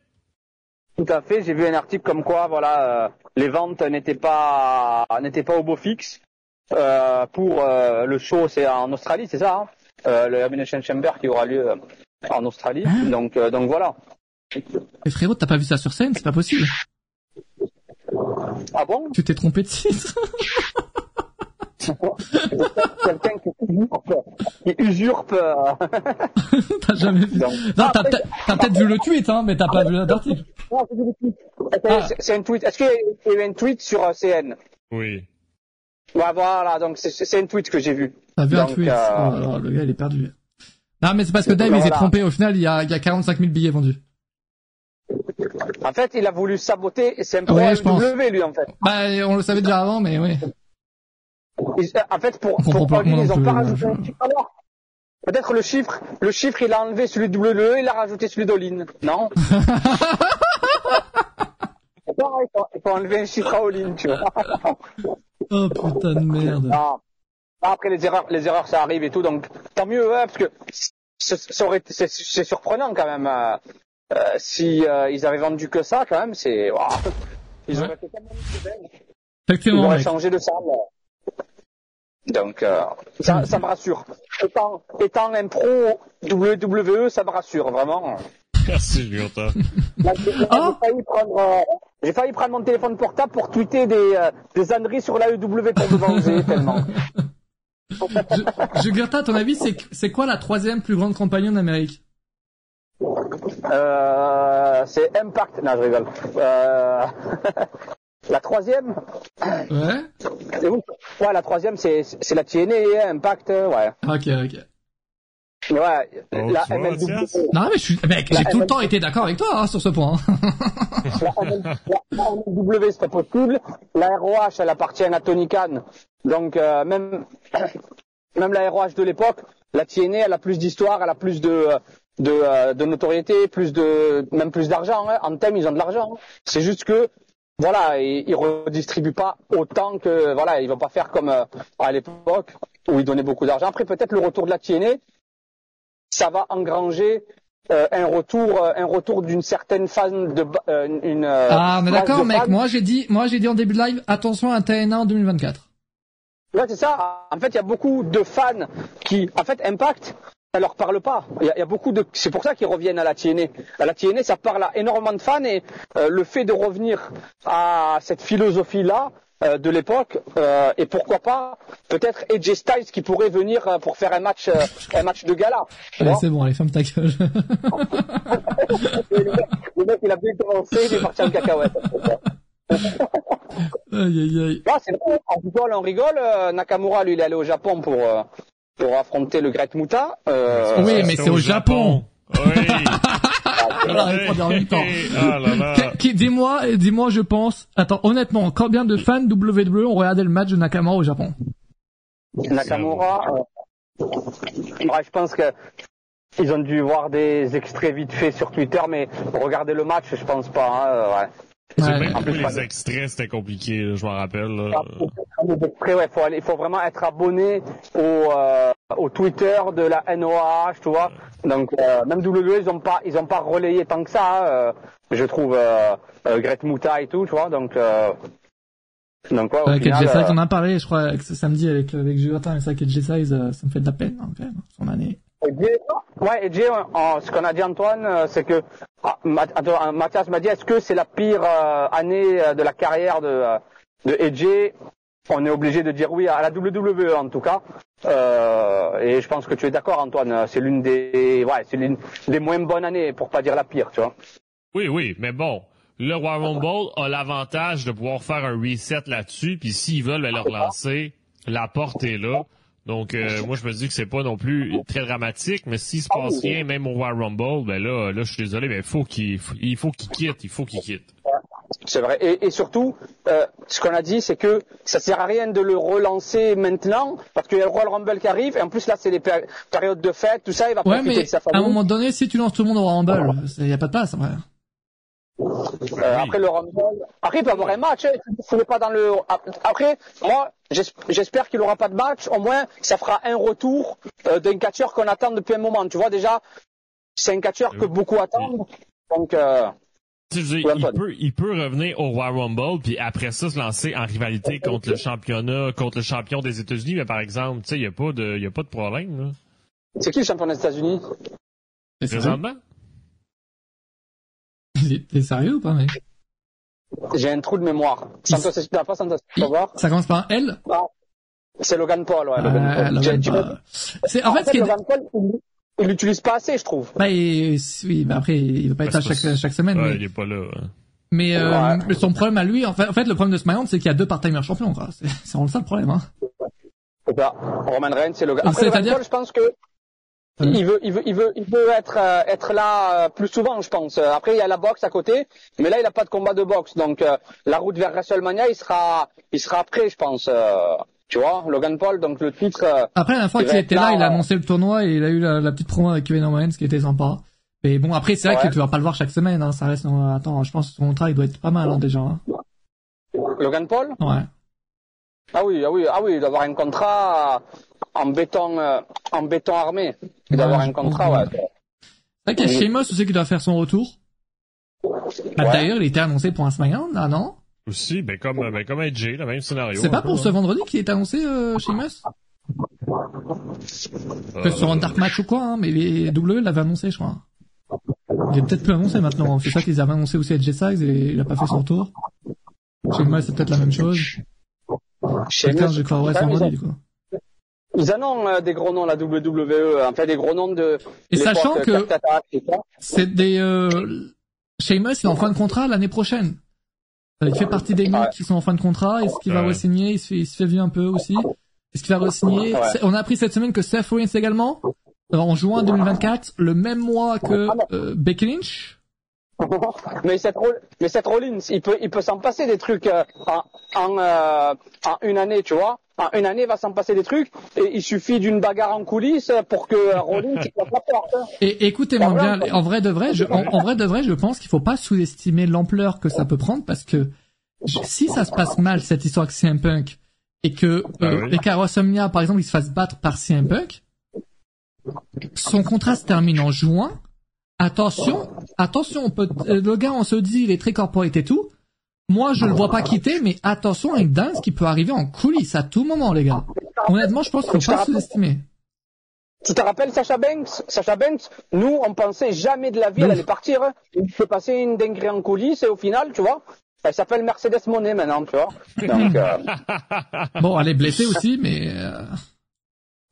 Tout à fait, j'ai vu un article comme quoi voilà euh, les ventes n'étaient pas n'étaient pas au beau fixe euh, pour euh, le show c'est en Australie c'est ça hein? Euh, le Elimination Chamber qui aura lieu euh, en Australie Hein donc euh, donc voilà Mais frérot, t'as pas vu ça sur scène? C'est pas possible. ah bon? Tu t'es trompé de site. quelqu'un qui usurpe qui usurpe euh, t'as jamais vu. donc Non, t'as, peut-être- t'as peut-être vu le tweet, hein, mais t'as pas vu l'article. Non, c'est du tweet. C'est- Ah. c'est- c'est un tweet est-ce qu'il y a eu un tweet sur CN Oui. Ouais, voilà donc c'est- c'est un tweet que j'ai vu T'as vu un Donc, tweet. euh, Oh là, le gars, il est perdu. Non, mais c'est parce que Dave, il s'est Voilà. trompé. Au final, il y a, il y a 45 000 billets vendus. en fait il a voulu saboter c'est un Ouais. AEW, lui en fait Bah, on le savait déjà avant, mais oui. En fait, pour, On pour pas comment ils on ont pas rajouté un chiffre alors. Peut-être le chiffre, le chiffre, il a enlevé celui de WWE, il a rajouté celui d'Olin. Non? Il faut, il faut enlever un chiffre à Olin, tu vois. Oh putain de merde. Non. Après, les erreurs, les erreurs, ça arrive et tout, donc, tant mieux, ouais, parce que c'est, surprenant quand même, euh, euh, si, euh, ils avaient vendu que ça, quand même, c'est. Ils Ouais. auraient été tellement mieux, ils auraient mec. changé de salle. Donc, euh, ça, ça me rassure. Étant, étant un pro WWE, ça me rassure, vraiment. Merci, là, Oh j'ai failli prendre, euh, j'ai failli prendre mon téléphone portable pour tweeter des, euh, des âneries sur l'AEW pour me venger, tellement. Jugurta, à ton avis, c'est, c'est quoi la troisième plus grande compagnie en Amérique? Euh, c'est Impact. Non, je rigole. Euh, la troisième, Ouais. c'est où? Ouais, la troisième, c'est, c'est la TNA, hein, Impact, ouais. Ok, ok. Ouais, Oh, la MLW, Non, mais je suis, mec, j'ai tout le temps été d'accord avec toi hein, sur ce point. hein. la ML la MLW, c'est pas possible. La ROH, elle appartient à Tony Khan. Donc, euh, même, même la ROH de l'époque, la TNA, elle a plus d'histoire, elle a plus de, de, euh, de notoriété, plus de, même plus d'argent. Hein. En thème, ils ont de l'argent. hein. C'est juste que, voilà, ils, ils redistribuent pas autant que, voilà, ils vont pas faire comme euh, à l'époque où ils donnaient beaucoup d'argent. Après, peut-être le retour de la TNA, ça va engranger euh, un retour, euh, un retour d'une certaine fan de, euh, une. euh, Ah, mais d'accord, mec. Moi, j'ai dit, moi, j'ai dit en début de live, attention à TNA en 2024. Ouais, c'est ça. En fait, il y a beaucoup de fans qui, en fait, Impact, ça leur parle pas. Il y y a beaucoup de, c'est pour ça qu'ils reviennent à la TNA. À la TNA, ça parle à énormément de fans et euh, le fait de revenir à cette philosophie-là euh, de l'époque euh, et pourquoi pas peut-être AJ Styles qui pourrait venir euh, pour faire un match, euh, un match de gala. Allez, c'est bon, allez, ferme ta gueule. Le, mec, le mec, il a bien commencé, il est parti en cacahuète. aïe, aïe, aïe. Ah, c'est vrai, on rigole, on rigole. Euh, Nakamura, lui, il est allé au Japon pour, euh, pour affronter le Great Muta. Euh, Oui, mais c'est au Japon. Oui. Ah dis-moi, dis-moi, je pense. Attends, honnêtement, combien de fans WWE ont regardé le match de Nakamura au Japon? Nakamura, euh, ouais, je pense que ils ont dû voir des extraits vite faits sur Twitter, mais regarder le match, je pense pas. hein, ouais. C'est Ouais. même En plus, les extraits, c'était compliqué, je m'en rappelle. là. Après, ouais, faut aller, il faut vraiment être abonné au, euh, au Twitter de la NOAH, tu vois. Donc euh, même WWE, ils ont pas, ils ont pas relayé tant que ça. hein, euh, je trouve euh, euh, Great Muta et tout, tu vois. Donc euh, donc ouais, au Avec final, AJ Styles, euh, on en a parlé, je crois, samedi avec, avec Jonathan, et ça, avec AJ Styles, euh, ça me fait de la peine, hein, quand même, son année. Ouais, Edge, euh, ce qu'on a dit Antoine, euh, c'est que ah, euh, Mathias m'a dit est-ce que c'est la pire euh, année euh, de la carrière de, de Edge? On est obligé de dire oui à la WWE en tout cas. Euh, et je pense que tu es d'accord Antoine, c'est l'une des ouais, c'est l'une des moins bonnes années pour pas dire la pire, tu vois. Oui, oui, mais bon. Le Royal Rumble a l'avantage de pouvoir faire un reset là-dessus, puis s'ils veulent ben, le relancer, la porte est là. Donc, euh, moi, je me dis que c'est pas non plus très dramatique, mais s'il se passe rien, même au Royal Rumble, ben là, là, je suis désolé, mais il faut qu'il, il faut qu'il quitte, il faut qu'il quitte. C'est vrai. Et, et surtout, euh, ce qu'on a dit, c'est que ça sert à rien de le relancer maintenant, parce qu'il y a le Royal Rumble qui arrive, et en plus là, c'est les péri- périodes de fête, tout ça, il va Ouais, profiter mais de sa à famille. un moment donné, si tu lances tout le monde au Rumble, il y a pas de place, après. Euh, Après le Rumble, après il peut y avoir un match. Hein, il n'est pas dans le. Après, moi, j'espère qu'il aura pas de match. Au moins, ça fera un retour euh, d'un catcheur qu'on attend depuis un moment. Tu vois déjà, c'est un catcheur que beaucoup attendent. Donc, euh, Tu sais, je veux dire, Ouais, il peut, il peut revenir au Royal Rumble, puis après ça, se lancer en rivalité contre le championnat, contre le champion des États-Unis, mais par exemple, tu sais, il y a pas de, il y a pas de problème, là. c'est qui le champion des États-Unis? Présentement? T'es sérieux ou pas, mec J'ai un trou de mémoire. Santos, pas Santos. Ça commence par un L? Ah, C'est Logan Paul, ouais. Logan Euh, Paul. Logan J'ai- Paul. j'ai- C'est, en fait, ce qui est, Logan Paul, il- il l'utilise pas assez, je trouve. bah, et- oui, mais après, il va pas être là chaque, chaque semaine, Ouais, mais, il est pas là. mais, euh, Ouais. son problème à lui, en fait, en fait, le problème de SmackDown, c'est qu'il y a deux part-timers champions, quoi. C'est, c'est vraiment ça le problème, hein. C'est ça. Roman Reigns, c'est Logan. Après, Logan c'est-à-dire- Paul, je pense que Ouais. il veut, il veut, il veut, il veut être, euh, être là euh, plus souvent, je pense. Euh, Après, il y a la boxe à côté, mais là, il a pas de combat de boxe, donc euh, la route vers WrestleMania, il sera, il sera prêt, je pense. euh, tu vois, Logan Paul, donc le titre. euh, Après, la fois Il qu'il était là, là, il a annoncé le tournoi et il a eu la, la petite promo avec Kevin Owens qui était sympa. Mais bon, après, c'est vrai Ouais. que tu vas pas le voir chaque semaine, hein. Ça reste, attends, je pense que son contrat, il doit être pas mal, hein, déjà, hein. Logan Paul? Ouais. Ah oui, ah oui, ah oui, d'avoir un contrat en béton, euh, en béton armé. Il doit Ouais, un contrat, ouais. C'est vrai qu'il y a Sheamus aussi qui doit faire son retour. Bah, Ouais. D'ailleurs, il était annoncé pour un SmackDown, là, non? Aussi, ben comme, ben comme AJ, le même scénario. C'est pas peu, pour hein. ce vendredi qu'il est annoncé, euh, Sheamus? Euh, Que sur un dark match ou quoi, hein, mais les W l'avaient annoncé, je crois. Il est peut-être plus annoncé maintenant. C'est ça qu'ils avaient annoncé aussi à J Size et il a pas fait son retour. Chez moi, c'est peut-être la même chose. Chez nous, je crois, ouais, c'est vendredi, coup. Ils en ont euh, des gros noms, la WWE, en fait, des gros noms de. Et sachant euh, que-. C'est des, euh, Sheamus, il est en fin de contrat l'année prochaine. Euh, Il fait partie des mecs Ouais. qui sont en fin de contrat. Est-ce qu'il va Ouais. re-signer? Il se fait, il se fait vieux un peu aussi. Est-ce qu'il va re-signer? Ouais. On a appris cette semaine que Seth Rollins également. en juin 2024, le même mois que euh, Becky Lynch. mais cette mais cette Rollins, il peut il peut s'en passer des trucs euh, en en, euh, en, une année, tu vois. En une année, il va s'en passer des trucs et il suffit d'une bagarre en coulisses pour que Rollins la porte. Hein. Et écoutez-moi bien, en vrai de vrai, je, en, vrai de vrai, je pense qu'il faut pas sous-estimer l'ampleur que ça peut prendre parce que si ça se passe mal cette histoire avec CM Punk et que ah euh, et par exemple il se fasse battre par CM Punk, son contrat se termine en juin attention, attention, peut, euh, le gars, on se dit, il est très corporate et tout. Moi, je le vois pas quitter, mais attention avec Dance qui peut arriver en coulisses à tout moment, les gars. Honnêtement, je pense qu'il faut pas sous-estimer. Tu te rappelles Sacha Banks? Sacha Banks, nous, on pensait jamais de la vie, elle allait partir. Il peut passer une dinguerie en coulisses et au final, tu vois, elle s'appelle Mercedes Monet maintenant, tu vois. Donc, euh... Bon, elle est blessée aussi, mais... Euh...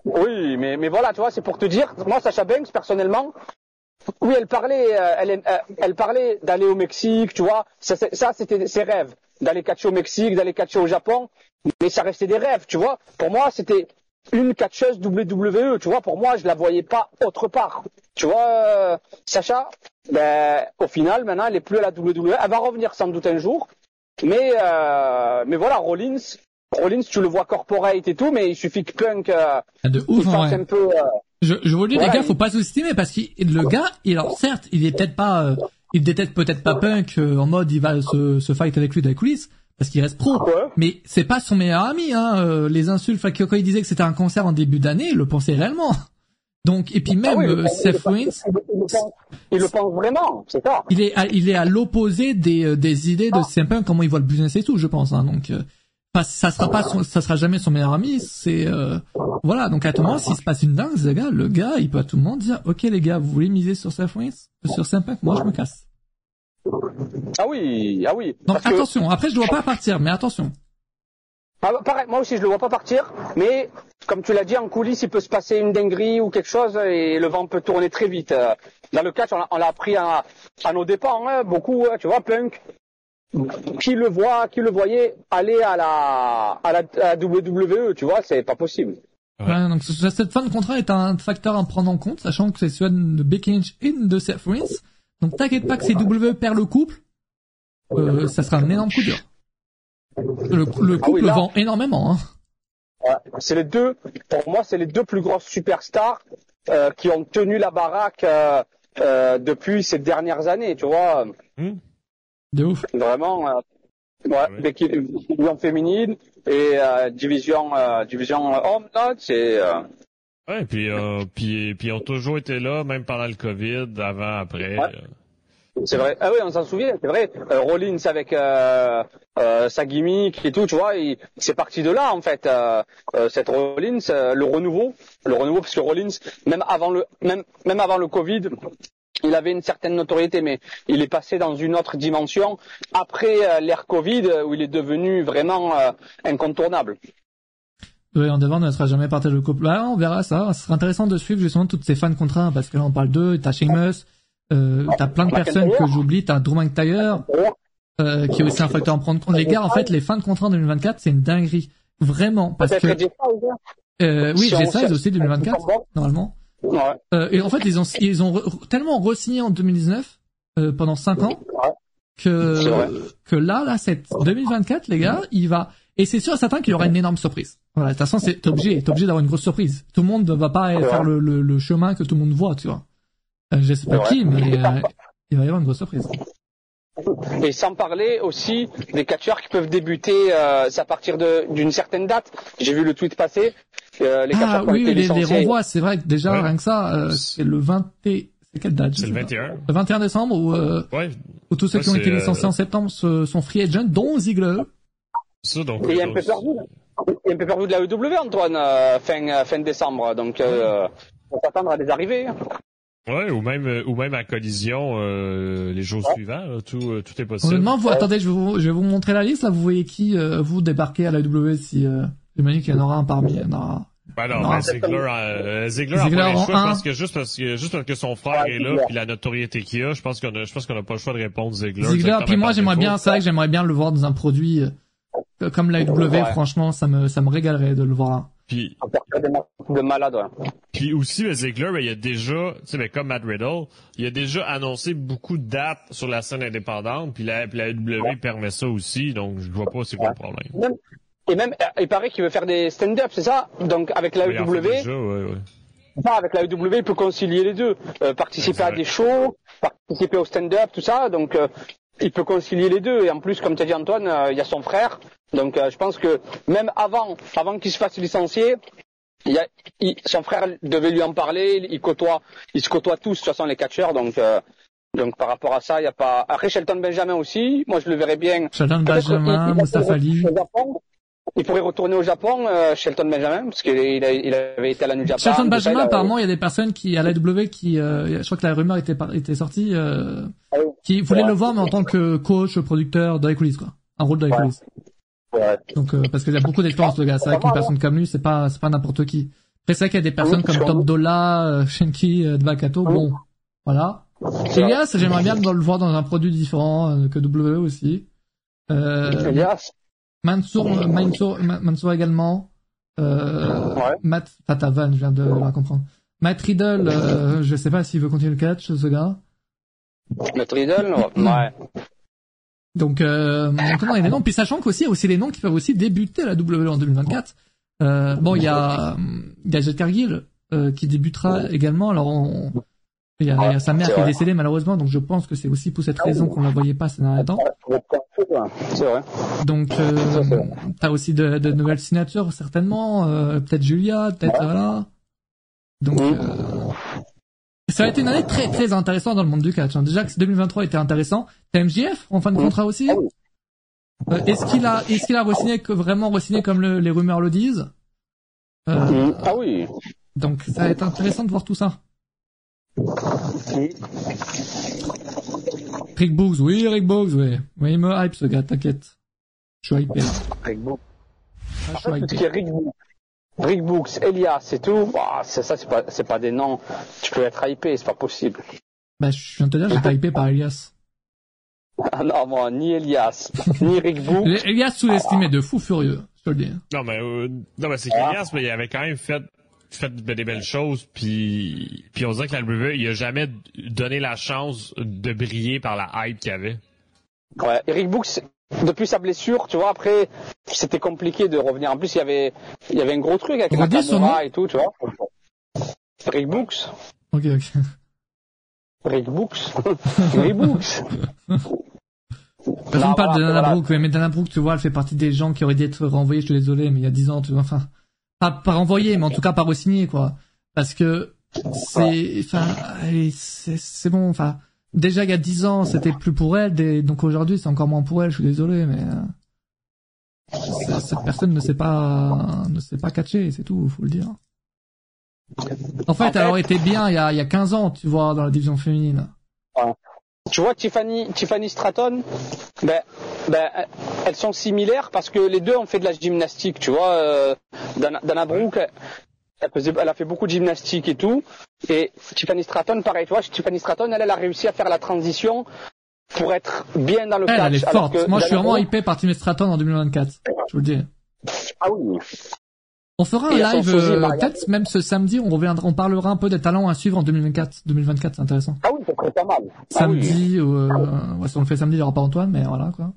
Oui, mais, mais voilà, tu vois, c'est pour te dire, moi, Sacha Banks, personnellement, oui, elle parlait, euh, elle, euh, elle parlait d'aller au Mexique, tu vois. Ça, ça c'était ses rêves, d'aller catcher au Mexique, d'aller catcher au Japon. Mais ça restait des rêves, tu vois. Pour moi, c'était une catcheuse WWE, tu vois. Pour moi, je la voyais pas autre part. Tu vois, euh, Sacha, ben, au final, maintenant, elle est plus à la WWE. Elle va revenir sans doute un jour. Mais, mais voilà, Rollins, Rollins, tu le vois corporate et tout, mais il suffit que Punk euh, de ouf, un peu. Je, je vous le dis, les gars, faut pas sous-estimer parce que le gars, il, alors certes, il est peut-être pas, euh, il déteste peut-être pas Punk euh, en mode il va se, se fight avec lui dans les coulisses parce qu'il reste pro. Mais c'est pas son meilleur ami. Hein, euh, les insultes, quand il disait que c'était un concert en début d'année, il le pensait réellement. Donc et puis ah même Seth Rollins, il, le pense vraiment, c'est ça. Il est à, il est à l'opposé des des idées de CM Punk, comment il voit le business et tout, je pense. Hein, donc ça sera pas ça sera jamais son meilleur ami c'est euh, voilà donc à tout moment s'il se passe une dingue le gars le gars il peut à tout le monde dire ok les gars vous voulez miser sur Seth sur moi je me casse. Ah oui ah oui. Donc attention après je dois pas partir mais attention. Ah, pareil, moi aussi je le vois pas partir mais comme tu l'as dit en coulisses il peut se passer une dinguerie ou quelque chose et le vent peut tourner très vite. Dans le catch on l'a appris à, à nos dépens hein, beaucoup hein, tu vois Punk qui le voit, qui le voyait aller à la, à la, WWE, tu vois, c'est pas possible. Ouais. donc cette fin de contrat est un facteur à prendre en compte, sachant que c'est celui de Becky Lynch et de Seth Rollins. Donc t'inquiète pas que si WWE perd le couple, euh, ça sera un énorme coup dur. Le, le ah couple vend énormément. Hein. Ouais, c'est les deux, pour moi, c'est les deux plus grosses superstars euh, qui ont tenu la baraque euh, euh depuis ces dernières années, tu vois. Hmm. De ouf. Vraiment, euh, ouais, Becky, division féminine et euh, division euh, division homme, c'est. Euh... Ouais, puis euh, puis puis ont toujours été là, même pendant le Covid, avant, après. C'est vrai. Ah oui, on s'en souvient, c'est vrai. Euh, Rollins avec euh, euh, sa gimmick et tout, tu vois, c'est parti de là en fait. Euh, cette Rollins, le renouveau, le renouveau parce que Rollins, même avant le même même avant le Covid, il avait une certaine notoriété, mais il est passé dans une autre dimension après euh, l'ère Covid, où il est devenu vraiment euh, incontournable. Oui, en devant ne sera jamais partagé le couple. Bah, on verra ça. Ce sera intéressant de suivre justement toutes ces fans contrats, parce que là on parle d'eux. T'as Sheamus, euh, t'as plein de personnes que j'oublie. T'as Drew McIntyre, euh, qui est aussi un facteur à prendre compte. Les gars, en fait, les fans de contrat en 2024, c'est une dinguerie, vraiment, parce que. Euh, oui, G16 aussi 2024, normalement. Euh, et en fait, ils ont ils ont tellement re-signé en 2019 euh, pendant 5 ans que que là là cette 2024 les gars, il va et c'est sûr et certain qu'il y aura une énorme surprise. Voilà, de toute façon, c'est obligé, t'es obligé d'avoir une grosse surprise. Tout le monde ne va pas faire le, le, le, chemin que tout le monde voit, tu vois. Euh, je sais pas qui, mais euh, il va y avoir une grosse surprise. Et sans parler aussi des catcheurs qui peuvent débuter euh, à partir d'une certaine date. J'ai vu le tweet passer. Euh, les ah oui, les, les, renvois, c'est vrai que déjà rien que ça, euh, c'est le 20 c'est quelle date C'est le 21. Le 21 décembre où, euh, ouais. où tous ceux qui ont été licenciés en septembre sont free agent, dont Ziggler. Ça, donc, Et il y a un peu perdu. Il y a un peu perdu de la EW, Antoine, fin, fin décembre. Donc, euh, on s'attendre à des arrivées. Ouais, ou même ou même à collision euh, les jours suivants, tout euh, tout est possible. Honnêtement, vous, attendez, je vais vous je vais vous montrer la liste là. Vous voyez qui euh, vous débarquez à la W si euh, j'imagine qu'il y en aura un parmi. Il y en aura. Ben non, ben Ziggler, euh, pas le choix parce que juste parce que juste parce que son frère est là puis la notoriété qu'il a, je pense qu'on a je pense qu'on a pas le choix de répondre Ziggler. Ziggler, puis moi j'aimerais bien ça, que j'aimerais bien le voir dans un produit comme la W. Franchement, ça me ça me régalerait de le voir là. Puis, de malade, Puis aussi, ben, là, ben, il y a déjà, tu sais, ben, comme Matt Riddle, il a déjà annoncé beaucoup de dates sur la scène indépendante, puis la, puis la AEW permet ça aussi, donc je vois pas c'est quoi le problème. Et même, il paraît qu'il veut faire des stand-up, c'est ça Donc avec la déjà, ouais, avec la AEW, il peut concilier les deux, euh, participer à des shows, participer au stand-up, tout ça, donc euh, il peut concilier les deux. Et en plus, comme tu as dit Antoine, euh, il y a son frère, donc je pense que même avant, avant qu'il se fasse licencier, il a, son frère devait lui en parler. Il côtoie, il se côtoie tous de toute façon les catcheurs, donc. Donc par rapport à ça, il n'y a pas. Après Shelton Benjamin aussi, moi je le verrais bien. Shelton Benjamin, Mustafa Ali. Il pourrait retourner au Japon, euh, Shelton Benjamin, parce qu'il il, il avait été à la New Japan. Shelton Benjamin, apparemment, il y a des personnes qui, à la W, qui, euh, je crois que la rumeur était, était sortie, euh, ah qui voulaient le voir, mais en tant que coach, producteur dans les coulisses, quoi. Un rôle dans les coulisses. Ouais. Donc, euh, parce qu'il y a beaucoup d'expérience, le gars. C'est vrai qu'une personne comme lui, c'est pas, c'est pas n'importe qui. Après, c'est vrai qu'il y a des personnes comme Top Dola, euh, Shenki, euh, Dvakato, bon, voilà. Elias, j'aimerais bien le voir dans un produit différent que W aussi. Euh, Elias. Mansour, Mansour, Mansour également. Euh, ouais. Matt Tatavan, je viens de la comprendre. Matt Riddle, euh, je sais pas s'il veut continuer le catch, ce gars. Matt Riddle, ouais. Donc, euh, maintenant, il y a des noms. Puis sachant qu'aussi, il y a aussi des noms qui peuvent aussi débuter à la W en 2024. Euh, bon, il y a, il y a Jet Cargill, euh, qui débutera également. Alors, on, il y, a, il y a sa mère qui est décédée malheureusement, donc je pense que c'est aussi pour cette raison qu'on la voyait pas ces derniers temps. C'est vrai. Donc euh, t'as aussi de, de, nouvelles signatures certainement, euh, peut-être Julia, peut-être voilà. Donc euh, ça a été une année très très intéressante dans le monde du catch. Hein. Déjà que 2023 était intéressant. T'as MJF en fin de contrat aussi. Euh, est-ce qu'il a est-ce qu'il a re-signé vraiment re-signé comme le, les rumeurs le disent? Euh, Ah oui. Donc ça va être intéressant de voir tout ça. Rick Books, oui, Rick Books, oui. Oui, il me hype ce gars, t'inquiète. Je suis hypé. Rick Books. Ah, je suis hypé. Rick, Rick Books, Elias, c'est tout. Bah, c'est ça, c'est pas, c'est pas des noms. Tu peux être hypé, c'est pas possible. Bah, je viens de te dire, j'étais hypé par Elias. Ah non, moi, ni Elias, ni Rick Books. Elias sous-estimé de fou furieux, je te le dis. Non, mais, euh, non, mais c'est qu'Elias, mais il avait quand même fait fait des belles choses, puis puis on dirait que la WWE, il a jamais donné la chance de briller par la hype qu'il avait. Ouais, Eric Books, depuis sa blessure, tu vois, après, c'était compliqué de revenir. En plus, il y avait, il y avait un gros truc avec Nakamura et tout, tu vois. Eric Books. Ok, ok. Eric Books. Eric Books. Personne parle de Dana voilà. Brooke, mais Dana Brooke, tu vois, elle fait partie des gens qui auraient dû être renvoyés, je suis désolé, mais il y a 10 ans, tu vois, enfin, pas, pas renvoyé, mais en tout cas pas re-signé, quoi. Parce que c'est, enfin, c'est, bon, enfin, déjà il y a dix ans c'était plus pour elle, et donc aujourd'hui c'est encore moins pour elle. Je suis désolé, mais euh, cette personne ne sait pas, ne sait pas catcher, c'est tout, faut le dire. En fait, elle aurait été bien il y a, il y a 15 ans, tu vois, dans la division féminine. Tu vois, Tiffany, Tiffany Stratton, ben, ben, elles sont similaires parce que les deux ont fait de la gymnastique, tu vois. Euh, Dana, Dana Brooke, elle, faisait, elle, a fait beaucoup de gymnastique et tout. Et Tiffany Stratton, pareil, tu vois, Tiffany Stratton, elle, elle a réussi à faire la transition pour être bien dans le elle, catch. Elle est forte. Moi, je suis vraiment hypé par Tiffany Stratton en 2024. Je vous le dis. Ah oui. On fera un live, euh, peut-être même ce samedi, on reviendra, on parlera un peu des talents à suivre en 2024. 2024, c'est intéressant. Ah oui, c'est pas mal. Samedi, ah oui. euh, ouais, si on le fait samedi, il n'y aura pas Antoine, mais voilà, quoi.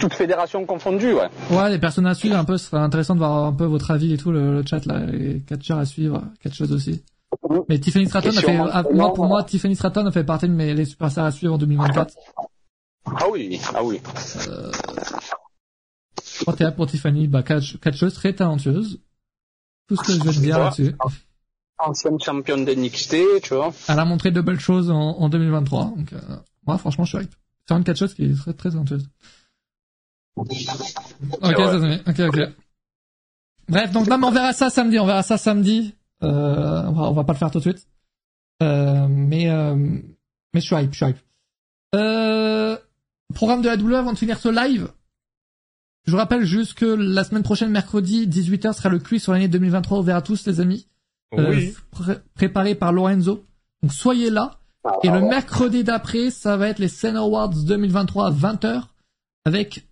Toute fédération confondue, ouais. Ouais, les personnes à suivre un peu, ce serait intéressant de voir un peu votre avis et tout, le, le chat, là, les catcheurs à suivre, quelque chose aussi. Mais Tiffany Stratton a fait, à, moi, pour moi, Tiffany Stratton a fait partie de mes, les superstars à suivre en 2024. Ah oui, ah oui. Euh, Quand t'es là pour Tiffany, bah, catch, catcheuse très talentueuse. Tout ce que je veux te dire là-dessus. Ancienne championne de NXT, tu vois. Elle a montré de belles choses en, en 2023. Donc, euh, moi, franchement, je suis hype. C'est une catcheuse qui est très, très talentueuse. Ok, ça ok, ok. Bref, donc, non, on verra ça samedi, on verra ça samedi. Euh, on va, on va pas le faire tout de suite. Euh, mais, euh, mais je suis hype, je suis hype. Euh, programme de la W avant de finir ce live. Je vous rappelle juste que la semaine prochaine, mercredi, 18h, sera le quiz sur l'année 2023 ouvert à tous, les amis. Oui. Euh, préparé par Lorenzo. Donc soyez là. Et le mercredi d'après, ça va être les Sen Awards 2023 à 20h avec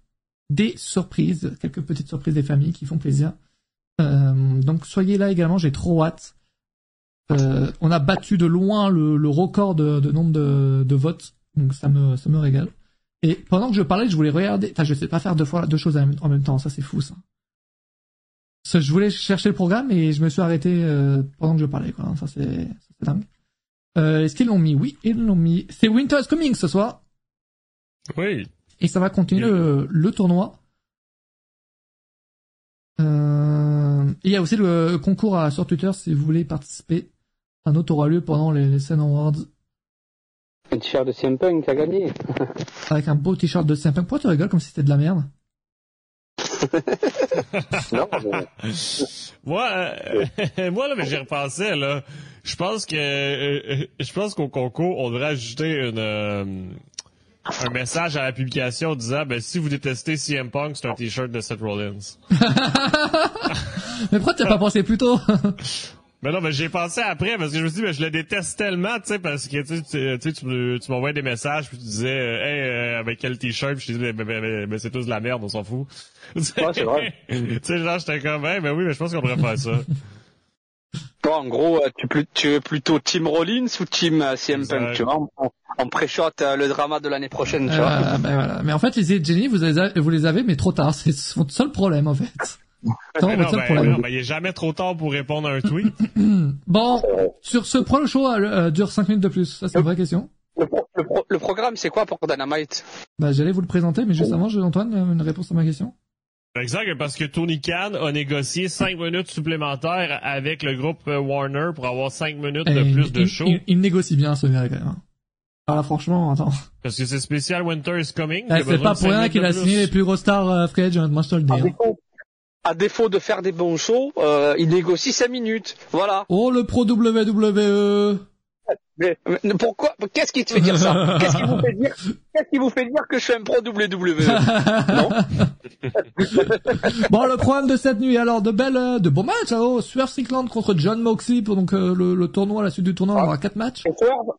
des surprises, quelques petites surprises des familles qui font plaisir. Euh, donc soyez là également, j'ai trop hâte. Euh, on a battu de loin le, le record de, de nombre de, de, votes, donc ça me ça me régale. Et pendant que je parlais, je voulais regarder. Enfin, je sais pas faire deux fois deux choses en même temps, ça c'est fou ça. Je voulais chercher le programme et je me suis arrêté euh, pendant que je parlais. Quoi. Ça c'est dingue. Euh, Est-ce qu'ils l'ont mis? Oui, ils l'ont mis. C'est Winter's Coming ce soir. Oui. Et ça va continuer le, le, tournoi. Euh, il y a aussi le concours à, sur Twitter si vous voulez participer. Un autre aura lieu pendant les, les Scènes Awards. Un t-shirt de CM Punk a gagné. Avec un beau t-shirt de CM Punk. Pourquoi tu rigoles comme si c'était de la merde? Non, moi, euh, moi là, mais j'y repensais là. Je pense que, euh, je pense qu'au concours, on devrait ajouter une, euh, un message à la publication disant, ben si vous détestez CM Punk, c'est un t-shirt de Seth Rollins. mais pourquoi t'as pas pensé plus tôt? Mais non, mais j'ai pensé après parce que je me suis dit, mais je le déteste tellement, tu sais, parce que tu sais, tu, tu m'envoyais des messages puis tu disais, euh, hey, euh, avec quel t-shirt, je disais, mais, c'est tous de la merde, on s'en fout. Ouais, c'est vrai. tu sais, genre, j'étais comme, hey, ben oui, mais je pense qu'on devrait faire ça. Toi, en gros, euh, tu, tu es plutôt Team Rollins ou Team CM Punk, tu vois? On, on préchote le drama de l'année prochaine, tu vois? Ben voilà. Mais en fait, les Jenny, vous, les vous les avez, mais trop tard. C'est son seul problème, en fait. Non, non, ben, ben, il est jamais trop tard pour répondre à un tweet. bon, sur ce le show euh, dure 5 minutes de plus. Ça, c'est une vraie question. Le, le, programme, c'est quoi pour Dynamite? Bah, j'allais vous le présenter, mais juste avant, j'ai Antoine une réponse à ma question. Exact, parce que Tony Khan a négocié 5 minutes supplémentaires avec le groupe euh, Warner pour avoir 5 minutes de plus de show. Il, négocie bien ce gars quand même. Ah, franchement, attends. Parce que c'est spécial Winter is Coming. Eh, c'est pas pour rien qu'il a signé les plus gros stars euh, free agent, moi je te le dis. Hein à défaut de faire des bons shows, euh, il négocie 5 minutes. Voilà. Oh, le pro WWE. Mais, pourquoi Qu'est-ce qui te fait dire ça? Qu'est-ce qui vous fait dire Qu'est-ce qui vous fait dire que je suis un pro WWE Non. bon, le problème de cette nuit, alors de belles, euh, de bons matchs. Oh, Swerve Strickland contre John Moxley pour donc euh, le, le, tournoi, la suite du tournoi, on aura quatre matchs. Swerve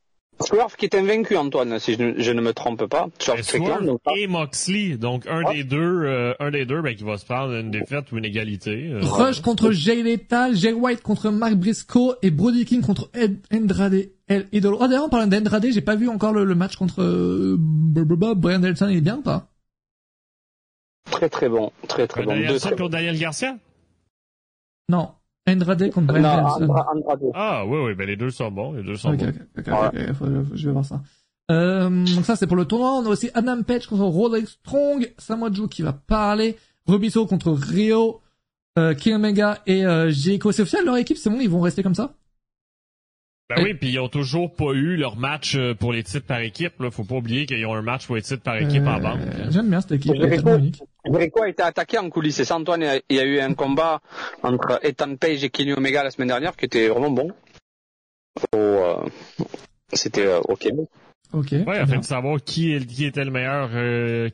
qui est invaincu, Antoine, si je ne, me trompe pas. Swerve, et Moxley, donc un des deux, euh, un des deux, ben, qui va se prendre une défaite ou une égalité. Euh. Rush contre Jay Lethal, Jay White contre Mark Briscoe et Brody King contre Ed Andrade. El Idolo. Oh, d'ailleurs, en parlant d'Andrade, j'ai pas vu encore le, match contre euh, Brian Nelson, il est bien ou pas? Très très bon, très très bon. Daniel contre Daniel Garcia? Non. Andrade contre Brian Ah oui, oui, ben les deux sont bons, les deux sont bons. je vais voir ça. Euh, donc ça c'est pour le tournoi. On a aussi Adam Page contre Roderick Strong, Samoa Joe qui va parler, Robiso contre Rio, euh, King Omega et euh, Jericho. C'est officiel leur équipe, c'est bon, ils vont rester comme ça? Ben oui, puis ils ont toujours pas eu leur match euh, pour les titres par équipe. Là. Faut pas oublier qu'ils ont un match pour les titres par équipe en banque. Euh, j'aime bien cette équipe. Jericho a été attaqué en coulisses. C'est ça, Antoine. Il y a eu un combat entre Ethan Page et Kenny Omega la semaine dernière qui était vraiment bon. Euh, c'était ok. Ok. Ouais, afin de savoir qui, qui était le meilleur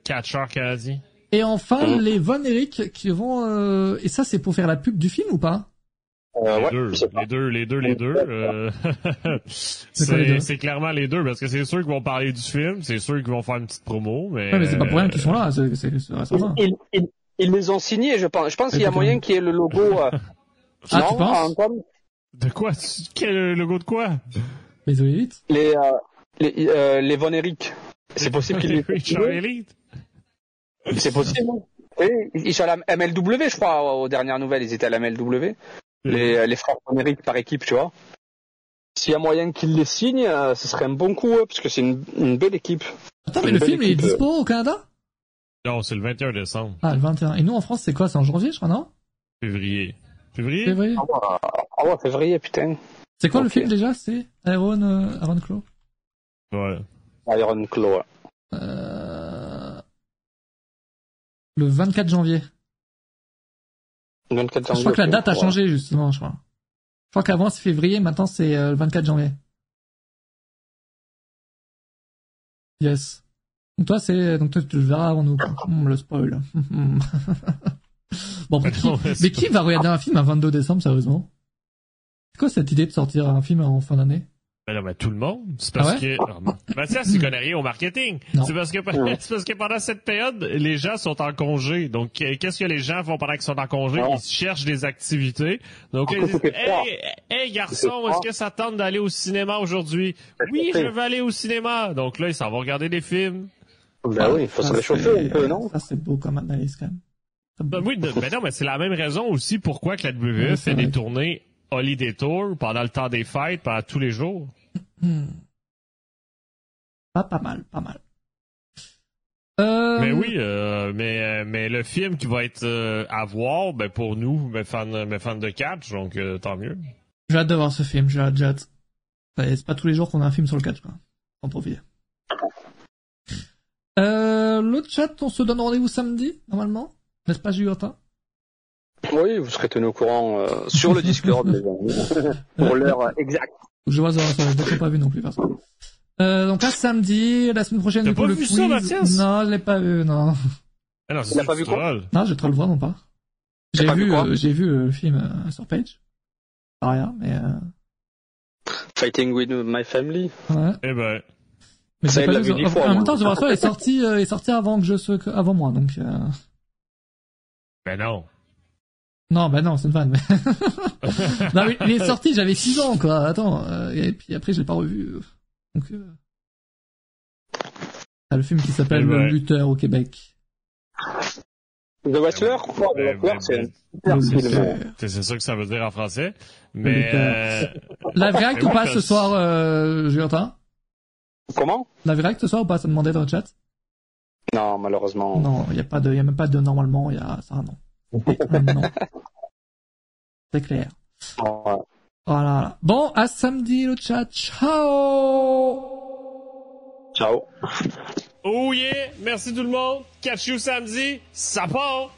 catcheur canadien. Et enfin, mm. les Von Eric qui vont... Et ça, c'est pour faire la pub du film ou pas? Euh, les, deux, les, deux, les deux, les deux, euh, c'est clairement les deux parce que c'est sûr qu'ils vont parler du film, c'est sûr qu'ils vont faire une petite promo, mais. Ouais, mais c'est pas pour rien qu'ils sont là, c'est ils, ils, ils, les ont signés, je pense. Je pense qu'il y a moyen qu'il y ait le logo. Euh... ah, non, tu penses? De quoi? Quel logo de quoi? Les Elite Les euh, les, euh, les Von Eric. C'est possible qu'ils les. C'est possible. Oui, ils sont à la MLW, je crois, aux dernières nouvelles, ils étaient à la MLW les, les frères numériques par équipe, tu vois. S'il y a moyen qu'ils les signent, euh, ce serait un bon coup, parce que c'est une, une, belle équipe. Attends, mais le film est dispo au Canada? Non, c'est le 21 décembre. Ah, le 21. Et nous, en France, c'est quoi? C'est en janvier, je crois, non? Février. Février? Février. Ah ouais, février, putain. C'est quoi le film déjà? C'est Iron, euh, Iron Claw Ouais. Iron Claw, euh... Le 24 janvier. Je crois que la date a changé justement, je crois. Je crois qu'avant c'est février, maintenant c'est euh, le 24 janvier. Yes. Donc toi c'est donc toi tu le verras avant nous. Le spoil. bon mais qui, mais qui va regarder un film à 22 décembre sérieusement? C'est quoi cette idée de sortir un film en fin d'année? Non, mais tout le monde. C'est parce Ah ouais? que oh, Mathias, il connaît rien au marketing. Non. C'est parce que c'est parce que pendant cette période, les gens sont en congé. Donc, qu'est-ce que les gens font pendant qu'ils sont en congé? Non. Ils cherchent des activités. Donc, ils disent. Hey, hey garçon, est-ce que ça tente d'aller au cinéma aujourd'hui Oui, je veux aller au cinéma. Donc là, ils s'en vont regarder des films. Ben oui, il faut se réchauffer un peu, non? Ça, c'est beau comme analyse, quand même. Ben oui, de- ben non, mais c'est la même raison aussi pourquoi que la WWE fait des tournées Holiday Tour pendant le temps des fêtes, pendant tous les jours. Hmm. Pas, pas mal, pas mal. Euh, Mais oui, euh, mais mais le film qui va être euh, à voir, ben pour nous, ben fans, ben fans de catch, donc euh, tant mieux. J'ai hâte de voir ce film, j'ai hâte, j'ai hâte. Ouais, C'est pas tous les jours qu'on a un film sur le catch, quoi. En profiter. Euh, le chat, on se donne rendez-vous samedi, normalement. N'est-ce pas, Juliotin Oui, vous serez tenu au courant euh, sur le Discord, les amis, pour l'heure exacte. Que Je vois je l'ai pas vu non plus, personne. Euh, donc là, samedi, la semaine prochaine, T'as du coup, pas le vu quiz. ça, Mathias? Non, je l'ai pas vu, non. Ah non, Il c'est a pas vu quoi? Non, j'ai trop le voir, non pas. T'as J'ai vu quoi? euh, j'ai vu euh, le film euh, sur Page. Pas rien, mais euh, Fighting with my family. ouais. Eh ben, Mais Ça, j'ai pas l'a vu, en, fois, en même temps, The Wrestler est sorti, euh, est sorti avant que je sois, avant moi, donc. Euh... ben non. Non, bah non, c'est une vanne. Mais... non, mais il est sorti, j'avais 6 ans, quoi. Attends, euh, et puis après, je l'ai pas revu. Donc, euh... t'as le film qui s'appelle Eh Le lutteur au Québec. The Wrestler The Ben, Wrestler, ben, c'est. C'est ça que ça veut dire en français. Mais euh, La Mais ou pas ce soir, euh, Julien Comment? La Virac ce soir ou pas? Ça demandait dans le chat? Non, malheureusement. Non, il y a pas de, il y a même pas de normalement, il y a ça, non. C'est clair. Voilà. Bon, à samedi le chat. Ciao Ciao. oh yeah, merci tout le monde. Catch you samedi, ça part.